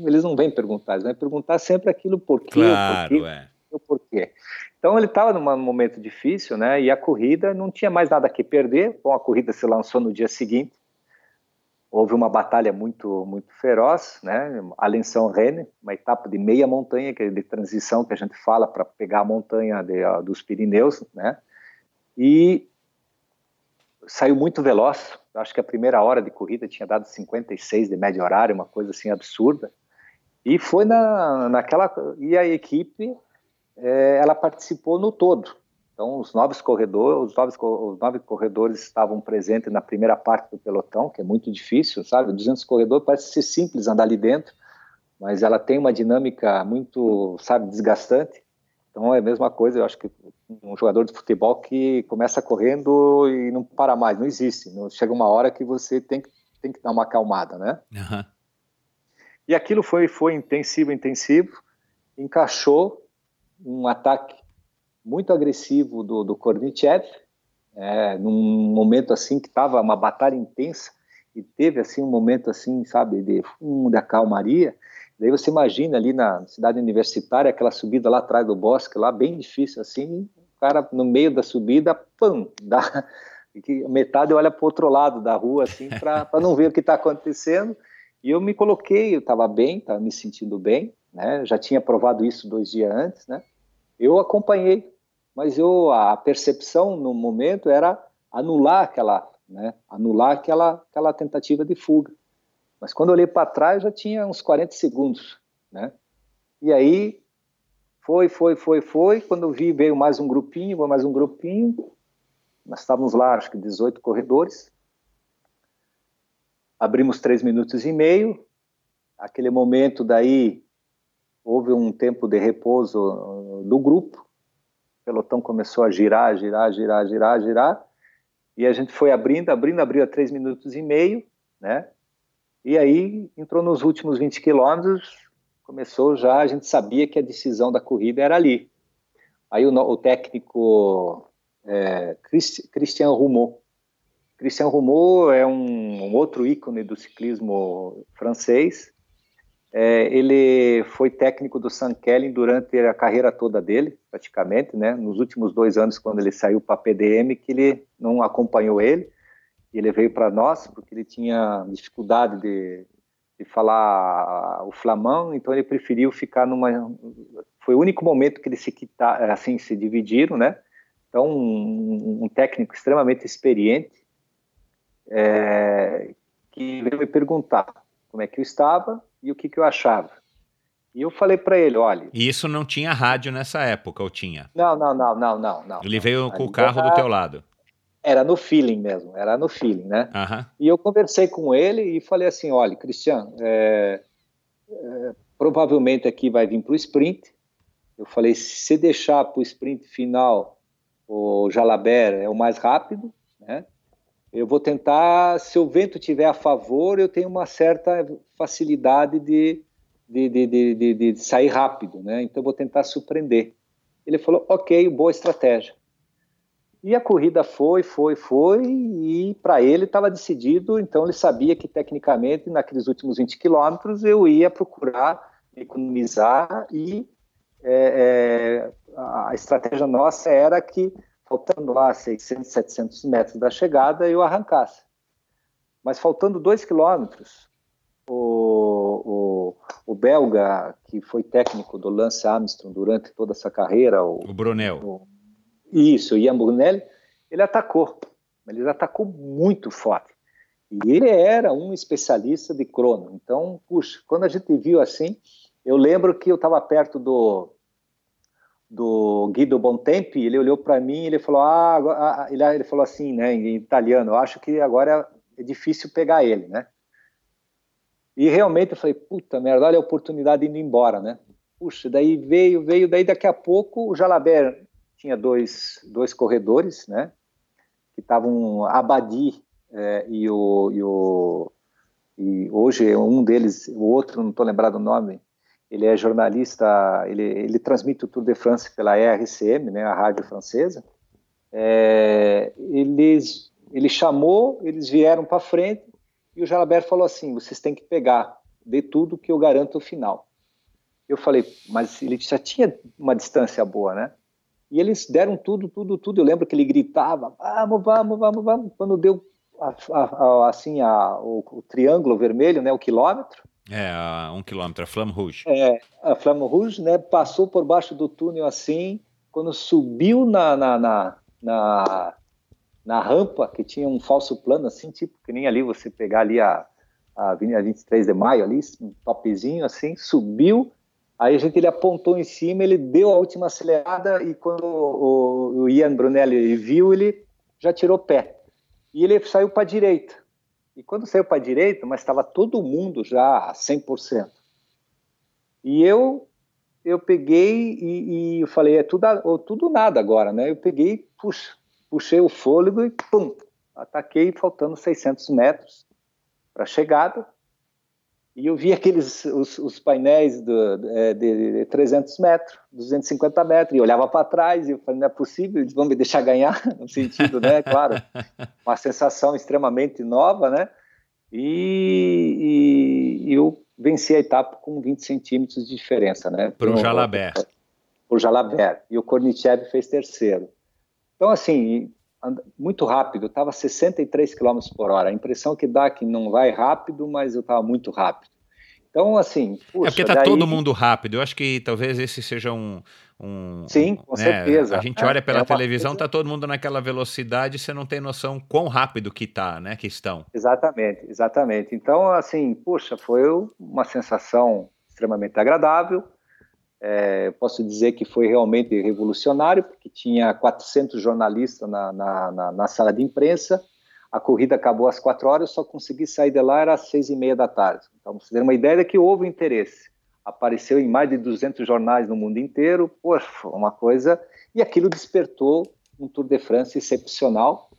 eles não vêm perguntar, eles vêm perguntar sempre aquilo porquê, claro, porquê, é. o porquê. Então ele estava num momento difícil, né? E a corrida não tinha mais nada que perder. Bom, a corrida se lançou no dia seguinte houve uma batalha muito muito feroz, né? Alenção Rennes, uma etapa de meia montanha, que é de transição que a gente fala para pegar a montanha de, dos Pirineus, né? E saiu muito veloz. Acho que a primeira hora de corrida tinha dado 56 de média horária, uma coisa assim absurda. E foi na, naquela e a equipe é, ela participou no todo. Então, os nove corredores, os nove, os nove corredores estavam presentes na primeira parte do pelotão, que é muito difícil, sabe? 200 corredores parece ser simples andar ali dentro, mas ela tem uma dinâmica muito, sabe, desgastante. Então, é a mesma coisa, eu acho que um jogador de futebol que começa correndo e não para mais, não existe. Chega uma hora que você tem que, tem que dar uma acalmada, né? Uhum. E aquilo foi, foi intensivo, intensivo, encaixou um ataque muito agressivo do, do Kornichev, é, num momento assim que estava uma batalha intensa e teve assim um momento assim, sabe, de fundo, da calmaria. Daí você imagina ali na cidade universitária aquela subida lá atrás do bosque, lá bem difícil assim, o cara no meio da subida, pam, dá metade olha para o outro lado da rua assim para não ver o que está acontecendo. E eu me coloquei, eu estava bem, estava me sentindo bem, né? Já tinha provado isso dois dias antes, né? Eu acompanhei, mas eu a percepção no momento era anular aquela, né, anular aquela aquela tentativa de fuga. Mas quando eu olhei para trás já tinha uns 40 segundos, né? E aí foi, foi, foi, foi. Quando eu vi veio mais um grupinho, mais um grupinho. Nós estávamos lá, acho que 18 corredores. Abrimos três minutos e meio. Aquele momento daí houve um tempo de repouso uh, do grupo, o pelotão começou a girar, girar, girar, girar, girar, e a gente foi abrindo, abrindo, abriu a três minutos e meio, né? E aí entrou nos últimos 20 quilômetros, começou já, a gente sabia que a decisão da corrida era ali. Aí o, o técnico é, Christian Rumot. Christian Rumot é um, um outro ícone do ciclismo francês, é, ele foi técnico do San Kellen durante a carreira toda dele, praticamente, né? Nos últimos dois anos, quando ele saiu para a PDM, que ele não acompanhou ele, ele veio para nós porque ele tinha dificuldade de, de falar o flamão, então ele preferiu ficar numa. Foi o único momento que eles se quitaram, assim, se dividiram, né? Então, um, um técnico extremamente experiente, é, que veio me perguntar como é que eu estava e o que, que eu achava. E eu falei para ele, olha... E isso não tinha rádio nessa época, ou tinha? Não, não, não, não, não. não ele veio com o carro era, do teu lado. Era no feeling mesmo, era no feeling, né? Uhum. E eu conversei com ele e falei assim, olha, Cristiano, é, é, provavelmente aqui vai vir para o sprint. Eu falei, se deixar para o sprint final, o Jalabert é o mais rápido, né? Eu vou tentar, se o vento tiver a favor, eu tenho uma certa facilidade de de, de, de, de, sair rápido, né? Então vou tentar surpreender. Ele falou, ok, boa estratégia. E a corrida foi, foi, foi, e para ele estava decidido, então ele sabia que tecnicamente naqueles últimos 20 quilômetros eu ia procurar economizar e é, é, a estratégia nossa era que faltando lá 600, 700 metros da chegada eu arrancasse. Mas faltando 2 quilômetros, o, o, o, belga, que foi técnico do Lance Armstrong durante toda essa carreira, o, o Brunel. O, isso, o Ian Brunel, ele atacou. Ele atacou muito forte. E ele era um especialista de crono. Então, puxa, quando a gente viu assim, eu lembro que eu estava perto do, do Guido Bontempi, ele olhou para mim e ele falou, ah, ah, ele, ele falou assim, né, em italiano, eu acho que agora é difícil pegar ele, né? E realmente eu falei, puta merda, olha a oportunidade indo embora, né? Puxa, daí veio, veio, daí daqui a pouco o Jalabert tinha dois, dois corredores, né? Que estavam Abadi é, e, o, e o e hoje um deles, o outro não estou lembrado o nome, ele é jornalista, ele, ele transmite o Tour de France pela RCM, né, a rádio francesa. É, eles, ele chamou, eles vieram para frente e o Jalabert falou assim: vocês têm que pegar, de tudo que eu garanto o final. Eu falei, mas ele já tinha uma distância boa, né? E eles deram tudo, tudo, tudo. Eu lembro que ele gritava: vamos, vamos, vamos, vamos. Quando deu a, a, a, assim o, o, triângulo vermelho, né, o quilômetro. É, um quilômetro, a Flamme Rouge. É, a Flamme Rouge, né, passou por baixo do túnel assim. Quando subiu na, na, na, na na rampa, que tinha um falso plano, assim, tipo, que nem ali você pegar ali a, a Avenida 23 de Maio, ali, um topzinho, assim, subiu, aí a gente, ele apontou em cima, ele deu a última acelerada e quando o, o Ian Brunelli viu, ele já tirou pé. E ele saiu para a direita. E quando saiu para a direita, mas estava todo mundo já 100%. E eu eu peguei e, e falei, é tudo, ou tudo nada agora, né? Eu peguei, puxa, puxei o fôlego e pum, ataquei faltando 600 metros para a chegada. E eu vi aqueles os, os painéis do, é, de, de 300 metros, 250 metros, e olhava para trás e eu falei, não é possível, eles vão me deixar ganhar, no sentido, né, claro, uma sensação extremamente nova, né, e, e, eu venci a etapa com 20 centímetros de diferença, né. Para o Jalabert. Para o Jalabert, e o Kornichev fez terceiro. Então, assim, muito rápido, estava 63 km por hora. A impressão que dá é que não vai rápido, mas eu estava muito rápido. Então, assim. Puxa, é porque está daí... todo mundo rápido. Eu acho que talvez esse seja um. um Sim, com né? certeza. A gente olha é, pela é televisão, está coisa... todo mundo naquela velocidade, você não tem noção quão rápido que tá, né? Que estão. Exatamente, exatamente. Então, assim, puxa, foi uma sensação extremamente agradável. É, posso dizer que foi realmente revolucionário, porque tinha 400 jornalistas na, na, na, na, sala de imprensa. A corrida acabou às quatro horas, só consegui sair de lá era às seis e meia da tarde. Então, você ter uma ideia que houve interesse. Apareceu em mais de 200 jornais no mundo inteiro. Poxa, uma coisa. E aquilo despertou um Tour de France excepcional,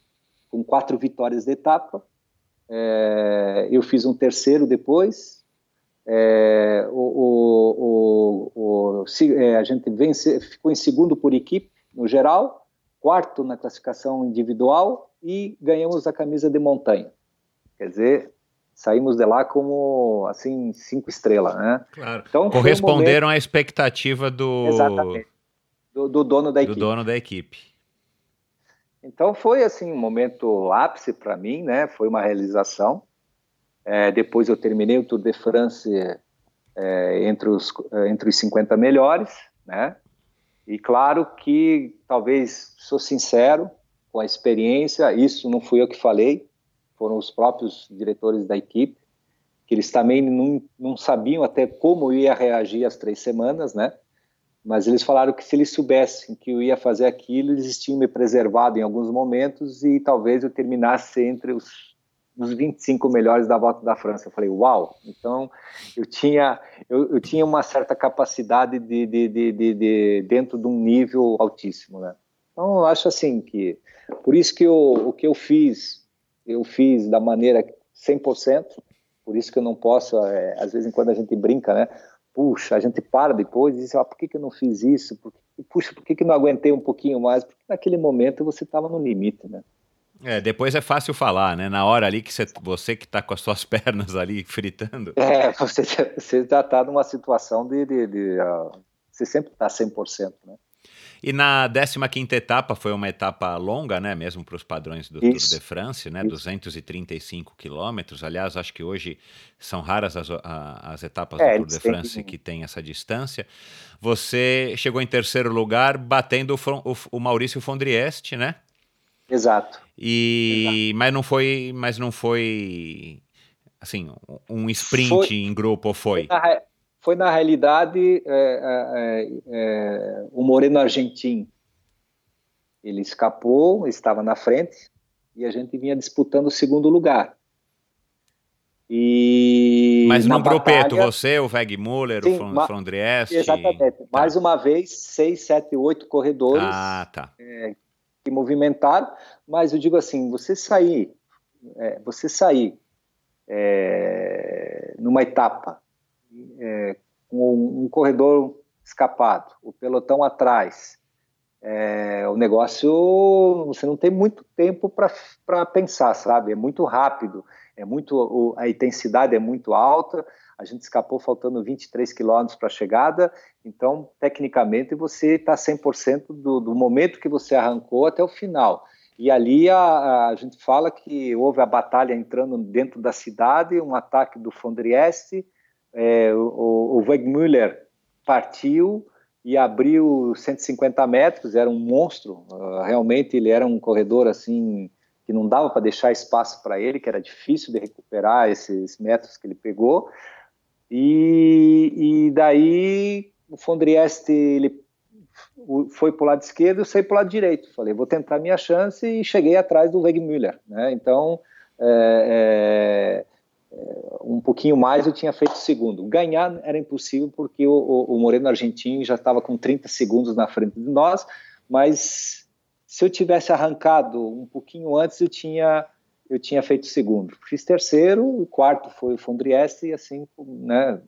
com quatro vitórias de etapa. É, eu fiz um terceiro depois, é, o, o, o, é, a gente vence, ficou em segundo por equipe no geral, quarto na classificação individual e ganhamos a camisa de montanha. Quer dizer, saímos de lá como assim cinco estrelas, né? Claro. Então, Corresponderam um momento... à expectativa do do, do, dono da do equipe. Do dono da equipe. Então foi assim um momento ápice para mim, né? Foi uma realização. É, depois eu terminei o Tour de France é, entre, os, é, entre os 50 melhores, né? E claro que, talvez, sou sincero com a experiência, isso não fui eu que falei, foram os próprios diretores da equipe, que eles também não, não sabiam até como eu ia reagir às três semanas, né? Mas eles falaram que se eles soubessem que eu ia fazer aquilo, eles tinham me preservado em alguns momentos e talvez eu terminasse entre os nos 25 melhores da volta da França. Eu falei, uau! Então, eu tinha, eu, eu tinha uma certa capacidade de, de, de, de, dentro de um nível altíssimo, né? Então, eu acho assim que, por isso que eu, o que eu fiz, eu fiz da maneira 100%, por isso que eu não posso, é, às vezes, quando a gente brinca, né? Puxa, a gente para depois e diz, ah, por que, que eu não fiz isso? Por que, puxa, por que, que não aguentei um pouquinho mais? Porque naquele momento você estava no limite, né? É, depois é fácil falar, né? Na hora ali que cê, você que está com as suas pernas ali fritando. É, você, você já está numa situação de. de, de uh, você sempre está 100%, né? E na 15 etapa foi uma etapa longa, né? Mesmo para os padrões do Isso. Tour de France, né? Isso. 235 quilômetros. Aliás, acho que hoje são raras as, as etapas é, do Tour de France que tem essa distância. Você chegou em terceiro lugar, batendo o, o, o Maurício Fondrieste, né? Exato. E Exato. mas não foi, mas não foi assim um sprint foi, em grupo ou foi? Foi na, foi na realidade é, é, é, é, o Moreno Argentino. Ele escapou, estava na frente e a gente vinha disputando o segundo lugar. E Mas no grupeto, batalha, você, o Veg Muller, sim, o Frondrieste... Exatamente. Tá. Mais uma vez, seis, sete, oito corredores ah, tá. é, que movimentaram, mas eu digo assim, você sair, é, você sair é, numa etapa é, com um, um, corredor escapado, o pelotão atrás, é, o negócio você não tem muito tempo para pensar, sabe? É muito rápido, é muito a intensidade é muito alta a gente escapou faltando 23 quilômetros para a chegada, então, tecnicamente, você está 100% do, do momento que você arrancou até o final. E ali a, a, gente fala que houve a batalha entrando dentro da cidade, um ataque do Fondrieste, é, o, o Wegmüller partiu e abriu 150 metros, era um monstro, uh, realmente ele era um corredor assim que não dava para deixar espaço para ele, que era difícil de recuperar esses metros que ele pegou, e, e daí o Fondrieste ele foi para o lado esquerdo eu saí para o lado direito. Falei, vou tentar minha chance e cheguei atrás do Wegmüller. Né? Então, é, é, um pouquinho mais eu tinha feito segundo. Ganhar era impossível porque o, o Moreno Argentino já estava com 30 segundos na frente de nós, mas se eu tivesse arrancado um pouquinho antes, eu tinha eu tinha feito segundo. Fiz terceiro, o quarto foi o Fondrieste e assim, né?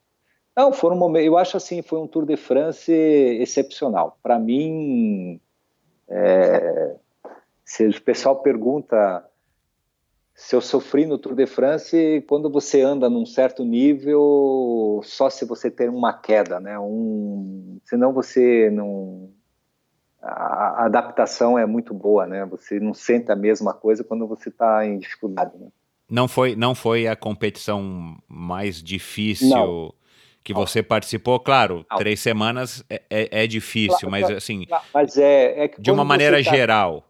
Não, foram momentos, eu acho assim, foi um Tour de France excepcional. Para mim, é, se o pessoal pergunta se eu sofri no Tour de France, quando você anda num certo nível, só se você tem uma queda, né? Um, senão você não a, adaptação é muito boa, né? Você não sente a mesma coisa quando você está em dificuldade. Né? Não foi, não foi a competição mais difícil não. que você não. participou? Claro, não. três semanas é, é, é difícil, mas assim, mas é, é de uma maneira tá, geral.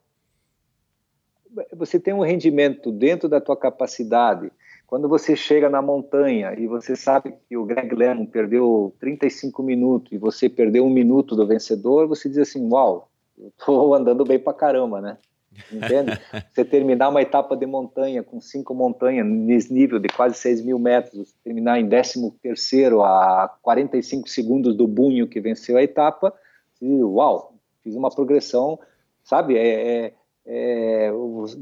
Você tem um rendimento dentro da tua capacidade. Quando você chega na montanha e você sabe que o Greg LeMond perdeu 35 minutos e você perdeu um minuto do vencedor, você diz assim, uau, eu tô andando bem pra caramba, né? Entende? você terminar uma etapa de montanha com cinco montanhas nesse nível de quase 6 mil metros, terminar em 13 terceiro a 45 segundos do Bunho que venceu a etapa, você diz, uau, fiz uma progressão, sabe? é, é é,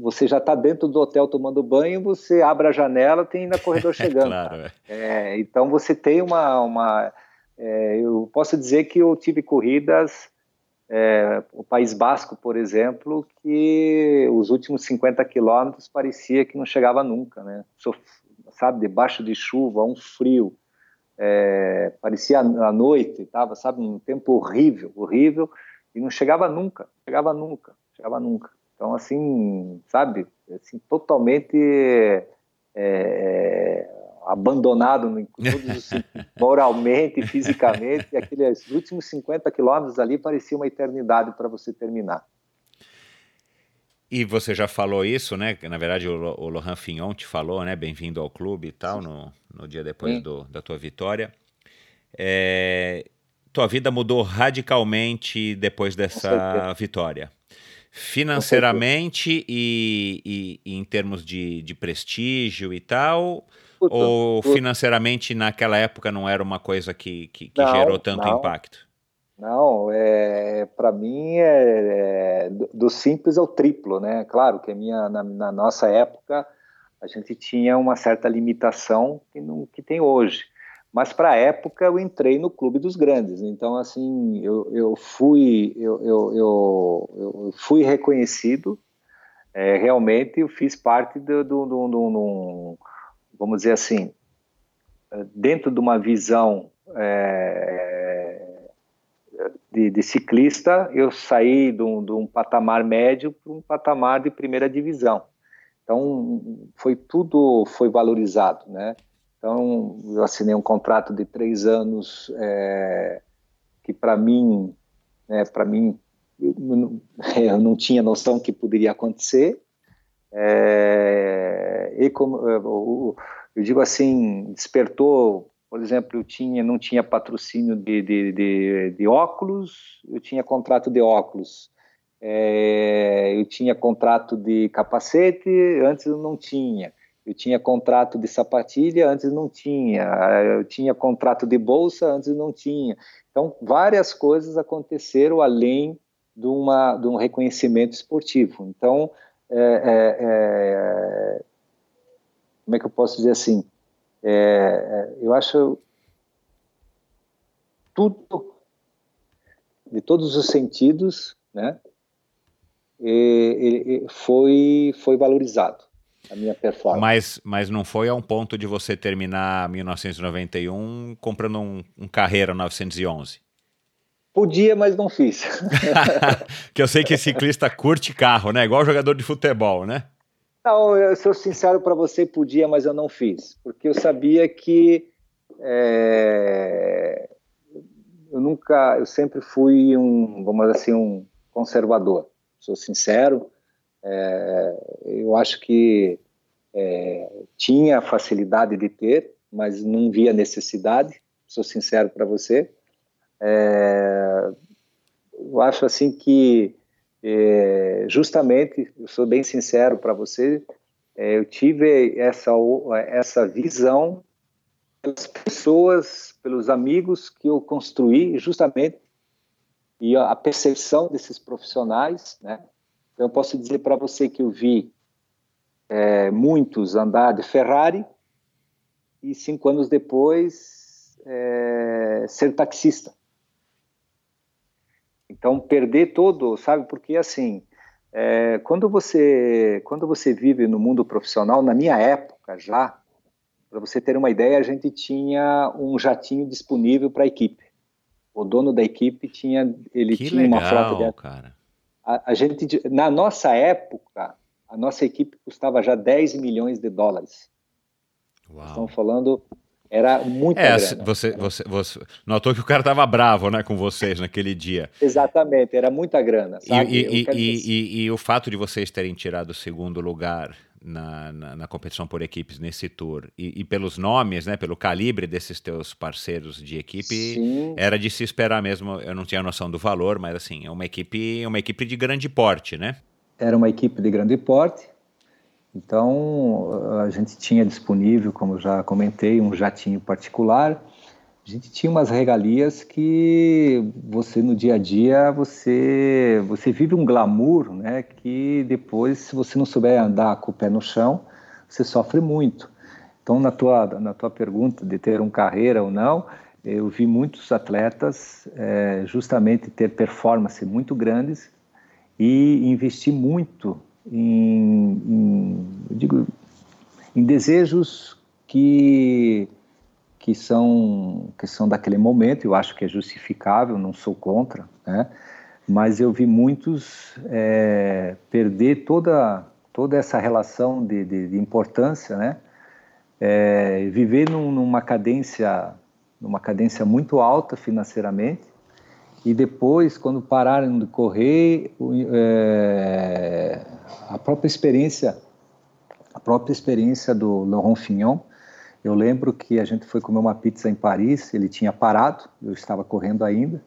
você já está dentro do hotel tomando banho, você abre a janela, tem ainda corredor chegando. claro, é. é. então você tem uma. uma é, eu posso dizer que eu tive corridas, é, o País Basco, por exemplo, que os últimos 50 quilômetros parecia que não chegava nunca, né? sabe, debaixo de chuva, um frio. É, parecia à noite, tava, sabe, um tempo horrível, horrível, e não chegava nunca, chegava nunca, chegava nunca. Então, assim, sabe, assim, totalmente é, é abandonado todos, moralmente, fisicamente, e aqueles últimos 50 quilômetros ali parecia uma eternidade para você terminar. E você já falou isso, né? Na verdade, o, o Lohan Fignon te falou, né? Bem-vindo ao clube e tal, no, no dia depois do, da tua vitória. É, tua vida mudou radicalmente depois dessa vitória. Financeiramente e, e, e, em termos de, de prestígio e tal? Puta, ou puta. financeiramente naquela época não era uma coisa que, que, que não, gerou tanto não. impacto? Não, é, para mim é, é, do simples ao triplo, né? Claro que a minha, na, na nossa época a gente tinha uma certa limitação que, não, que tem hoje. Mas para a época eu entrei no clube dos grandes, então assim eu, eu fui eu, eu, eu, fui reconhecido, é, realmente eu fiz parte do, do, do, do, vamos dizer assim dentro de uma visão é, de, de, ciclista eu saí de um, de um patamar médio para um patamar de primeira divisão, então foi tudo foi valorizado, né? Então, eu assinei um contrato de três anos é, que, para mim, né, para mim, eu, não tinha noção que poderia acontecer. É, e como eu, eu, digo assim, despertou. Por exemplo, eu tinha, não tinha patrocínio de, de, de, de óculos, eu tinha contrato de óculos. É, eu tinha contrato de capacete, antes eu não tinha. Eu tinha contrato de sapatilha, antes não tinha. Eu tinha contrato de bolsa, antes não tinha. Então, várias coisas aconteceram além de, uma, de um reconhecimento esportivo. Então, é, é, é, como é que eu posso dizer assim? É, é, eu acho tudo, de todos os sentidos, né, e, e foi, foi valorizado a minha performance. Mas, mas não foi a um ponto de você terminar 1991 comprando um, um Carreira 911? Podia, mas não fiz. que eu sei que ciclista curte carro, né? Igual jogador de futebol, né? Não, eu sou sincero para você, podia, mas eu não fiz. Porque eu sabia que é, eu nunca, eu sempre fui um, vamos dizer assim, um conservador. Sou sincero, é, eu acho que é, tinha a facilidade de ter, mas não via necessidade, sou sincero para você. É, eu acho assim que, é, justamente, eu sou bem sincero para você, é, eu tive essa, essa visão pelas pessoas, pelos amigos que eu construí, justamente, e a percepção desses profissionais, né? Então, eu posso dizer para você que eu vi é, muitos andar de Ferrari e cinco anos depois é, ser taxista. Então, perder todo, sabe? Porque, assim, é, quando, você, quando você vive no mundo profissional, na minha época já, para você ter uma ideia, a gente tinha um jatinho disponível para a equipe. O dono da equipe tinha, ele que tinha legal, uma frota de cara a, a, gente, na nossa época, a nossa equipe custava já 10 milhões de dólares. Uau. Estamos falando, era muito é, grana. Você, você, você notou que o cara estava bravo né, com vocês naquele dia. Exatamente, era muita grana. Sabe? E, e, e, e, o fato de vocês terem tirado o segundo lugar na, na, na, competição por equipes nesse tour e, e, pelos nomes, né, pelo calibre desses teus parceiros de equipe, Sim. era de se esperar mesmo. Eu não tinha noção do valor, mas assim é uma equipe, uma equipe de grande porte, né? Era uma equipe de grande porte. Então a gente tinha disponível, como já comentei, um jatinho particular a gente tinha umas regalias que você no dia a dia você você vive um glamour, né? Que depois, se você não souber andar com o pé no chão, você sofre muito. Então, na tua na tua pergunta de ter um carreira ou não, eu vi muitos atletas é, justamente ter performance muito grandes e investir muito em, em digo, em desejos que que são que são daquele momento. Eu acho que é justificável, não sou contra, né? Mas eu vi muitos é, perder toda toda essa relação de, de, de importância, né? É, viver num, numa cadência numa cadência muito alta financeiramente E depois, quando pararam de correr, é, a própria experiência, a própria experiência do Laurent Fignon, eu lembro que a gente foi comer uma pizza em Paris, ele tinha parado, eu estava correndo ainda,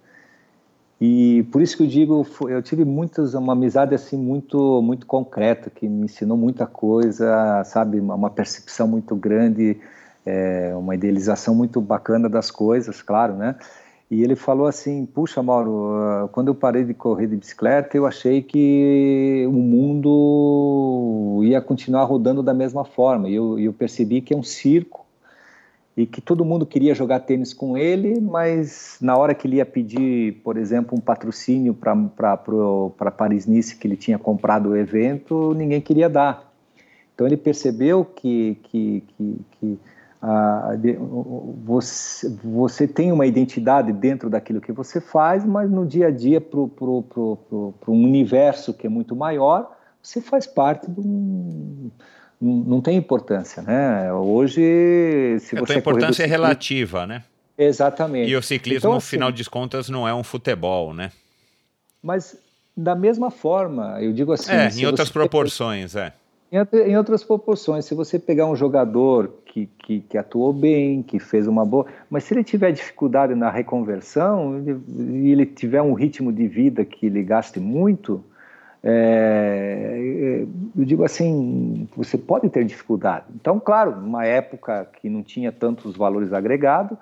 e por isso que eu digo, eu tive muitas, uma amizade assim muito, muito concreta, que me ensinou muita coisa, sabe, uma percepção muito grande, é, uma idealização muito bacana das coisas, claro, né? E ele falou assim: Puxa, Mauro, ah, quando eu parei de correr de bicicleta, eu achei que o mundo ia continuar rodando da mesma forma. E eu, eu percebi que é um circo e que todo mundo queria jogar tênis com ele, mas na hora que ele ia pedir, por exemplo, um patrocínio para Paris-Nice, que ele tinha comprado o evento, ninguém queria dar. Então ele percebeu que, que, que, que ah, você, você tem uma identidade dentro daquilo que você faz, mas no dia a dia, para um universo que é muito maior, você faz parte de um. Não tem importância, né? Hoje, se você. A importância é relativa, né? Exatamente. E o ciclismo, então, no assim, final de contas, não é um futebol, né? Mas da mesma forma, eu digo assim. É, em outras proporções, é. Em, outras proporções, se você pegar um jogador que, que, que, atuou bem, que fez uma boa, mas se ele tiver dificuldade na reconversão e ele tiver um ritmo de vida que ele gaste muito, é, eu digo assim, você pode ter dificuldade. Então, claro, numa época que não tinha tantos valores agregados,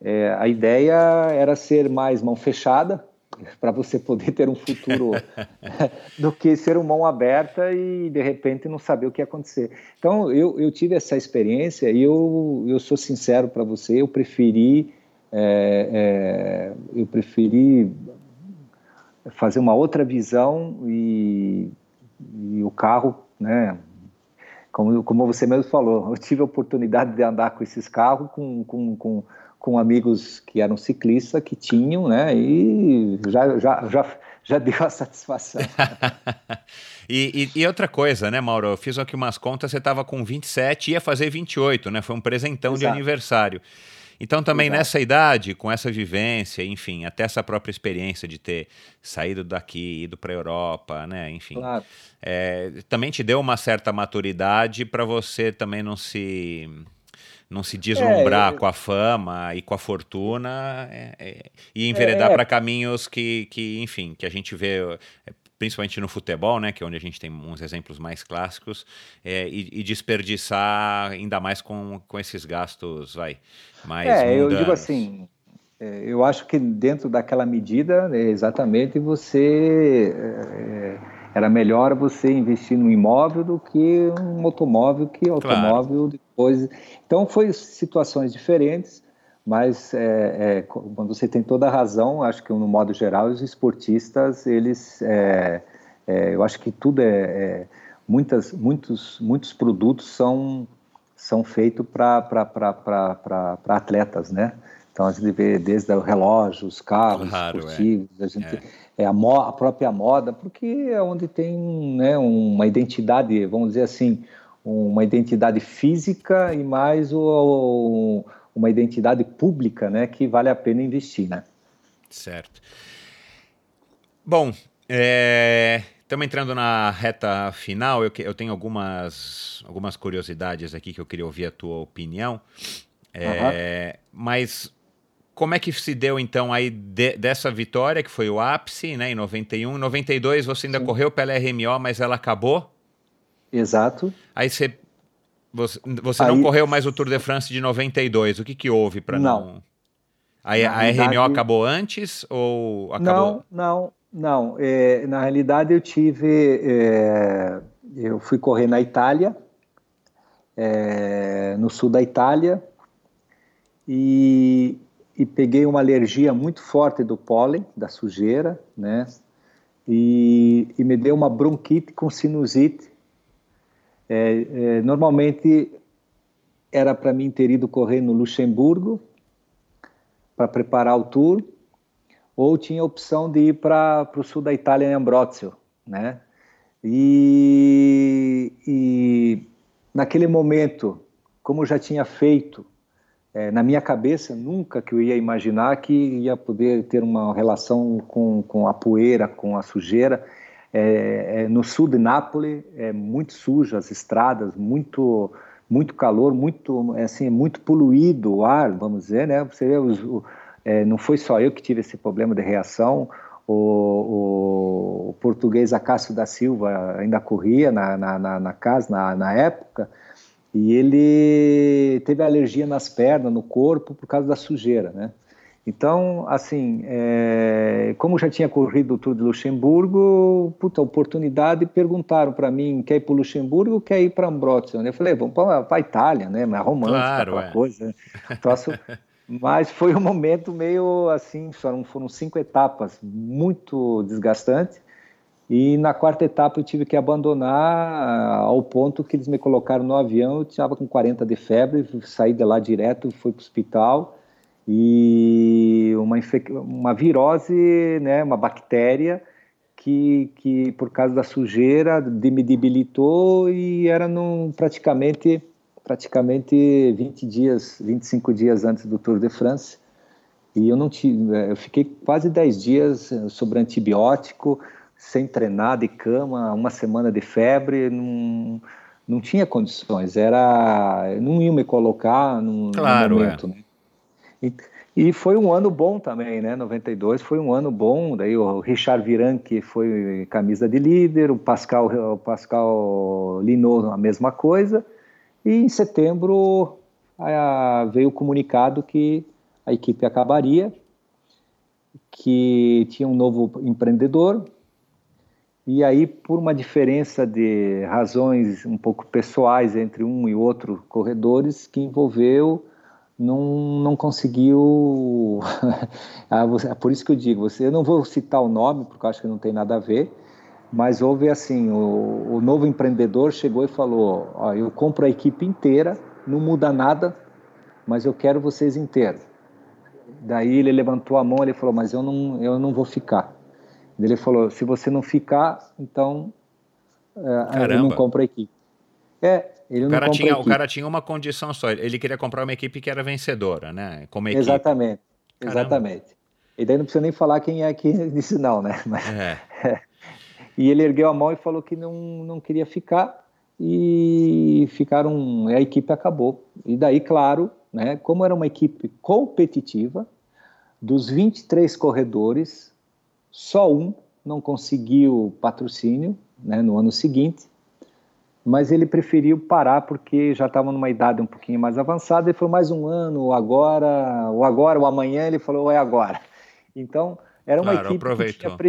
é, a ideia era ser mais mão fechada, para você poder ter um futuro do que ser uma mão aberta e de repente não saber o que ia acontecer. Então eu, eu tive essa experiência e eu, eu sou sincero para você, eu preferi é, é, eu preferi fazer uma outra visão e, e o carro, né? Como, como você mesmo falou, eu tive a oportunidade de andar com esses carros com, com, com com amigos que eram ciclistas, que tinham, né? E já, já, já, já deu a satisfação. e, e, e, outra coisa, né, Mauro? Eu fiz aqui umas contas, você estava com 27 e ia fazer 28, né? Foi um presentão Exato. de aniversário. Então, também Exato. nessa idade, com essa vivência, enfim, até essa própria experiência de ter saído daqui, ido para a Europa, né? Enfim, claro. é, também te deu uma certa maturidade para você também não se não se deslumbrar é, com a fama e com a fortuna é, é, e enveredar é, para caminhos que, que, enfim, que a gente vê é, principalmente no futebol, né, que é onde a gente tem uns exemplos mais clássicos, é, e, e, desperdiçar ainda mais com, com esses gastos, vai, mais É, mundanos. eu digo assim, eu acho que dentro daquela medida, né, exatamente, você era melhor você investir no imóvel do que um automóvel que automóvel claro. depois. Então foi situações diferentes, mas é, é, quando você tem toda a razão, acho que no modo geral os esportistas eles, é, é eu acho que tudo é, é, muitas, muitos, muitos produtos são são feitos para atletas, né? Então a gente vê desde o relógio, os carros claro, é. esportivos, a gente é a, a, própria moda, porque é onde tem né, uma identidade, vamos dizer assim, uma identidade física e mais o, uma identidade pública, né, que vale a pena investir, né? Certo. Bom, é, estamos entrando na reta final. Eu, eu, tenho algumas, algumas curiosidades aqui que eu queria ouvir a tua opinião. É, uhum. Mas como é que se deu então aí de, dessa vitória, que foi o ápice, né, em 91? Em 92 você ainda Sim. correu pela RMO, mas ela acabou? Exato. Aí você, você, você aí, não correu mais o Tour de France de 92. O que, que houve para não? não... Aí, a realidade... RMO acabou antes ou acabou? Não, não, não. É, na realidade eu tive, é, eu fui correr na Itália, é, no sul da Itália, e e peguei uma alergia muito forte do pólen, da sujeira, né? E, e me deu uma bronquite com sinusite. É, é, normalmente era para mim ter ido correr no Luxemburgo para preparar o tour, ou tinha a opção de ir para o sul da Itália, em Ambrozio, né? E, e naquele momento, como eu já tinha feito é, na minha cabeça, nunca que eu ia imaginar que ia poder ter uma relação com, com a poeira, com a sujeira. É, é, no sul de Nápoles é muito sujo as estradas, muito muito calor, muito assim, muito poluído o ar, vamos dizer, né? Você vê, os, o, é, não foi só eu que tive esse problema de reação. O, o, o português Acácio da Silva ainda corria na, na, na, na casa na, na época e ele teve alergia nas pernas, no corpo, por causa da sujeira, né? Então, assim, é, como já tinha corrido o Tour de Luxemburgo, puta, oportunidade, perguntaram para mim, quer ir para Luxemburgo ou quer ir para Ambrosio? Eu falei, vamos para a Itália, né? Mas romântica, claro, aquela é. coisa. Né? mas foi um momento meio assim, foram, foram cinco etapas muito desgastantes, e na quarta etapa eu tive que abandonar ao ponto que eles me colocaram no avião, eu estava com 40 de febre, saí de lá direto, fui para o hospital e uma, uma virose, né, uma bactéria que, que por causa da sujeira me debilitou e era num, praticamente praticamente 20 dias, 25 dias antes do Tour de France. E eu não tive, eu fiquei quase 10 dias sobre antibiótico, sem treinar, de cama, uma semana de febre, não, não tinha condições, era, não ia me colocar num, claro, num momento, é. né? E, e, foi um ano bom também, né? 92 foi um ano bom. Daí o Richard Viran, que foi camisa de líder, o Pascal, o Pascal Linot, a mesma coisa. E em setembro a, veio o comunicado que a equipe acabaria, que tinha um novo empreendedor, e aí, por uma diferença de razões um pouco pessoais entre um e outro corredores, que envolveu, não, não conseguiu. Ah, é por isso que eu digo, eu não vou citar o nome, porque eu acho que não tem nada a ver, mas houve assim: o, o novo empreendedor chegou e falou: ó, eu compro a equipe inteira, não muda nada, mas eu quero vocês inteiros. Daí ele levantou a mão e falou: mas eu não, eu não vou ficar. Ele falou: se você não ficar, então é, ele não compra a equipe. É, ele o cara tinha, O cara tinha uma condição só, ele queria comprar uma equipe que era vencedora, né? Como equipe. Exatamente, Caramba. exatamente. E daí não precisa nem falar quem é que disse não, né? Mas, é. É. E ele ergueu a mão e falou que não, não queria ficar e ficaram, a equipe acabou. E daí, claro, né, como era uma equipe competitiva, dos 23 corredores, só um não conseguiu patrocínio né, no ano seguinte, mas ele preferiu parar porque já estava numa idade um pouquinho mais avançada. Ele falou mais um ano, ou agora, ou agora, ou amanhã. Ele falou, é agora. Então, era uma claro, equipe que tinha, pre...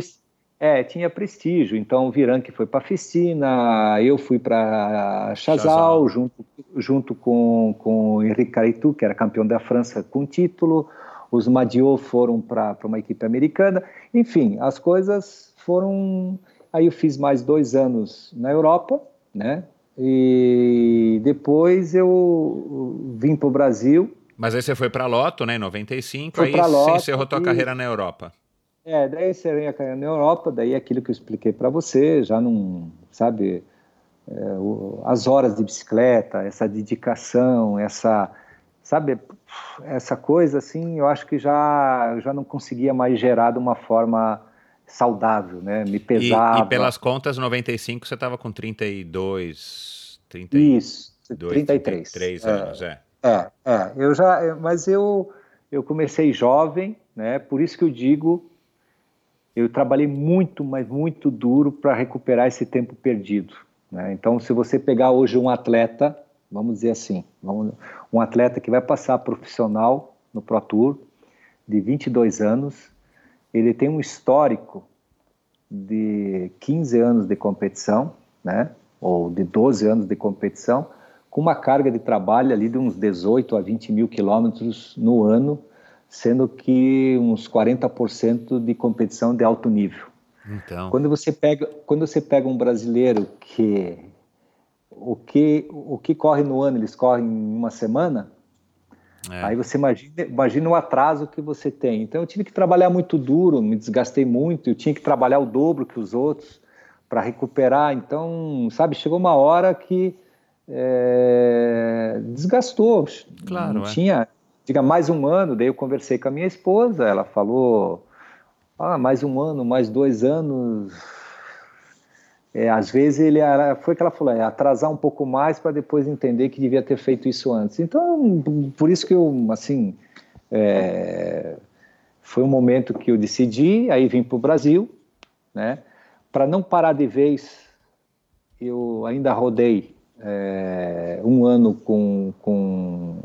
é, tinha prestígio. Então, o Viran que foi para a Piscina, eu fui para Chazal, junto, junto com, com Henrique Caritu, que era campeão da França com título os Madiot foram para uma equipe americana. Enfim, as coisas foram. Aí eu fiz mais dois anos na Europa, né? E depois eu vim para o Brasil. Mas aí você foi para a Loto, né, em 95, foi aí você encerrou tua e... carreira na Europa. É, daí encerrei a carreira na Europa, daí aquilo que eu expliquei para você, já não, sabe, é, o, as horas de bicicleta, essa dedicação, essa, sabe, essa coisa assim, eu acho que já já não conseguia mais gerar de uma forma saudável, né? Me pesava. E, e pelas contas, 95 você estava com 32, 30, Isso, 33. 33 anos, é. É, é, eu já, mas eu eu comecei jovem, né? Por isso que eu digo, eu trabalhei muito, mas muito duro para recuperar esse tempo perdido. Né? Então, se você pegar hoje um atleta vamos dizer assim, vamos, um atleta que vai passar profissional no Pro Tour, de 22 anos, ele tem um histórico de 15 anos de competição, né, ou de 12 anos de competição, com uma carga de trabalho ali de uns 18 a 20 mil quilômetros no ano, sendo que uns 40% de competição de alto nível. Então. Quando você pega, quando você pega um brasileiro que o que, o que corre no ano, eles correm em uma semana. É. Aí você imagina, imagina o atraso que você tem. Então eu tive que trabalhar muito duro, me desgastei muito, eu tinha que trabalhar o dobro que os outros para recuperar. Então, sabe, chegou uma hora que é, desgastou. Claro, não é. tinha diga mais um ano, daí eu conversei com a minha esposa, ela falou, ah, mais um ano, mais dois anos, é, às vezes ele era, foi que ela falou, é atrasar um pouco mais para depois entender que devia ter feito isso antes. Então, por isso que eu, assim, é, foi um momento que eu decidi, aí vim para o Brasil, né? Para não parar de vez, eu ainda rodei é, um ano com, com,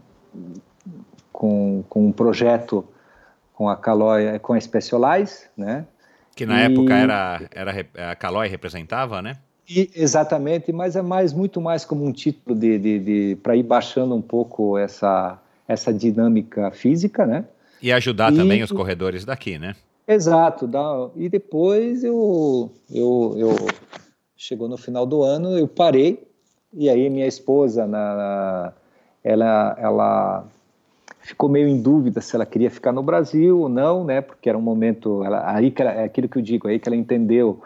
com, com um projeto com a Calói, com a Specialize, né? Que na e... época era, era a Calói representava, né? E, exatamente, mas é mais muito mais como um título de, de, de para ir baixando um pouco essa essa dinâmica física, né? E ajudar e, também os corredores daqui, né? Exato. Dá, e depois eu, eu, eu chegou no final do ano, eu parei e aí minha esposa, na, na, ela, ela ficou meio em dúvida se ela queria ficar no Brasil ou não, né? Porque era um momento, ela, aí que ela, é aquilo que eu digo, aí que ela entendeu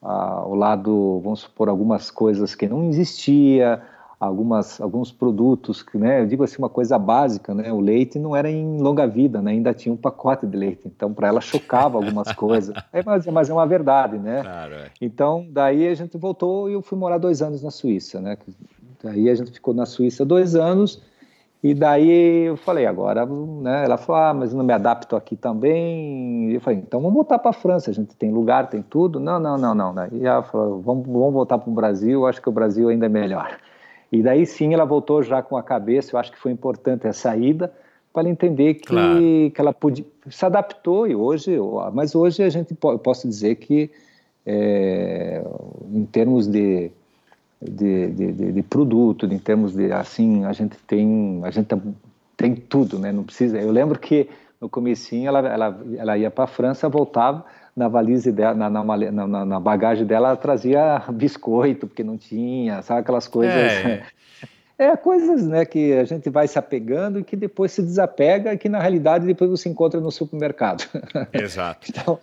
ah, o lado, vamos supor, algumas coisas que não existia, algumas alguns produtos que, né? Eu digo assim uma coisa básica, né? O leite não era em longa vida, né? Ainda tinha um pacote de leite, então para ela chocava algumas coisas. É, mas, mas, é uma verdade, né? Claro, é. Então daí a gente voltou e eu fui morar dois anos na Suíça, né? Daí a gente ficou na Suíça dois anos e daí eu falei, agora, né? Ela falou, ah, mas não me adapto aqui também. Eu falei, então vamos voltar para a França, a gente tem lugar, tem tudo. Não, não, não, não. E ela falou, vamos, vamos voltar para o Brasil, acho que o Brasil ainda é melhor. E daí sim ela voltou já com a cabeça, eu acho que foi importante a saída, para ela entender que, claro. que ela podia, se adaptou e hoje, mas hoje a gente, eu posso dizer que é, em termos de de, de, de, produto, em termos de assim, a gente tem, a gente tem tudo, né? Não precisa. Eu lembro que no comecinho ela, ela, ela ia para a França, voltava na valise dela, na, na, na, na, bagagem dela, ela trazia biscoito porque não tinha, sabe aquelas coisas. É. é. coisas né, que a gente vai se apegando e que depois se desapega e que na realidade depois você encontra no supermercado. Exato. então,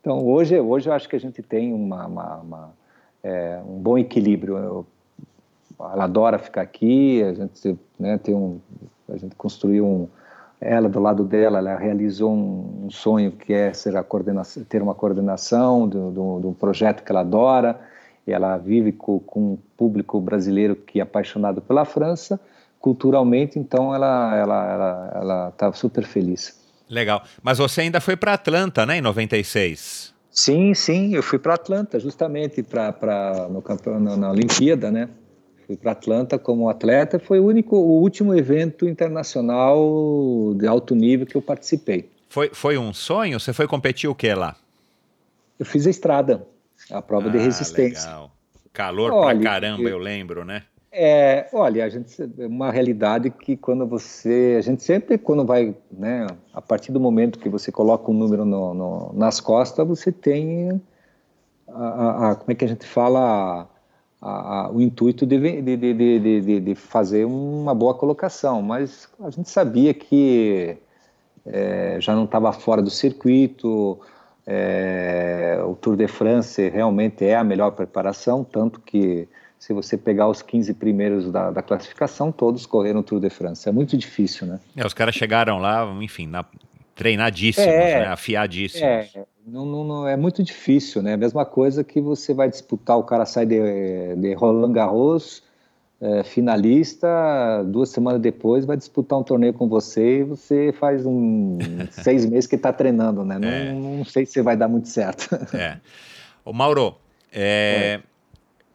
então hoje, hoje eu acho que a gente tem uma, uma, uma é, um bom equilíbrio. Eu, ela adora ficar aqui, a gente né, tem um, a gente construiu um, ela do lado dela, ela realizou um, um sonho que é ser a coordenação, ter uma coordenação de um projeto que ela adora. E ela vive com, com um público brasileiro que é apaixonado pela França, culturalmente, então ela ela ela ela está super feliz. Legal. Mas você ainda foi para Atlanta, né, em 96? Sim, sim, eu fui para Atlanta justamente para no campeonato na Olimpíada, né? Fui para Atlanta como atleta, foi o único, o último evento internacional de alto nível que eu participei. Foi, foi um sonho? Você foi competir o que lá? Eu fiz a estrada, a prova ah, de resistência. Legal. Calor Olha, pra caramba, eu, eu lembro, né? É, olha, a gente é uma realidade que quando você, a gente sempre quando vai, né, a partir do momento que você coloca um número no, no, nas costas, você tem a, a, a, como é que a gente fala o intuito de, de, de, de, fazer uma boa colocação, mas a gente sabia que é, já não estava fora do circuito, é, o Tour de France realmente é a melhor preparação, tanto que se você pegar os 15 primeiros da, da classificação, todos correram o Tour de France. É muito difícil, né? É, os caras chegaram lá, enfim, na, treinadíssimos, é, né? afiadíssimos. É, não, não, não, é muito difícil, né? A mesma coisa que você vai disputar, o cara sai de, de Roland Garros, é, finalista, duas semanas depois vai disputar um torneio com você e você faz um seis meses que está treinando, né? Não, é. não, sei se vai dar muito certo. É. Ô Mauro, é,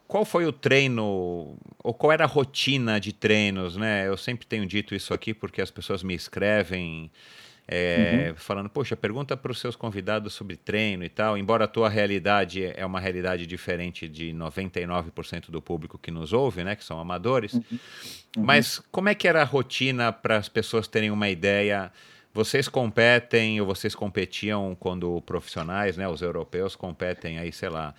qual foi o treino, ou qual era a rotina de treinos, né? Eu sempre tenho dito isso aqui porque as pessoas me escrevem é, uhum. falando, poxa, pergunta para os seus convidados sobre treino e tal, embora a tua realidade é uma realidade diferente de 99% do público que nos ouve, né, que são amadores, uhum. Uhum. mas como é que era a rotina para as pessoas terem uma ideia... Vocês competem ou vocês competiam quando profissionais, né? Os europeus competem aí, sei lá,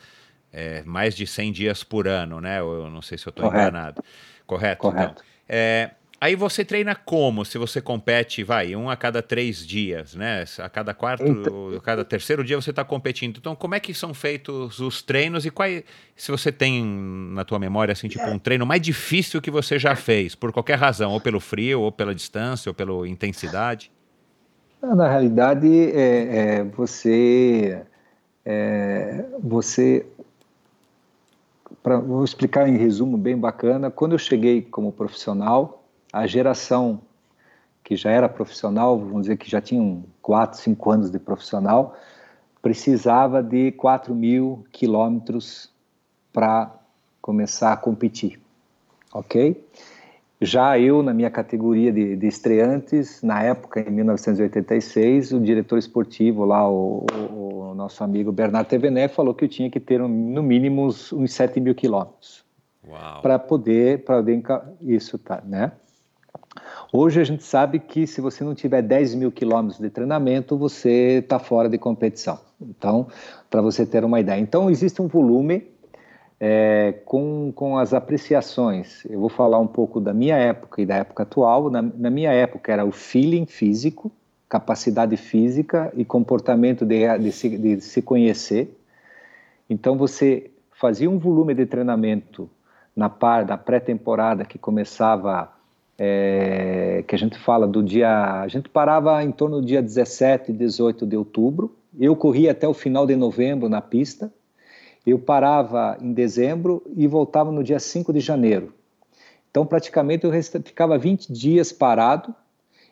é, mais de 100 dias por ano, né? Eu não sei se eu estou enganado. Correto? Correto. Então, é, Aí você treina como? Se você compete, vai, um a cada três dias, né? A cada quarto, então... a cada terceiro dia você está competindo. Então, como é que são feitos os treinos e qual, se você tem na tua memória assim, tipo um treino mais difícil que você já fez, por qualquer razão, ou pelo frio, ou pela distância, ou pela intensidade? Na realidade, é, é você, é, você pra, vou explicar em resumo bem bacana. Quando eu cheguei como profissional, a geração que já era profissional, vamos dizer que já tinham 4, 5 anos de profissional, precisava de 4 mil quilômetros para começar a competir, ok? Já eu, na minha categoria de, de, estreantes, na época, em 1986, o diretor esportivo lá, o, o, o nosso amigo Bernardo Tevené, falou que eu tinha que ter no mínimo uns, uns 7 mil quilômetros para poder, para isso, tá, né? Hoje a gente sabe que se você não tiver 10 mil quilômetros de treinamento, você está fora de competição. Então, para você ter uma ideia. Então, existe um volume é, com, com as apreciações. Eu vou falar um pouco da minha época e da época atual. Na, na minha época era o feeling físico, capacidade física e comportamento de, de, se, de se conhecer. Então, você fazia um volume de treinamento na par da pré-temporada que começava é, que a gente fala do dia. A gente parava em torno do dia 17 e 18 de outubro. Eu corria até o final de novembro na pista. Eu parava em dezembro e voltava no dia 5 de janeiro. Então, praticamente, eu ficava 20 dias parado.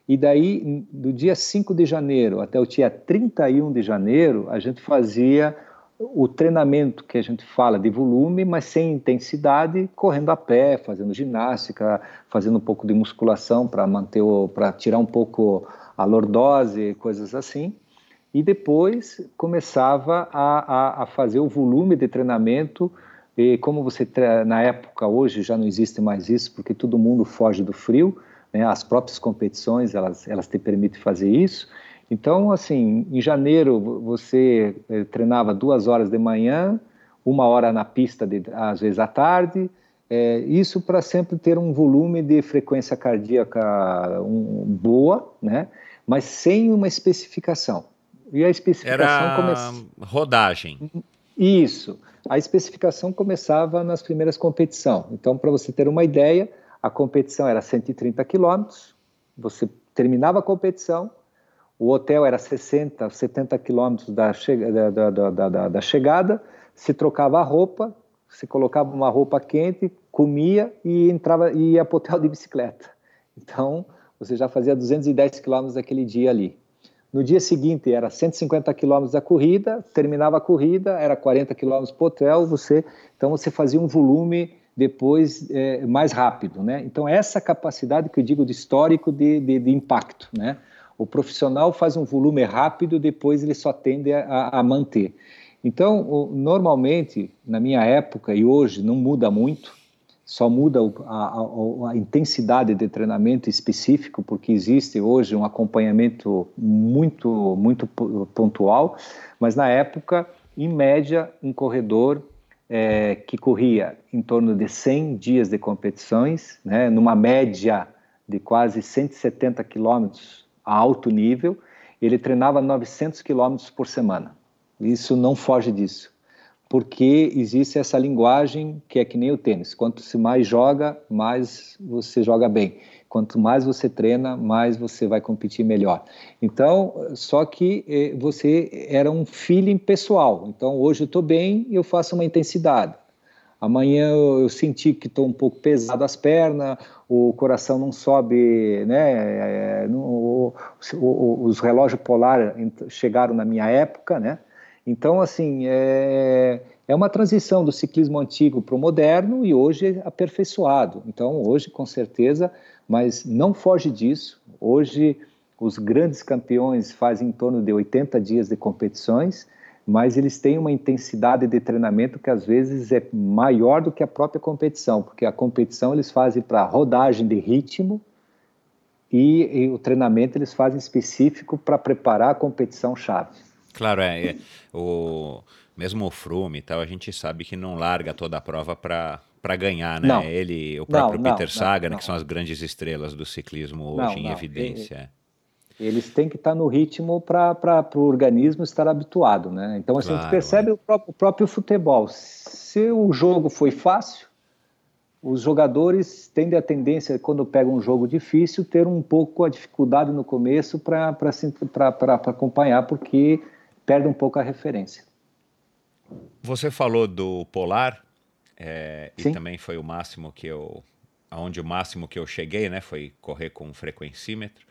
E daí, do dia 5 de janeiro até o dia 31 de janeiro, a gente fazia o treinamento que a gente fala de volume, mas sem intensidade, correndo a pé, fazendo ginástica, fazendo um pouco de musculação para manter para tirar um pouco a lordose, coisas assim. E depois começava a, a, a fazer o volume de treinamento e como você na época hoje já não existe mais isso porque todo mundo foge do frio, né? As próprias competições elas elas te permitem fazer isso. Então, assim, em janeiro você eh, treinava duas horas de manhã, uma hora na pista, de, às vezes à tarde, é, isso para sempre ter um volume de frequência cardíaca um, boa, né? Mas sem uma especificação. E a especificação Era come... rodagem. Isso. A especificação começava nas primeiras competições. Então, para você ter uma ideia, a competição era 130 quilômetros. Você terminava a competição, o hotel era 60, 70 quilômetros da, da, da, da, da chegada, se trocava a roupa, se colocava uma roupa quente, comia e entrava e ia para o hotel de bicicleta. Então, você já fazia 210 quilômetros daquele dia ali. No dia seguinte era 150 quilômetros da corrida, terminava a corrida, era 40 quilômetros para o hotel, você, então você fazia um volume depois é, mais rápido, né? Então essa capacidade que eu digo de histórico de, de, de impacto, né? O profissional faz um volume rápido, depois ele só tende a, a manter. Então, o, normalmente, na minha época e hoje, não muda muito, só muda a, a, a, intensidade de treinamento específico, porque existe hoje um acompanhamento muito, muito pontual, mas na época, em média, um corredor é, que corria em torno de 100 dias de competições, né, numa média de quase 170 quilômetros a alto nível, ele treinava 900 quilômetros por semana. Isso não foge disso, porque existe essa linguagem que é que nem o tênis. Quanto se mais joga, mais você joga bem. Quanto mais você treina, mais você vai competir melhor. Então, só que eh, você era um feeling pessoal. Então, hoje eu estou bem e eu faço uma intensidade. Amanhã eu senti que estou um pouco pesado as pernas, o coração não sobe, né? É, no, o, os relógios polar chegaram na minha época, né? Então, assim, é, é uma transição do ciclismo antigo para o moderno e hoje aperfeiçoado. Então, hoje, com certeza, mas não foge disso. Hoje, os grandes campeões fazem em torno de 80 dias de competições mas eles têm uma intensidade de treinamento que às vezes é maior do que a própria competição, porque a competição eles fazem para rodagem de ritmo e, e, o treinamento eles fazem específico para preparar a competição chave. Claro, é, é, o mesmo o Frume e tal, a gente sabe que não larga toda a prova para para ganhar, né? Não. Ele, o próprio não, Peter não, Sagan, que são as grandes estrelas do ciclismo hoje em evidência. Eles têm que estar no ritmo para o organismo estar habituado, né? Então assim, claro, a gente percebe é. o, próprio, o próprio futebol. Se o jogo foi fácil, os jogadores tendem a tendência, quando pegam um jogo difícil, ter um pouco a dificuldade no começo para acompanhar, porque perde um pouco a referência. Você falou do Polar, é, e também foi o máximo que eu, aonde o máximo que eu cheguei, né, foi correr com um frequencímetro.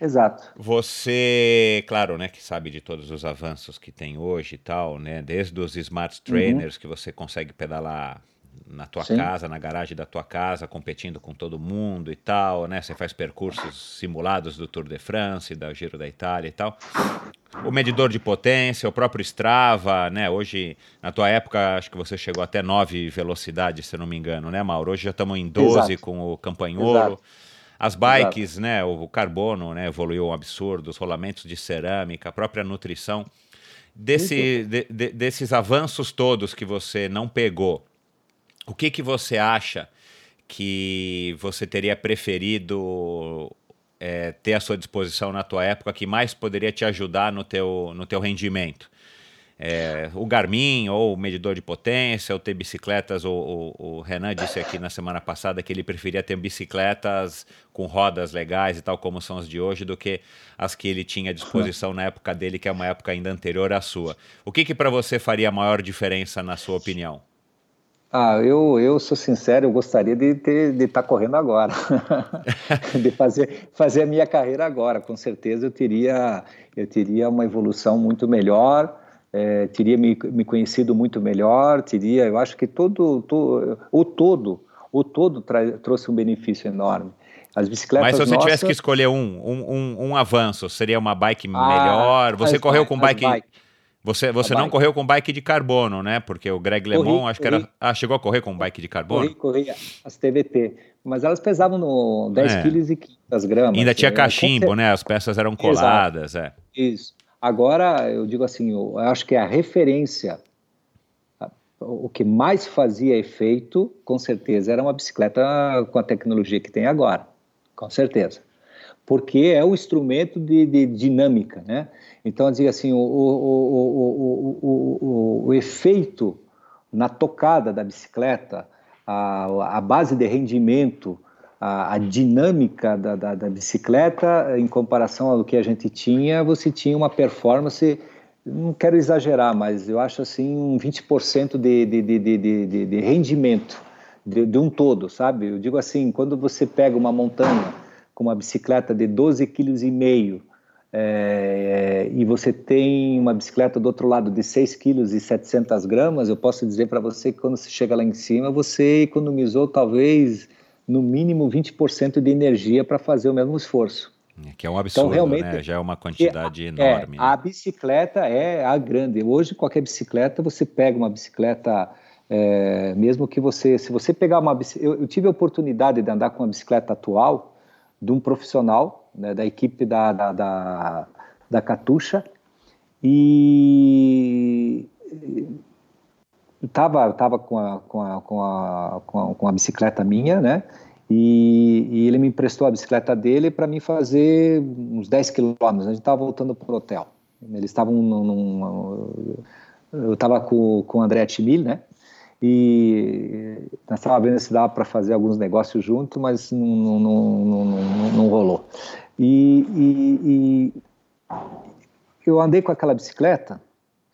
Exato. Você, claro, né, que sabe de todos os avanços que tem hoje e tal, né, desde os smart uhum. trainers uhum. que você consegue pedalar na tua Sim. casa, na garagem da tua casa, competindo com todo mundo e tal, né? Você faz percursos simulados do Tour de France, da Giro da Itália e tal. O medidor de potência, o próprio Strava, né? Hoje, na tua época, acho que você chegou até 9 velocidades, se não me engano, né, Mauro? Hoje já estamos em 12 Exato. com o Campanholo. Exato. As bikes, Exato. né, o carbono, né, evoluiu um absurdo, os rolamentos de cerâmica, a própria nutrição. Desse, de, de, desses avanços todos que você não pegou, o que, que você acha que você teria preferido é, ter à sua disposição na tua época que mais poderia te ajudar no teu, no teu rendimento? É, o Garmin ou o medidor de potência, ou ter bicicletas, o, o, o, Renan disse aqui na semana passada que ele preferia ter bicicletas com rodas legais e tal, como são as de hoje, do que as que ele tinha à disposição na época dele, que é uma época ainda anterior à sua. O que, que para você faria maior diferença, na sua opinião? Ah, eu, eu sou sincero, eu gostaria de estar de tá correndo agora, de fazer, fazer a minha carreira agora. Com certeza eu teria, eu teria uma evolução muito melhor, é, teria me, me conhecido muito melhor, teria, eu acho que todo, todo o todo, o todo trouxe um benefício enorme. As bicicletas Mas se você nossas... tivesse que escolher um, um, um, um avanço, seria uma bike ah, melhor? Você correu com bike... bike você, você não correu com bike de carbono, né? Porque o Greg LeMond, acho corri. que era. Ah, chegou a correr com bike de carbono? Corri, corri as TVT. Mas elas pesavam no 10 é. kg e 500 gramas. Ainda tinha cachimbo, né? As peças eram coladas. É. Isso. Agora, eu digo assim, eu acho que a referência, o que mais fazia efeito, com certeza, era uma bicicleta com a tecnologia que tem agora. Com certeza. Porque é o instrumento de, de dinâmica, né? Então, dizer assim, o, o, o, efeito na tocada da bicicleta, a, a base de rendimento, a, a dinâmica da, da, da, bicicleta, em comparação ao que a gente tinha, você tinha uma performance, não quero exagerar, mas eu acho assim, um 20% de, de, de, de, de, de rendimento de, de um todo, sabe? Eu digo assim, quando você pega uma montanha com uma bicicleta de 12,5 kg, é, e você tem uma bicicleta do outro lado de 6 kg e 700 gramas, eu posso dizer para você que quando você chega lá em cima, você economizou talvez no mínimo 20% de energia para fazer o mesmo esforço. É, que é um absurdo, então, realmente, né? Já é uma quantidade é, enorme. É, A bicicleta é a grande. Hoje, qualquer bicicleta, você pega uma bicicleta, é, mesmo que você... Se você pegar uma. Eu, eu tive a oportunidade de andar com uma bicicleta atual de um profissional né, da equipe da, da, da, da Catuxa e estava tava com, a, com, a, com, a, com, a, com a bicicleta minha, né? E, e, ele me emprestou a bicicleta dele para mim fazer uns 10 quilômetros. A gente estava voltando para o hotel. Eles estavam num, num, Eu estava com, com o André Timil, né? E nós estávamos vendo se dava para fazer alguns negócios junto, mas não, não, não, não, não rolou. E, e, e eu andei com aquela bicicleta,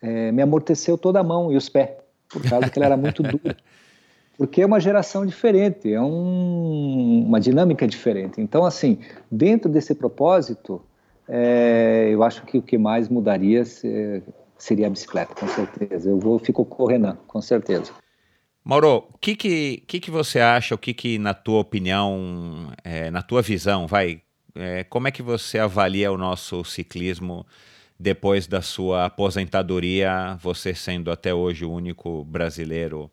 é, me amorteceu toda a mão e os pés, por causa que ela era muito dura. Porque é uma geração diferente, é um, uma dinâmica diferente. Então, assim, dentro desse propósito, é, eu acho que o que mais mudaria seria a bicicleta, com certeza. Eu vou fico correndo, com certeza. Mauro, o que, que, que, que você acha, o que, que na tua opinião, é, na tua visão, vai, é, como é que você avalia o nosso ciclismo depois da sua aposentadoria, você sendo até hoje o único brasileiro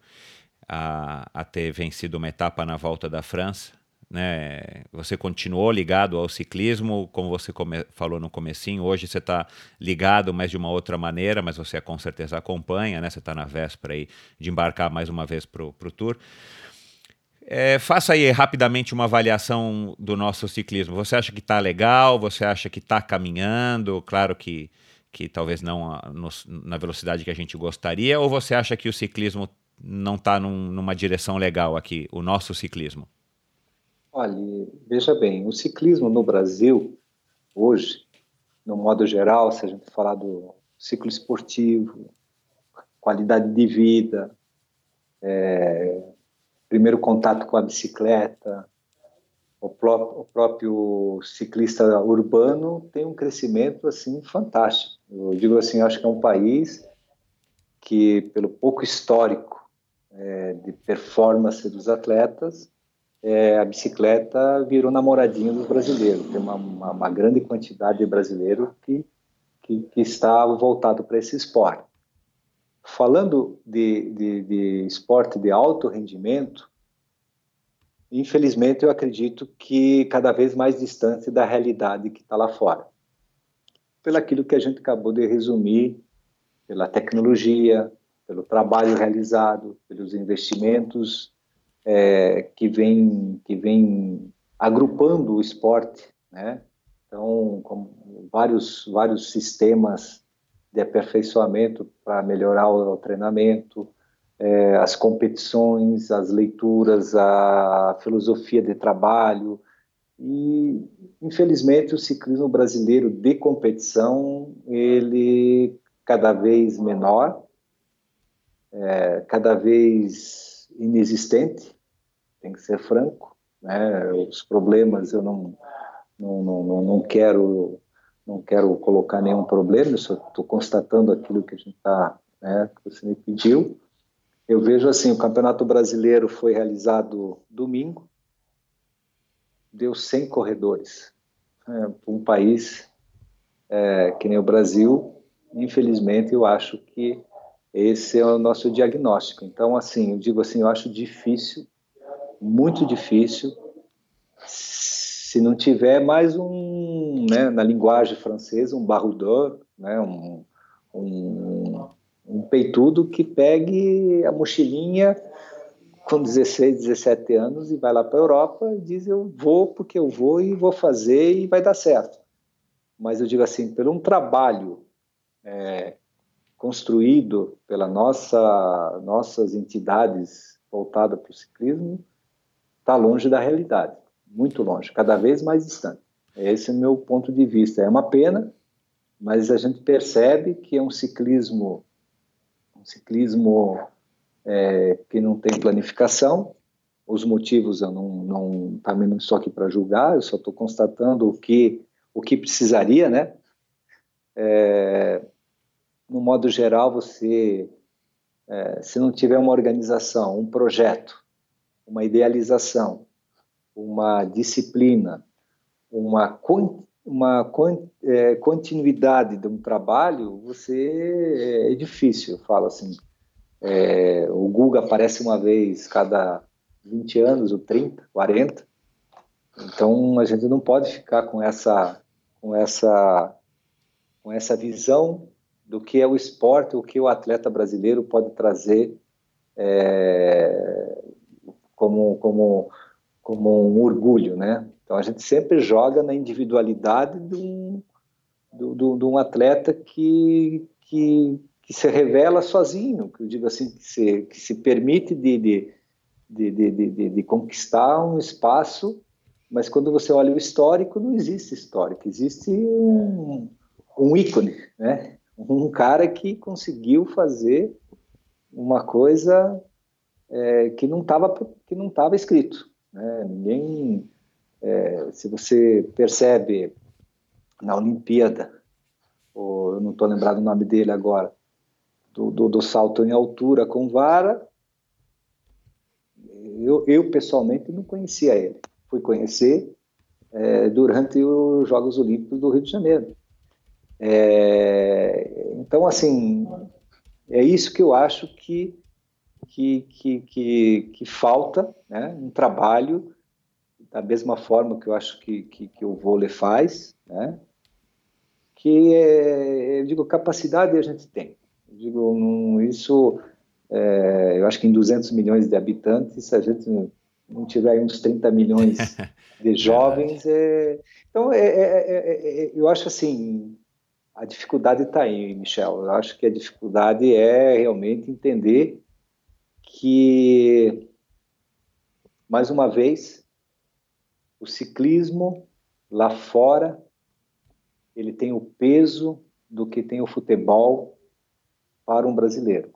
a, a ter vencido uma etapa na volta da França? Né? Você continuou ligado ao ciclismo, como você falou no comecinho, hoje você está ligado, mas de uma outra maneira, mas você com certeza acompanha, né? Você está na véspera aí de embarcar mais uma vez para o Tour. É, faça aí rapidamente uma avaliação do nosso ciclismo. Você acha que está legal? Você acha que está caminhando? Claro que, que talvez não a, no, na velocidade que a gente gostaria. Ou você acha que o ciclismo não está num, numa direção legal aqui, o nosso ciclismo? Olha, veja bem, o ciclismo no Brasil, hoje, no modo geral, se a gente falar do ciclo esportivo, qualidade de vida, é, primeiro contato com a bicicleta, o, pró o, próprio ciclista urbano tem um crescimento assim fantástico. Eu digo assim, acho que é um país que, pelo pouco histórico é, de performance dos atletas, é, a bicicleta virou namoradinha dos brasileiros. Tem uma, uma, uma grande quantidade de brasileiros que, que, que está voltado para esse esporte. Falando de, de, de esporte de alto rendimento, infelizmente eu acredito que cada vez mais distante da realidade que está lá fora. Pelo aquilo que a gente acabou de resumir, pela tecnologia, pelo trabalho realizado, pelos investimentos é, que vem que vem agrupando o esporte, né? Então, vários vários sistemas de aperfeiçoamento para melhorar o, o treinamento, é, as competições, as leituras, a filosofia de trabalho. E, infelizmente, o ciclismo brasileiro de competição, ele cada vez menor, é, cada vez inexistente, tem que ser franco. Né? Os problemas eu não, não, não, não quero não quero colocar nenhum problema, eu só estou constatando aquilo que a gente está, né, que você me pediu. Eu vejo assim, o Campeonato Brasileiro foi realizado domingo, deu 100 corredores. É, um país é, que nem o Brasil, infelizmente, eu acho que esse é o nosso diagnóstico. Então, assim, eu digo assim, eu acho difícil, muito difícil, se não tiver mais um, né, na linguagem francesa, um barrudor, né, um, um, um peitudo que pegue a mochilinha com 16, 17 anos e vai lá para a Europa e diz eu vou porque eu vou e vou fazer e vai dar certo. Mas eu digo assim, pelo um trabalho é, construído pela nossa nossas entidades voltadas para o ciclismo, está longe da realidade muito longe, cada vez mais distante. Esse é o meu ponto de vista. É uma pena, mas a gente percebe que é um ciclismo, um ciclismo é, que não tem planificação. Os motivos eu não, não também não estou aqui para julgar, eu só estou constatando o que o que precisaria, né? É, no modo geral, você, é, se não tiver uma organização, um projeto, uma idealização, uma disciplina, uma, uma é, continuidade de um trabalho, você é, é difícil. Eu falo assim, é, o Google aparece uma vez cada 20 anos, ou 30, 40. Então a gente não pode ficar com essa, com essa, com essa visão do que é o esporte, o que o atleta brasileiro pode trazer é, como, como como um orgulho, né? Então a gente sempre joga na individualidade de um, do, do, de um atleta que, que, que, se revela sozinho, que eu digo assim, que se, que se permite de, de, de, de, de conquistar um espaço, mas quando você olha o histórico, não existe histórico, existe um, um ícone, né? Um cara que conseguiu fazer uma coisa é, que não estava que não estava escrito. Né? Ninguém, é, se você percebe na Olimpíada, ou, eu não estou lembrado o nome dele agora, do, do, do, salto em altura com vara, eu, eu pessoalmente não conhecia ele. Fui conhecer é, durante os Jogos Olímpicos do Rio de Janeiro. É, então, assim, é isso que eu acho que que, que, que, que falta né, um trabalho da mesma forma que eu acho que, que, que o vôlei faz, né? que é, eu digo, capacidade a gente tem. Eu digo, isso, é, eu acho que em 200 milhões de habitantes, a gente não tiver uns 30 milhões de jovens. É, então, é, é, é, eu acho assim, a dificuldade está aí, Michel. Eu acho que a dificuldade é realmente entender que, mais uma vez, o ciclismo lá fora ele tem o peso do que tem o futebol para um brasileiro.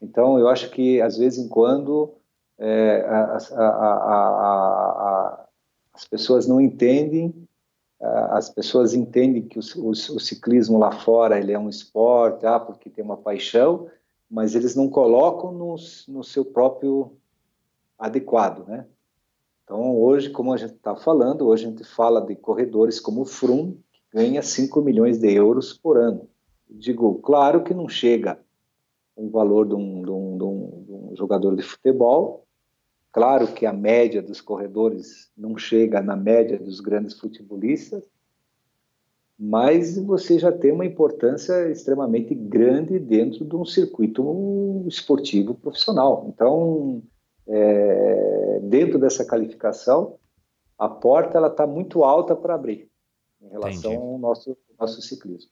Então, eu acho que, às vezes em quando, é, a, a, a, as pessoas não entendem, as pessoas entendem que o, o, o, ciclismo lá fora ele é um esporte, ah, porque tem uma paixão, mas eles não colocam no, no seu próprio adequado, né? Então, hoje, como a gente está falando, hoje a gente fala de corredores como o Froome, que ganha 5 milhões de euros por ano. Digo, claro que não chega o valor de um, de, um, de, um, de um, jogador de futebol, claro que a média dos corredores não chega na média dos grandes futebolistas, mas você já tem uma importância extremamente grande dentro de um circuito esportivo profissional. Então, é, dentro dessa qualificação, a porta ela está muito alta para abrir em relação Entendi. ao nosso, nosso ciclismo.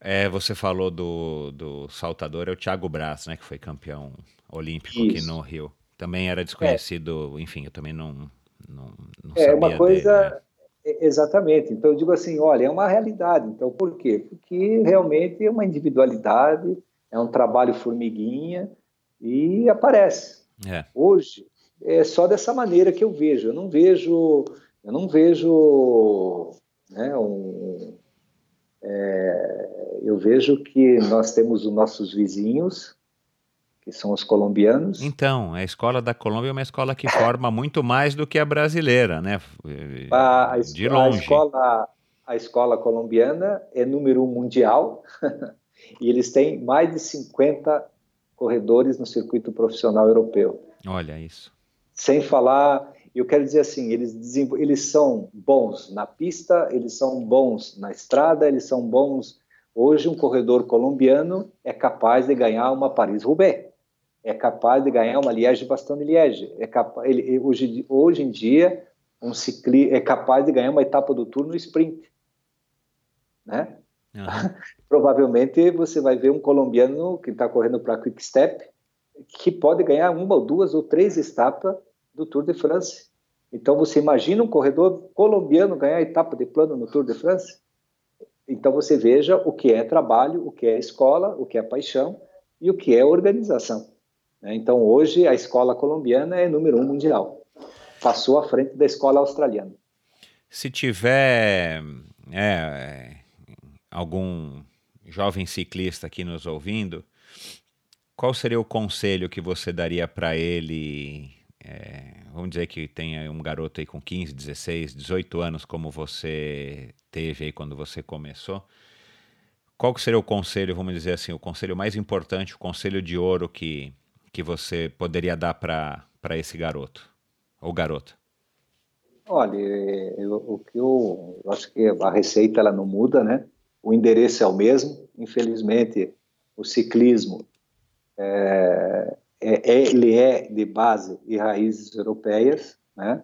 É, você falou do, do saltador, é o Thiago Braz, né, que foi campeão olímpico Isso. aqui no Rio. Também era desconhecido, é. enfim, eu também não, não, não é, sabia uma coisa, dele, né? Exatamente. Então eu digo assim, olha, é uma realidade. Então por quê? Porque realmente é uma individualidade, é um trabalho formiguinha e aparece. É. Hoje é só dessa maneira que eu vejo. Eu não vejo, eu não vejo, né, um, é, eu vejo que nós temos os nossos vizinhos que são os colombianos. Então, a escola da Colômbia é uma escola que forma muito mais do que a brasileira, né? A, a, De longe. A escola, a escola colombiana é número um mundial e eles têm mais de 50 corredores no circuito profissional europeu. Olha isso. Sem falar, eu quero dizer assim, eles, eles são bons na pista, eles são bons na estrada, eles são bons. Hoje, um corredor colombiano é capaz de ganhar uma Paris-Roubaix, é capaz de ganhar uma Liège-Bastogne-Liège, é capaz, ele, hoje, hoje em dia, um ciclista é capaz de ganhar uma etapa do Tour no sprint, né? Uhum. Provavelmente você vai ver um colombiano que está correndo para Quick Step que pode ganhar uma ou duas ou três etapas do Tour de France. Então você imagina um corredor colombiano ganhar a etapa de plano no Tour de France? Então você veja o que é trabalho, o que é escola, o que é paixão e o que é organização. Né? Então hoje a escola colombiana é número um mundial. Passou à frente da escola australiana. Se tiver é, algum jovem ciclista aqui nos ouvindo, qual seria o conselho que você daria para ele? É, vamos dizer que tenha um garoto aí com 15, 16, 18 anos, como você teve aí quando você começou. Qual que seria o conselho, vamos dizer assim, o conselho mais importante, o conselho de ouro que, que você poderia dar para esse garoto ou garota? Olha, eu, o que eu, eu acho que a receita ela não muda, né? o endereço é o mesmo. Infelizmente, o ciclismo é, é, é, ele é de base e raízes europeias, né?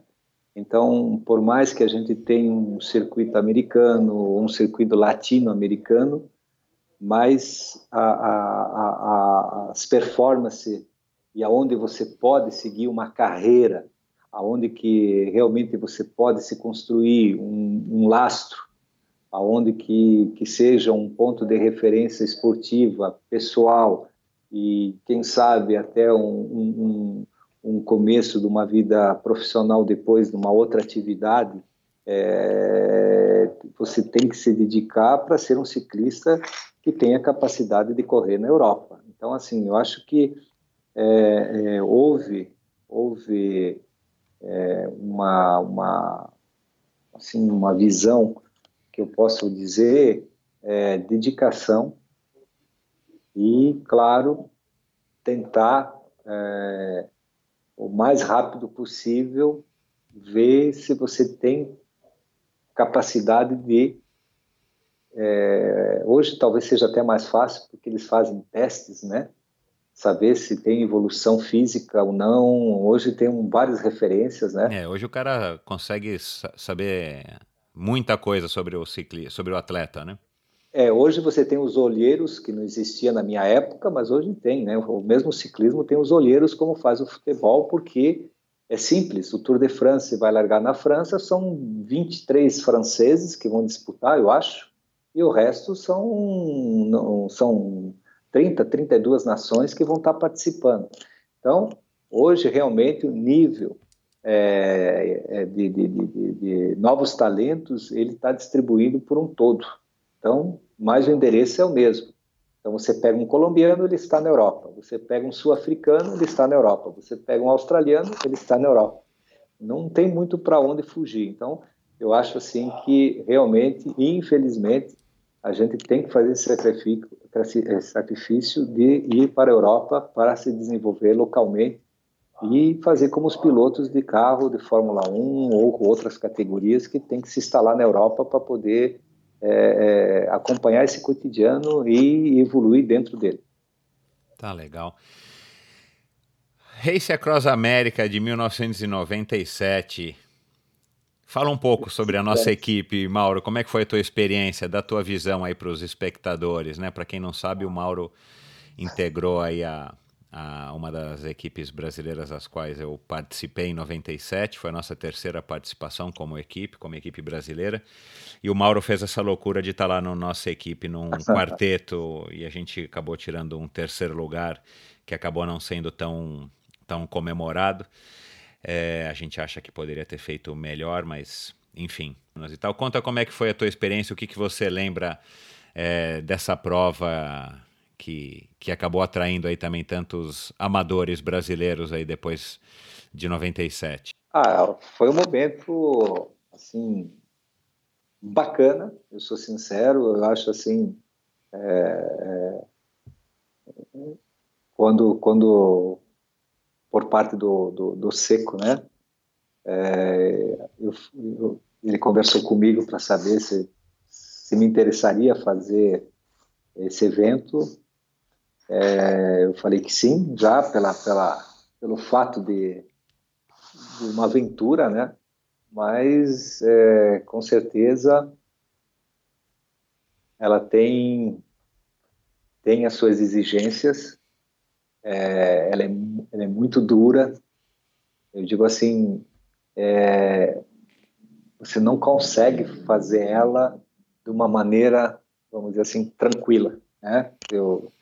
Então, por mais que a gente tenha um circuito americano, um circuito latino-americano, mas a, a, a, as performances e aonde você pode seguir uma carreira, aonde que realmente você pode se construir um, um lastro aonde que, que seja um ponto de referência esportiva, pessoal e quem sabe até um, um, um começo de uma vida profissional depois de uma outra atividade, é, você tem que se dedicar para ser um ciclista que tenha capacidade de correr na Europa. Então, assim, eu acho que é, é, houve, houve é, uma, uma, assim, uma visão que eu posso dizer é dedicação e, claro, tentar é, o mais rápido possível ver se você tem capacidade de. É, hoje talvez seja até mais fácil porque eles fazem testes, né? Saber se tem evolução física ou não. Hoje tem várias referências, né? É, hoje o cara consegue saber muita coisa sobre o cicli, sobre o atleta, né? É, hoje você tem os olheiros, que não existia na minha época, mas hoje tem, né? O mesmo ciclismo tem os olheiros como faz o futebol, porque é simples, o Tour de France vai largar na França, são 23 franceses que vão disputar, eu acho, e o resto são, não, são 30, 32 nações que vão estar participando. Então, hoje, realmente, o nível é, é de, de, de, de, novos talentos, ele está distribuído por um todo. Então, mas o endereço é o mesmo. Então, você pega um colombiano, ele está na Europa. Você pega um sul-africano, ele está na Europa. Você pega um australiano, ele está na Europa. Não tem muito para onde fugir. Então, eu acho assim que realmente, infelizmente, a gente tem que fazer esse sacrifício, sacrifício de ir para a Europa para se desenvolver localmente e fazer como os pilotos de carro de Fórmula 1 ou outras categorias que tem que se instalar na Europa para poder é, é, acompanhar esse cotidiano e evoluir dentro dele. Tá legal. Race Across America de 1997 Fala um pouco sobre a nossa equipe, Mauro. Como é que foi a tua experiência, da tua visão aí para os espectadores, né? Para quem não sabe, o Mauro integrou aí a, a, uma das equipes brasileiras às quais eu participei em 97. Foi a nossa terceira participação como equipe, como equipe brasileira. E o Mauro fez essa loucura de estar tá lá na no nossa equipe num quarteto e a gente acabou tirando um terceiro lugar que acabou não sendo tão, tão comemorado. É, a gente acha que poderia ter feito melhor, mas enfim. E tal. Conta como é que foi a tua experiência, o que, que você lembra é, dessa prova que, que acabou atraindo aí também tantos amadores brasileiros aí depois de 97. Ah, foi um momento assim bacana. Eu sou sincero, eu acho assim é, é, quando quando por parte do, do, do Seco, né? É, eu, eu, ele conversou comigo para saber se, se me interessaria fazer esse evento. É, eu falei que sim, já pela, pela, pelo fato de, de uma aventura, né? Mas é, com certeza ela tem tem as suas exigências é, ela, é, ela, é, muito dura. Eu digo assim, é, você não consegue fazer ela de uma maneira, vamos dizer assim, tranquila. Né? Eu,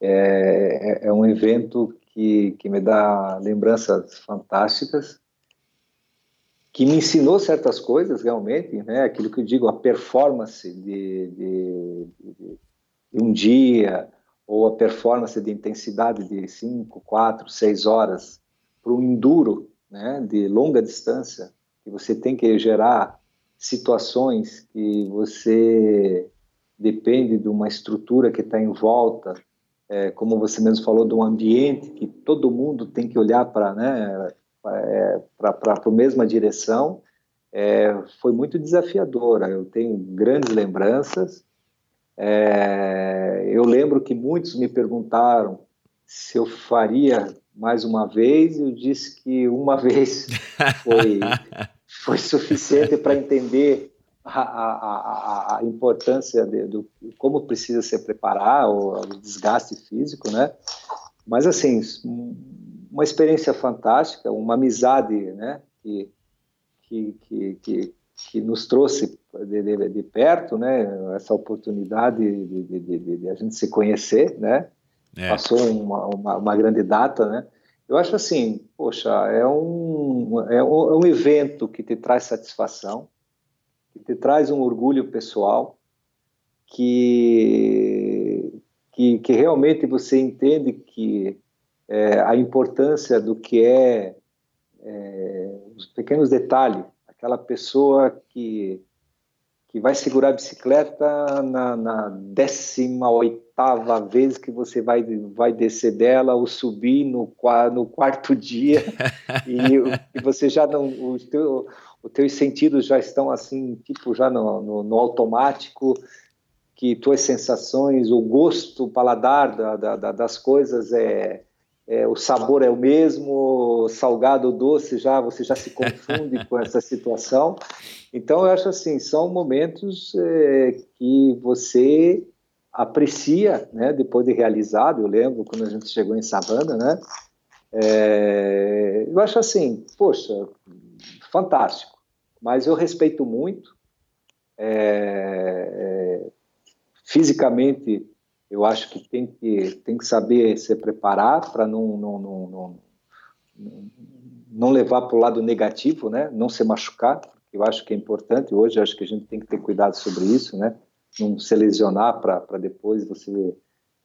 é, é, é um evento que, que me dá lembranças fantásticas, que me ensinou certas coisas realmente, né? aquilo que eu digo, a performance de, de, de, de um dia, ou a performance de intensidade de 5, 4, 6 horas para o enduro né, de longa distância, que você tem que gerar situações que você depende de uma estrutura que está em volta, é, como você mesmo falou, de um ambiente que todo mundo tem que olhar para né, é, a mesma direção, é, foi muito desafiadora. Eu tenho grandes lembranças, é, eu lembro que muitos me perguntaram se eu faria mais uma vez, eu disse que uma vez foi, foi suficiente para entender a, a, a, a importância de, do como precisa se preparar, o, o desgaste físico, né? Mas assim, uma experiência fantástica, uma amizade, né? Que, que, que, que, que nos trouxe de, de, de, perto, né, essa oportunidade de, de, a gente se conhecer, né, é. passou uma, uma, uma, grande data, né, eu acho assim, poxa, é um, é um, é um evento que te traz satisfação, que te traz um orgulho pessoal, que, que, que realmente você entende que é, a importância do que é, é os pequenos detalhes aquela pessoa que, que vai segurar a bicicleta na, na 18 vez que você vai, vai descer dela ou subir no, no quarto dia e, e, você já não. O teu, os teus sentidos já estão assim, tipo, já no, no, no automático que tuas sensações, o gosto, o paladar da, da, das coisas é, é, o sabor é o mesmo, salgado ou doce já você já se confunde com essa situação. Então eu acho assim são momentos é, que você aprecia, né? Depois de realizado, eu lembro quando a gente chegou em Savana, né? É, eu acho assim, poxa, fantástico. Mas eu respeito muito. É, é, fisicamente eu acho que tem que, tem que saber se preparar para não, não, não, não, não levar para o lado negativo, né? não se machucar, eu acho que é importante. Hoje acho que a gente tem que ter cuidado sobre isso, né? não se lesionar para depois você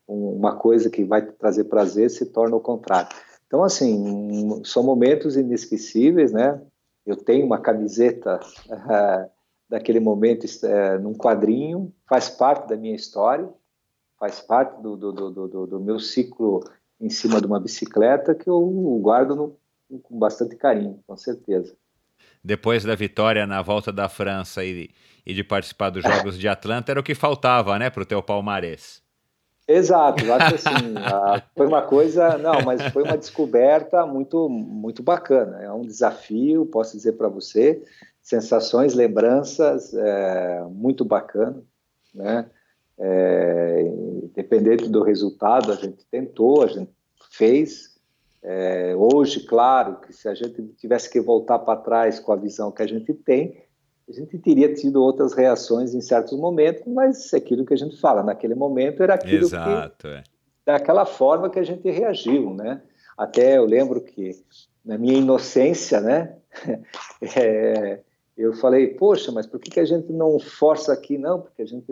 uma coisa que vai trazer prazer se torna o contrário. Então, assim, são momentos inesquecíveis, né? Eu tenho uma camiseta uh, daquele momento uh, num quadrinho, faz parte da minha história, faz parte do, do, do, do, meu ciclo em cima de uma bicicleta que eu guardo no, com bastante carinho, com certeza. Depois da vitória na volta da França e, e de participar dos Jogos de Atlanta, era o que faltava, né, para o teu palmarés. Exato, acho assim, a, foi uma coisa, não, mas foi uma descoberta muito, muito bacana. É um desafio, posso dizer para você, sensações, lembranças, é, muito bacana, né? É, independente do resultado, a gente tentou, a gente fez. É, hoje, claro, que se a gente tivesse que voltar para trás com a visão que a gente tem, a gente teria tido outras reações em certos momentos, mas aquilo que a gente fala, naquele momento era aquilo Exato, que, é. daquela forma que a gente reagiu, né? Até eu lembro que na minha inocência, né, é, eu falei, poxa, mas por que, que a gente não força aqui, não? Porque a gente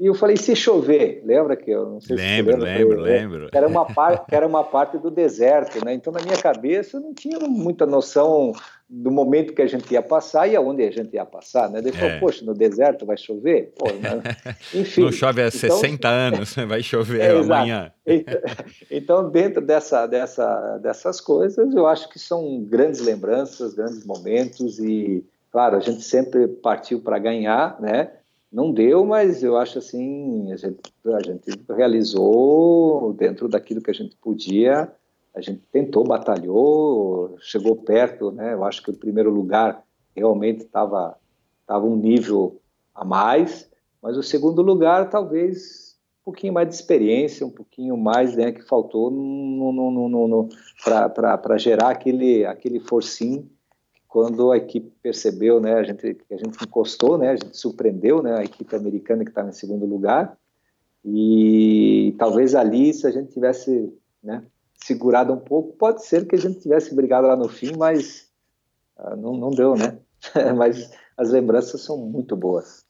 e eu falei, se chover, lembra que eu não sei lembro, se lembra? Lembro, lembro. Era uma, parte, era uma parte do deserto, né? Então, na minha cabeça, eu não tinha muita noção do momento que a gente ia passar e aonde a gente ia passar, né? Daí é. poxa, no deserto vai chover? Pô, né? Enfim. Não chove há então, 60 anos, vai chover é, amanhã. Então, então, dentro dessa, dessa, dessas coisas, eu acho que são grandes lembranças, grandes momentos e, claro, a gente sempre partiu para ganhar, né? Não deu, mas eu acho assim, a gente, a gente realizou dentro daquilo que a gente podia, a gente tentou, batalhou, chegou perto, né? Eu acho que o primeiro lugar realmente estava tava um nível a mais, mas o segundo lugar talvez um pouquinho mais de experiência, um pouquinho mais né, que faltou para gerar aquele, aquele forcinho quando a equipe percebeu, né, a gente, a gente encostou, né, a gente surpreendeu, né, a equipe americana que estava em segundo lugar, e talvez ali, se a gente tivesse, né, segurado um pouco, pode ser que a gente tivesse brigado lá no fim, mas uh, não, não deu, né, mas as lembranças são muito boas.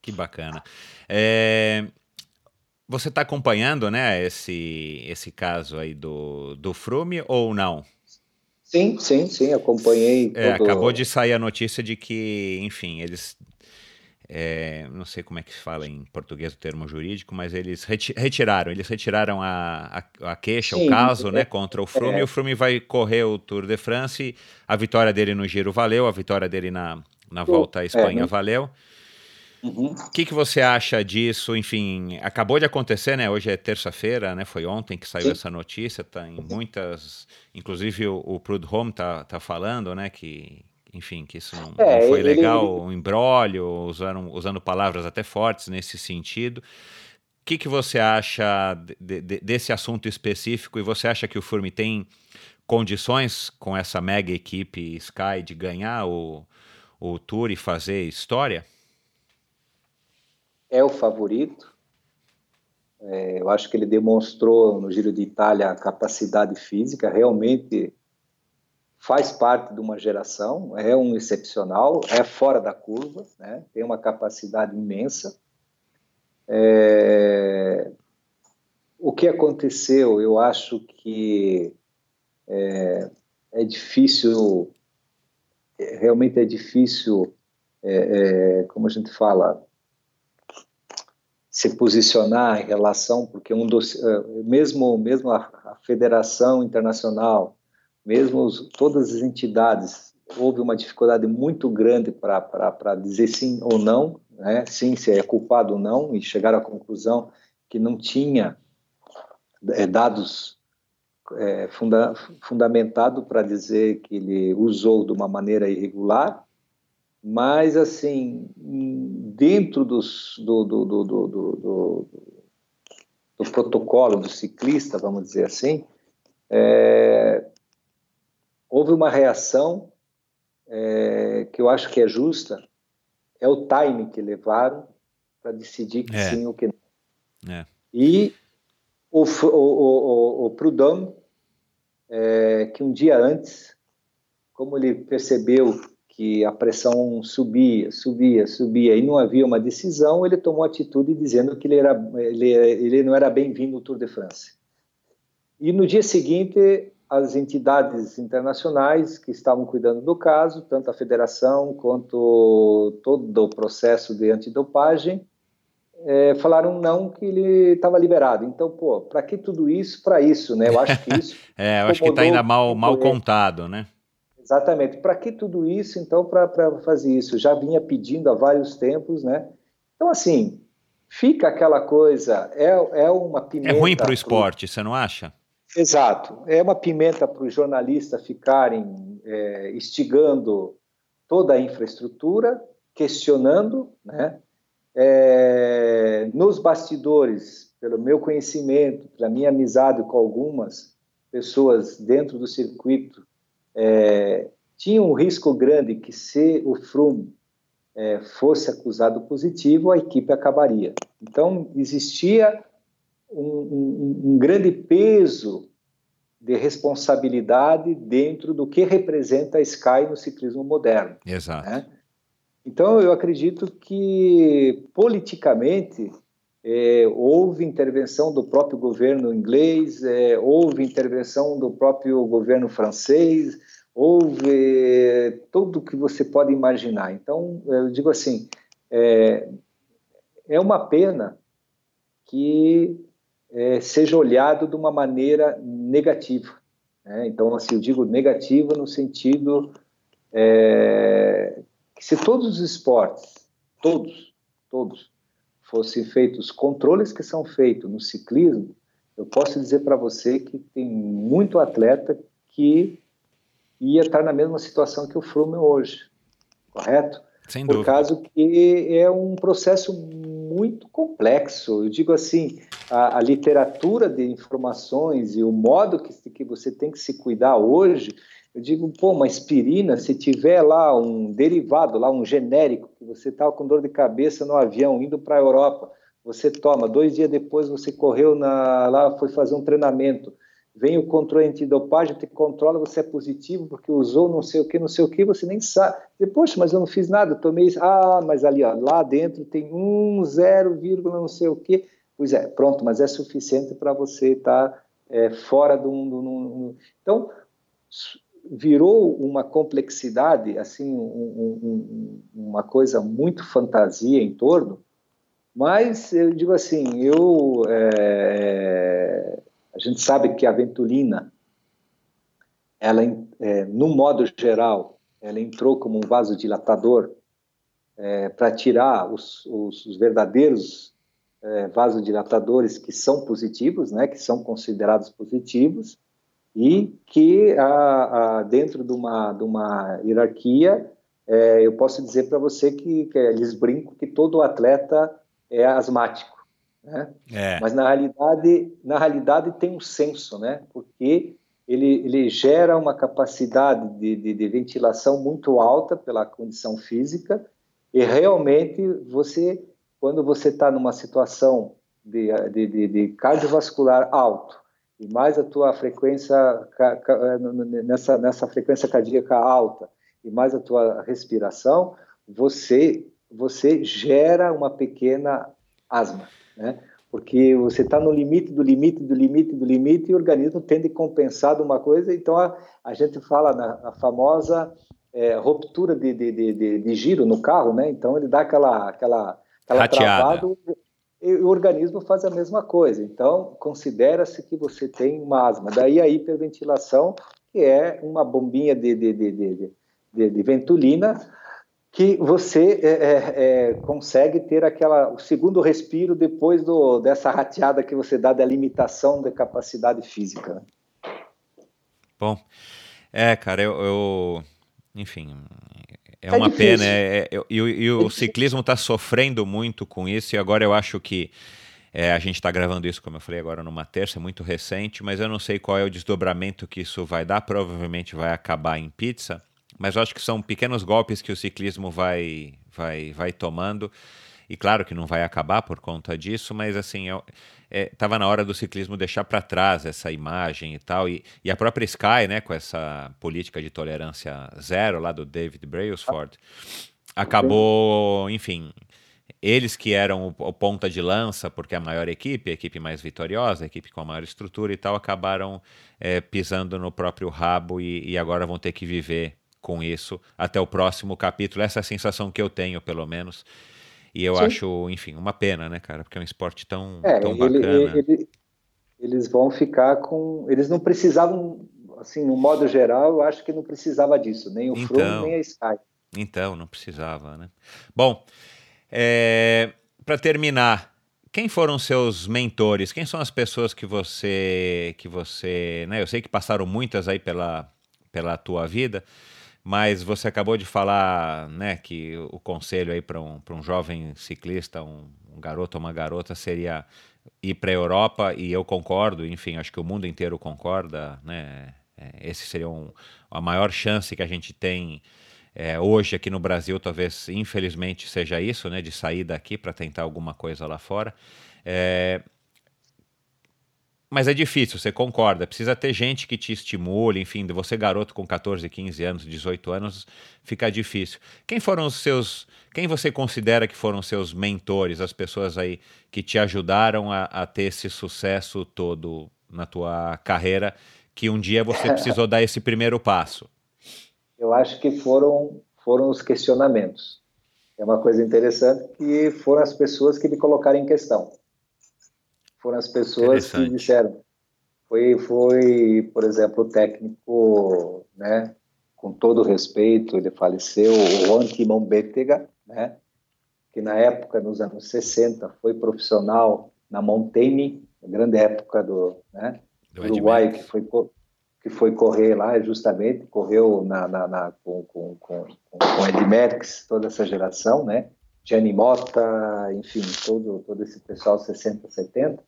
Que bacana. É, você está acompanhando, né, esse, esse caso aí do, do Frume ou não? Sim, sim, sim, acompanhei. É, todo... acabou de sair a notícia de que, enfim, eles. É, não sei como é que se fala em português o termo jurídico, mas eles reti retiraram, eles retiraram a, a, a queixa, Sim, o caso, é, né, contra o Froome, é. e o Froome vai correr o Tour de France, a vitória dele no Giro valeu, a vitória dele na, na volta à Espanha é, valeu. O uhum. que, que você acha disso? Enfim, acabou de acontecer, né? Hoje é terça-feira, né? Foi ontem que saiu Sim. essa notícia. Tá em muitas, inclusive o, o Prudhomme tá, tá falando, né? Que, enfim, que isso não, é, não foi ele, legal, um embrólio, usando, usando palavras até fortes nesse sentido. O que, que você acha de, de, desse assunto específico? E você acha que o Furmi tem condições com essa mega equipe Sky de ganhar o, o Tour e fazer história? É o favorito. É, eu acho que ele demonstrou no Giro de Itália a capacidade física, realmente faz parte de uma geração, é um excepcional, é fora da curva, né? tem uma capacidade imensa. É... O que aconteceu, eu acho que é, é difícil, realmente é difícil, é, é como a gente fala, se posicionar em relação, porque um dos, eh, mesmo, mesmo a, a Federação Internacional, mesmo os, todas as entidades houve uma dificuldade muito grande para dizer sim ou não, né? sim, se é culpado ou não, e chegaram à conclusão que não tinha é, dados é, funda, fundamentado para dizer que ele usou de uma maneira irregular, mas assim dentro dos, do, do, do, do, do protocolo do ciclista, vamos dizer assim, é, houve uma reação é, que eu acho que é justa, é o time que levaram para decidir que é. sim ou que não. É. E o, o, o, o Proudhon, é, que um dia antes, como ele percebeu que a pressão subia, subia, subia e não havia uma decisão, ele tomou atitude dizendo que ele, era, ele, ele não era bem-vindo no Tour de France. E no dia seguinte, as entidades internacionais que estavam cuidando do caso, tanto a federação quanto todo o processo de antidopagem, é, falaram não que ele estava liberado. Então, pô, para que tudo isso? Para isso, né? Eu acho que isso. é, eu acho que está ainda mal, mal contado, né? Exatamente. Para que tudo isso, então, para fazer isso? Já vinha pedindo há vários tempos, né? Então, assim, fica aquela coisa, é, é uma pimenta. É ruim para o esporte, você não acha? Exato. É uma pimenta para os jornalistas ficarem é, instigando toda a infraestrutura, questionando, né? É, nos bastidores, pelo meu conhecimento, pela minha amizade com algumas pessoas dentro do circuito, é, tinha um risco grande que se o Froome é, fosse acusado positivo, a equipe acabaria. Então, existia um, um, um grande peso de responsabilidade dentro do que representa a Sky no ciclismo moderno. Exato. Né? Então, eu acredito que, politicamente, é, houve intervenção do próprio governo inglês, é, houve intervenção do próprio governo francês, houve tudo que você pode imaginar. Então, eu digo assim, é, é uma pena que é, seja olhado de uma maneira negativa. Né? Então, assim, eu digo negativa no sentido é, que se todos os esportes, todos, todos, fossem feitos controles que são feitos no ciclismo, eu posso dizer para você que tem muito atleta que ia estar na mesma situação que o Froome hoje, correto? Sem Por causa que é um processo muito complexo. Eu digo assim, a, a, literatura de informações e o modo que, que você tem que se cuidar hoje eu digo, pô, uma aspirina, se tiver lá um derivado, lá um genérico, que você estava tá com dor de cabeça no avião indo para a Europa, você toma, dois dias depois você correu na, lá, foi fazer um treinamento, vem o controle antidopagem, te controla, você é positivo porque usou não sei o que, não sei o que, você nem sabe. Poxa, mas eu não fiz nada, tomei isso. Ah, mas ali, ó, lá dentro tem um, zero, vírgula, não sei o que. Pois é, pronto, mas é suficiente para você estar tá, é, fora do, do, do, Então, virou uma complexidade, assim, um, um, uma coisa muito fantasia em torno, mas eu digo assim, eu, é, a gente sabe que a ventulina, ela, é, no modo geral, ela entrou como um vasodilatador é, para tirar os, os, os verdadeiros é, vasodilatadores que são positivos, né, que são considerados positivos, e que a, a, dentro de uma, de uma hierarquia, é, eu posso dizer para você que, que eles brincam que todo atleta é asmático, né? É. Mas na realidade, na realidade tem um senso, né? Porque ele, ele gera uma capacidade de, de, de ventilação muito alta pela condição física e realmente você, quando você está numa situação de, de, de cardiovascular alto e mais a tua frequência nessa nessa frequência cardíaca alta e mais a tua respiração, você você gera uma pequena asma, né? Porque você está no limite do limite do limite do limite e o organismo tende a compensar de uma coisa. Então a, a gente fala na, na famosa é, ruptura de, de, de, de, giro no carro, né? Então ele dá aquela aquela aquela travada e o organismo faz a mesma coisa. Então, considera-se que você tem uma asma. Daí a hiperventilação, que é uma bombinha de, de, de, de, de, Ventolina, que você é, é, é, consegue ter aquela o segundo respiro depois do, dessa rateada que você dá da limitação da capacidade física. Bom, é, cara, eu, eu enfim, é, é uma difícil. pena. É, é, e, e, o ciclismo está sofrendo muito com isso, e agora eu acho que é, a gente está gravando isso, como eu falei agora, numa terça, muito recente, mas eu não sei qual é o desdobramento que isso vai dar. Provavelmente vai acabar em pizza, mas eu acho que são pequenos golpes que o ciclismo vai, vai, vai tomando. E claro que não vai acabar por conta disso, mas assim, estava é, na hora do ciclismo deixar para trás essa imagem e tal. E, e, a própria Sky, né, com essa política de tolerância zero lá do David Brailsford, acabou, enfim, eles que eram o, o, ponta de lança, porque a maior equipe, a equipe mais vitoriosa, a equipe com a maior estrutura e tal, acabaram é, pisando no próprio rabo e, e, agora vão ter que viver com isso até o próximo capítulo. Essa é a sensação que eu tenho, pelo menos. E eu Sim. acho, enfim, uma pena, né, cara? Porque é um esporte tão, é, tão bacana. Ele, ele, eles vão ficar com. Eles não precisavam, assim, no modo geral, eu acho que não precisava disso, nem o então, Froome, nem a Sky. Então, não precisava, né? Bom. É, Para terminar, quem foram seus mentores? Quem são as pessoas que você, que você, né? Eu sei que passaram muitas aí pela, pela tua vida, mas você acabou de falar, né, que o conselho aí para um, um jovem ciclista, um, um garoto ou uma garota seria ir para a Europa e eu concordo, enfim, acho que o mundo inteiro concorda, né? É, esse seria um, a maior chance que a gente tem é, hoje aqui no Brasil, talvez, infelizmente, seja isso, né? De sair daqui para tentar alguma coisa lá fora. É, mas é difícil, você concorda. Precisa ter gente que te estimule, enfim, você garoto com 14, 15 anos, 18 anos, fica difícil. Quem foram os seus. Quem você considera que foram seus mentores, as pessoas aí que te ajudaram a, a ter esse sucesso todo na tua carreira, que um dia você precisou dar esse primeiro passo? eu acho que foram, foram os questionamentos. É uma coisa interessante que foram as pessoas que me colocaram em questão. Foram as pessoas que disseram. Foi, foi, por exemplo, o técnico, né, com todo respeito, ele faleceu, o Juan Timon Bétega, né, que na época, nos anos 60, foi profissional na Montaigne, grande época do, né, do Uruguai, que foi que foi correr lá, justamente, correu na, na, na com, com, com, com Ed Merckx, toda essa geração, né? Gianni Motta, enfim, todo, todo esse pessoal 60, 70,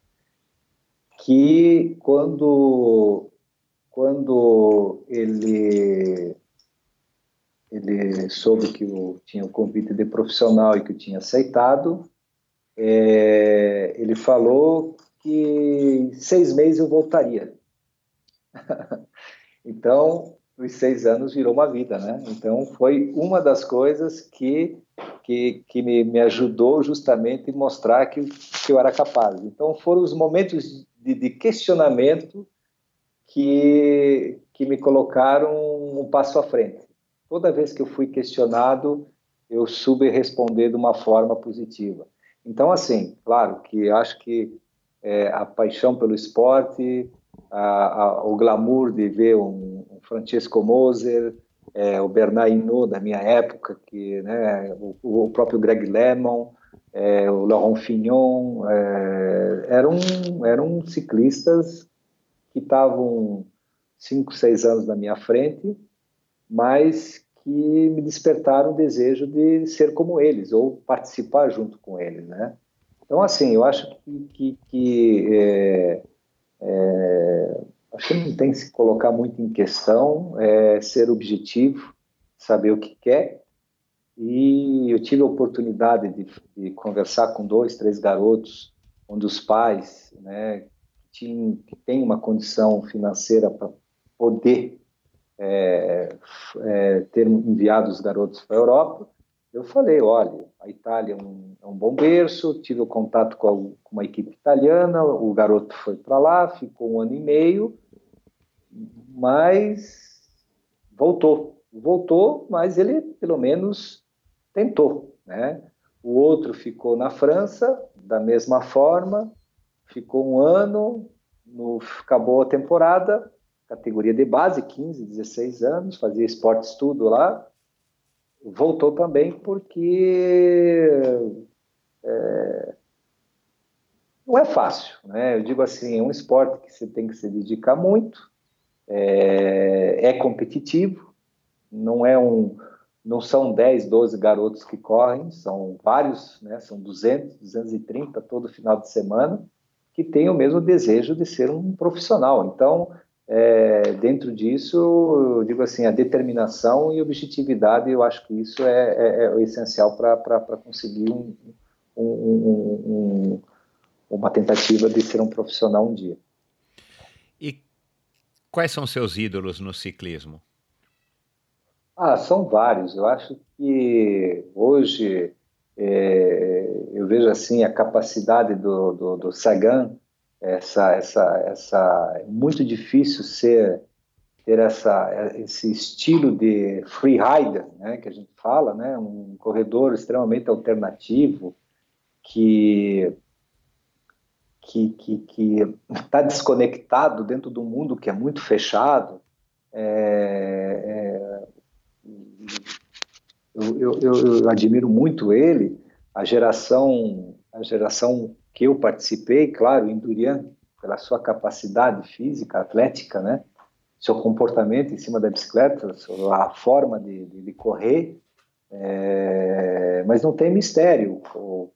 que quando, quando ele, ele soube que eu tinha o convite de profissional e que eu tinha aceitado, é, ele falou que em seis meses eu voltaria. então, os seis anos virou uma vida, né? Então, foi uma das coisas que, que, que me, me ajudou justamente a mostrar que, que eu era capaz. Então, foram os momentos de, de questionamento que, que me colocaram um passo à frente. Toda vez que eu fui questionado, eu soube responder de uma forma positiva. Então, assim, claro que acho que é, a paixão pelo esporte, a, a, o glamour de ver um, um Francesco Moser, é, o Bernard Hinault da minha época, que, né, o, o próprio Greg Lemon, é, o Laurent Fignon, é, eram, eram ciclistas que estavam cinco, seis anos na minha frente, mas que me despertaram o desejo de ser como eles ou participar junto com eles, né? Então, assim, eu acho que, que, que é, é, acho que não tem que se colocar muito em questão, é ser objetivo, saber o que quer. E eu tive a oportunidade de, de conversar com dois, três garotos, um dos pais, né, que tem uma condição financeira para poder é, é, ter enviado os garotos para a Europa. Eu falei, olha, a Itália é um, é um bom berço, tive o contato com, a, com uma equipe italiana, o garoto foi para lá, ficou um ano e meio, mas voltou. Voltou, mas ele pelo menos tentou, né? O outro ficou na França, da mesma forma, ficou um ano, no, acabou a temporada, categoria de base, 15, 16 anos, fazia esporte estudo lá, voltou também porque é, não é fácil, né? Eu digo assim, é um esporte que você tem que se dedicar muito, é, é competitivo, não é um, não são 10, 12 garotos que correm, são vários, né? São 200, 230 todo final de semana que têm o mesmo desejo de ser um profissional. Então, é, dentro disso, eu digo assim, a determinação e objetividade, eu acho que isso é, é, é o essencial para conseguir um, um, um, uma tentativa de ser um profissional um dia. E quais são seus ídolos no ciclismo? Ah, são vários. Eu acho que hoje é, eu vejo assim a capacidade do, do, do Sagan, essa, essa, essa, é muito difícil ser ter essa, esse estilo de freerider, né, que a gente fala, né, um corredor extremamente alternativo que que que está desconectado dentro do mundo que é muito fechado. É, é, eu, eu, eu, admiro muito ele, a geração a geração que eu participei, claro, em Durian, pela sua capacidade física, atlética, né? seu comportamento em cima da bicicleta, a forma de, de, correr, é, mas não tem mistério. O,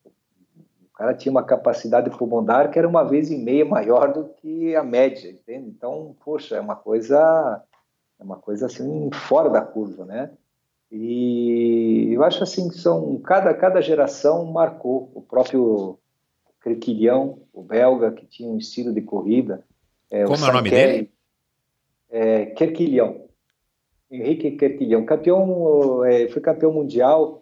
cara tinha uma capacidade pulmonar que era uma vez e meia maior do que a média, entende? Então, poxa, é uma coisa, é uma coisa assim fora da curva, né? E eu acho assim que são cada cada geração marcou o próprio Kerquilhão, o belga que tinha um estilo de corrida. É, Como o é o nome dele? É, Kerquilhão. Henrique Kerquilhão, campeão, é, foi campeão mundial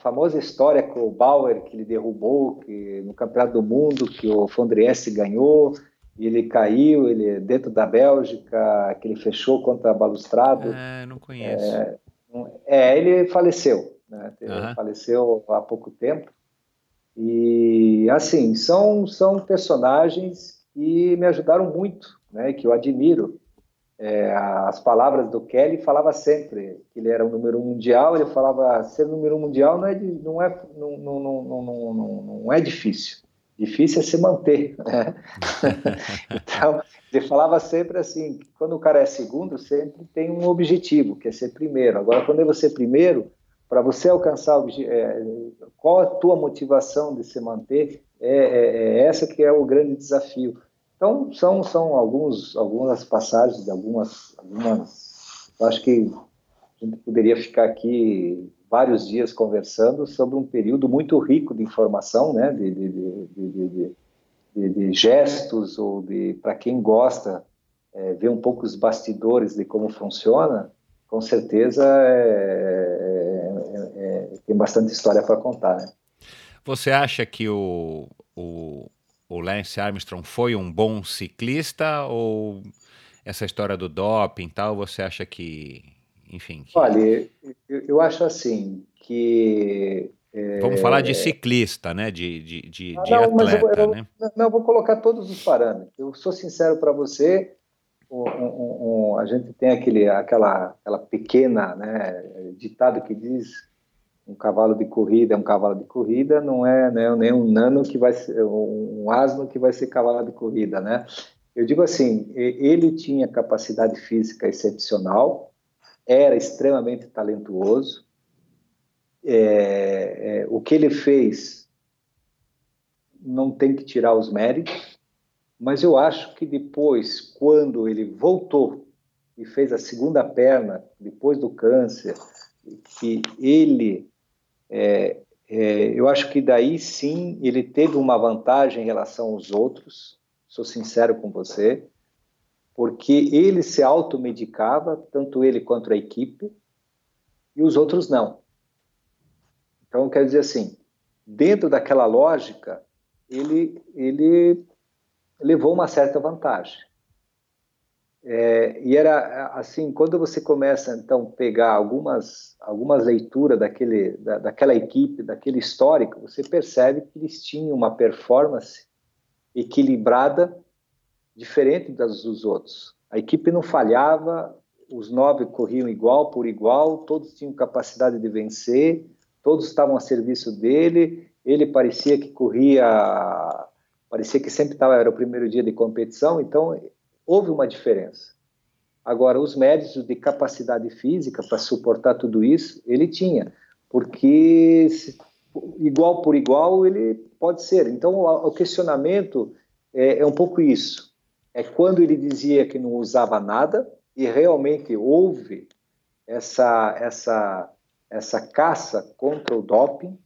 famosa história com o Bauer, que ele derrubou que, no Campeonato do Mundo, que o Fondriesse ganhou, e ele caiu, ele dentro da Bélgica, que ele fechou contra a balustrado. É, não conheço. É, é ele faleceu, né? Ele faleceu há pouco tempo. E, assim, são, são personagens que me ajudaram muito, né? Que eu admiro. É, as palavras do Kelly falava sempre que ele era o número um mundial. Ele falava ser número um mundial não é não é não, não, não, não, não é difícil. Difícil é se manter. Né? então ele falava sempre assim: quando o cara é segundo, sempre tem um objetivo, que é ser primeiro. Agora, quando é você primeiro, para você alcançar é, qual a tua motivação de se manter, é, é, é essa que é o grande desafio. Então, são, são alguns, algumas passagens, algumas, algumas. Eu acho que a gente poderia ficar aqui vários dias conversando sobre um período muito rico de informação, né, de, de, de, de, gestos, ou de para quem gosta é, ver um pouco os bastidores de como funciona, com certeza é, é, é tem bastante história para contar. Né? Você acha que o, o o Lance Armstrong foi um bom ciclista ou essa história do doping e tal, você acha que, enfim... Que... Olha, eu, acho assim que... É... Vamos falar de ciclista, né? De, de, de, ah, de não, atleta, eu, eu, né? Não, eu vou colocar todos os parâmetros. Eu sou sincero para você, um, um, um, a gente tem aquele, aquela, aquela pequena né, ditado que diz um cavalo de corrida é um cavalo de corrida, não é né, nem um nano que vai ser, um asno que vai ser cavalo de corrida, né? Eu digo assim, ele tinha capacidade física excepcional, era extremamente talentuoso, é, é, o que ele fez não tem que tirar os méritos, mas eu acho que depois, quando ele voltou e fez a segunda perna, depois do câncer, que ele é, é, eu acho que daí sim ele teve uma vantagem em relação aos outros, sou sincero com você, porque ele se automedicava, tanto ele quanto a equipe, e os outros não. Então, quer dizer assim, dentro daquela lógica, ele, ele levou uma certa vantagem. É, e era assim, quando você começa então pegar algumas algumas leituras daquele da, daquela equipe, daquele histórico, você percebe que eles tinham uma performance equilibrada diferente das dos outros. A equipe não falhava, os nove corriam igual por igual, todos tinham capacidade de vencer, todos estavam a serviço dele, ele parecia que corria, parecia que sempre estava, era o primeiro dia de competição, então houve uma diferença. Agora, os médicos de capacidade física para suportar tudo isso, ele tinha, porque igual por igual ele pode ser. Então, o questionamento é, é um pouco isso. É quando ele dizia que não usava nada e realmente houve essa essa essa caça contra o doping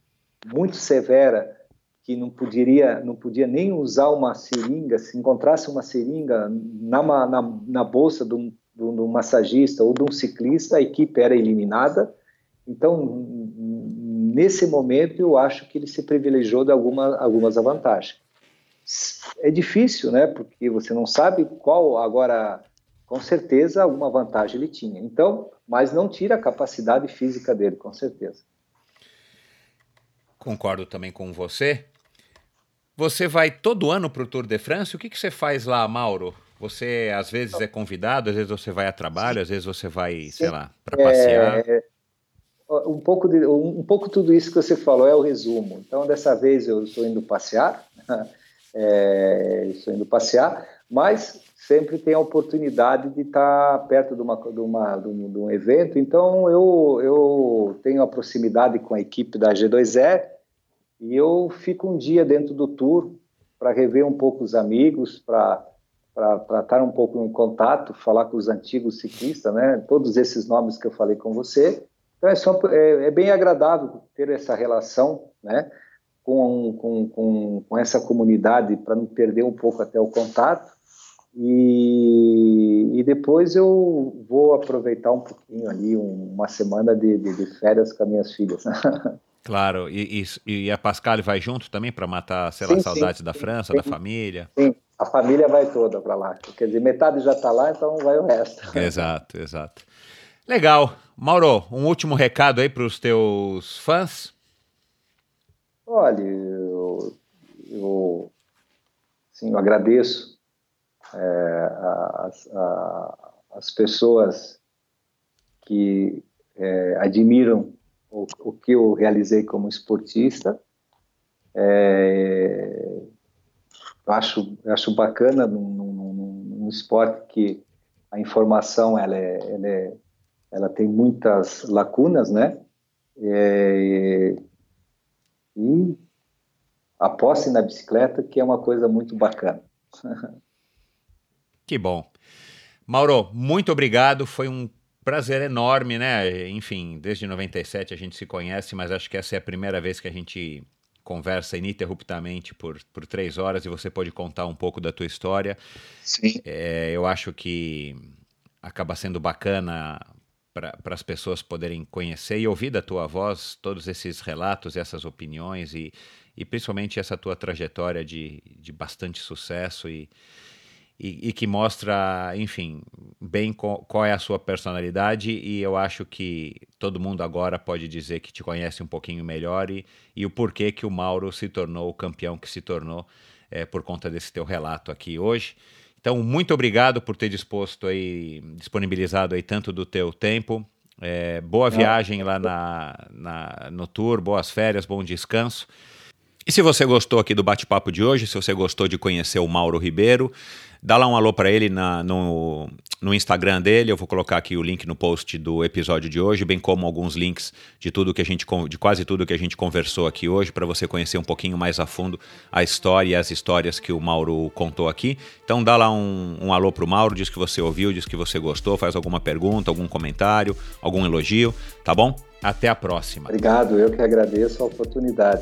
muito severa que não poderia não podia nem usar uma seringa se encontrasse uma seringa na, na, na bolsa de um, de um massagista ou de um ciclista a equipe era eliminada. Então nesse momento eu acho que ele se privilegiou de alguma, algumas vantagens é difícil né porque você não sabe qual agora com certeza alguma vantagem ele tinha então mas não tira a capacidade física dele com certeza Concordo também com você. Você vai todo ano para o Tour de France? O que, que você faz lá, Mauro? Você às vezes é convidado, às vezes você vai a trabalho, às vezes você vai, sei lá, para passear. É, um pouco de, um, pouco tudo isso que você falou é o resumo. Então dessa vez eu estou indo passear, é, indo passear, mas sempre tem a oportunidade de estar perto de, uma, de, uma, de, um, de um evento. Então eu eu tenho a proximidade com a equipe da G2E e eu fico um dia dentro do tour para rever um pouco os amigos, para para estar um pouco em contato, falar com os antigos ciclistas, né? Todos esses nomes que eu falei com você. Então é, só, é, é bem agradável ter essa relação, né? Com, com, com, com essa comunidade para não perder um pouco até o contato. E, e depois eu vou aproveitar um pouquinho ali, um, uma semana de, de, de férias com as minhas filhas. Claro, e, e, e a Pascal vai junto também para matar, sei lá, sim, saudades sim, da França, sim, da família? Sim, a família vai toda para lá. Quer dizer, metade já está lá, então vai o resto. Exato, exato. Legal. Mauro, um último recado aí para os teus fãs? Olha, eu, eu, sim, eu agradeço é, as, as pessoas que é, admiram o, o que eu realizei como esportista. É, acho, acho bacana num, num, num, esporte que a informação ela, é, ela, é, ela tem muitas lacunas, né? E aposte na bicicleta, que é uma coisa muito bacana. Que bom. Mauro, muito obrigado. Foi um prazer enorme, né? Enfim, desde 97 a gente se conhece, mas acho que essa é a primeira vez que a gente conversa ininterruptamente por, por três horas e você pode contar um pouco da tua história. Sim. É, eu acho que acaba sendo bacana para as pessoas poderem conhecer e ouvir da tua voz todos esses relatos, essas opiniões e, e principalmente essa tua trajetória de, de bastante sucesso e, e, e, que mostra, enfim, bem qual, qual, é a sua personalidade e eu acho que todo mundo agora pode dizer que te conhece um pouquinho melhor e, e o porquê que o Mauro se tornou o campeão que se tornou é, por conta desse teu relato aqui hoje. Então, muito obrigado por ter disposto aí, disponibilizado aí tanto do teu tempo. É, boa viagem lá na, na, no tour, boas férias, bom descanso. E se você gostou aqui do bate-papo de hoje, se você gostou de conhecer o Mauro Ribeiro, Dá lá um alô para ele na, no, no Instagram dele. Eu vou colocar aqui o link no post do episódio de hoje, bem como alguns links de tudo que a gente de quase tudo que a gente conversou aqui hoje para você conhecer um pouquinho mais a fundo a história e as histórias que o Mauro contou aqui. Então dá lá um, um alô pro Mauro, diz que você ouviu, diz que você gostou, faz alguma pergunta, algum comentário, algum elogio, tá bom? Até a próxima. Obrigado, eu que agradeço a oportunidade.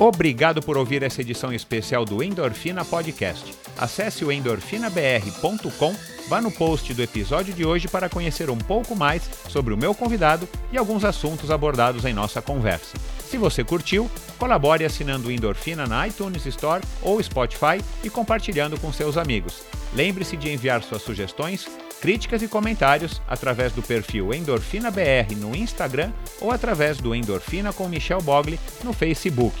Obrigado por ouvir essa edição especial do Endorfina Podcast. Acesse o endorfinabr.com, vá no post do episódio de hoje para conhecer um pouco mais sobre o meu convidado e alguns assuntos abordados em nossa conversa. Se você curtiu, colabore assinando o Endorfina na iTunes Store ou Spotify e compartilhando com seus amigos. Lembre-se de enviar suas sugestões, críticas e comentários através do perfil EndorfinaBR no Instagram ou através do Endorfina com Michel Bogli no Facebook.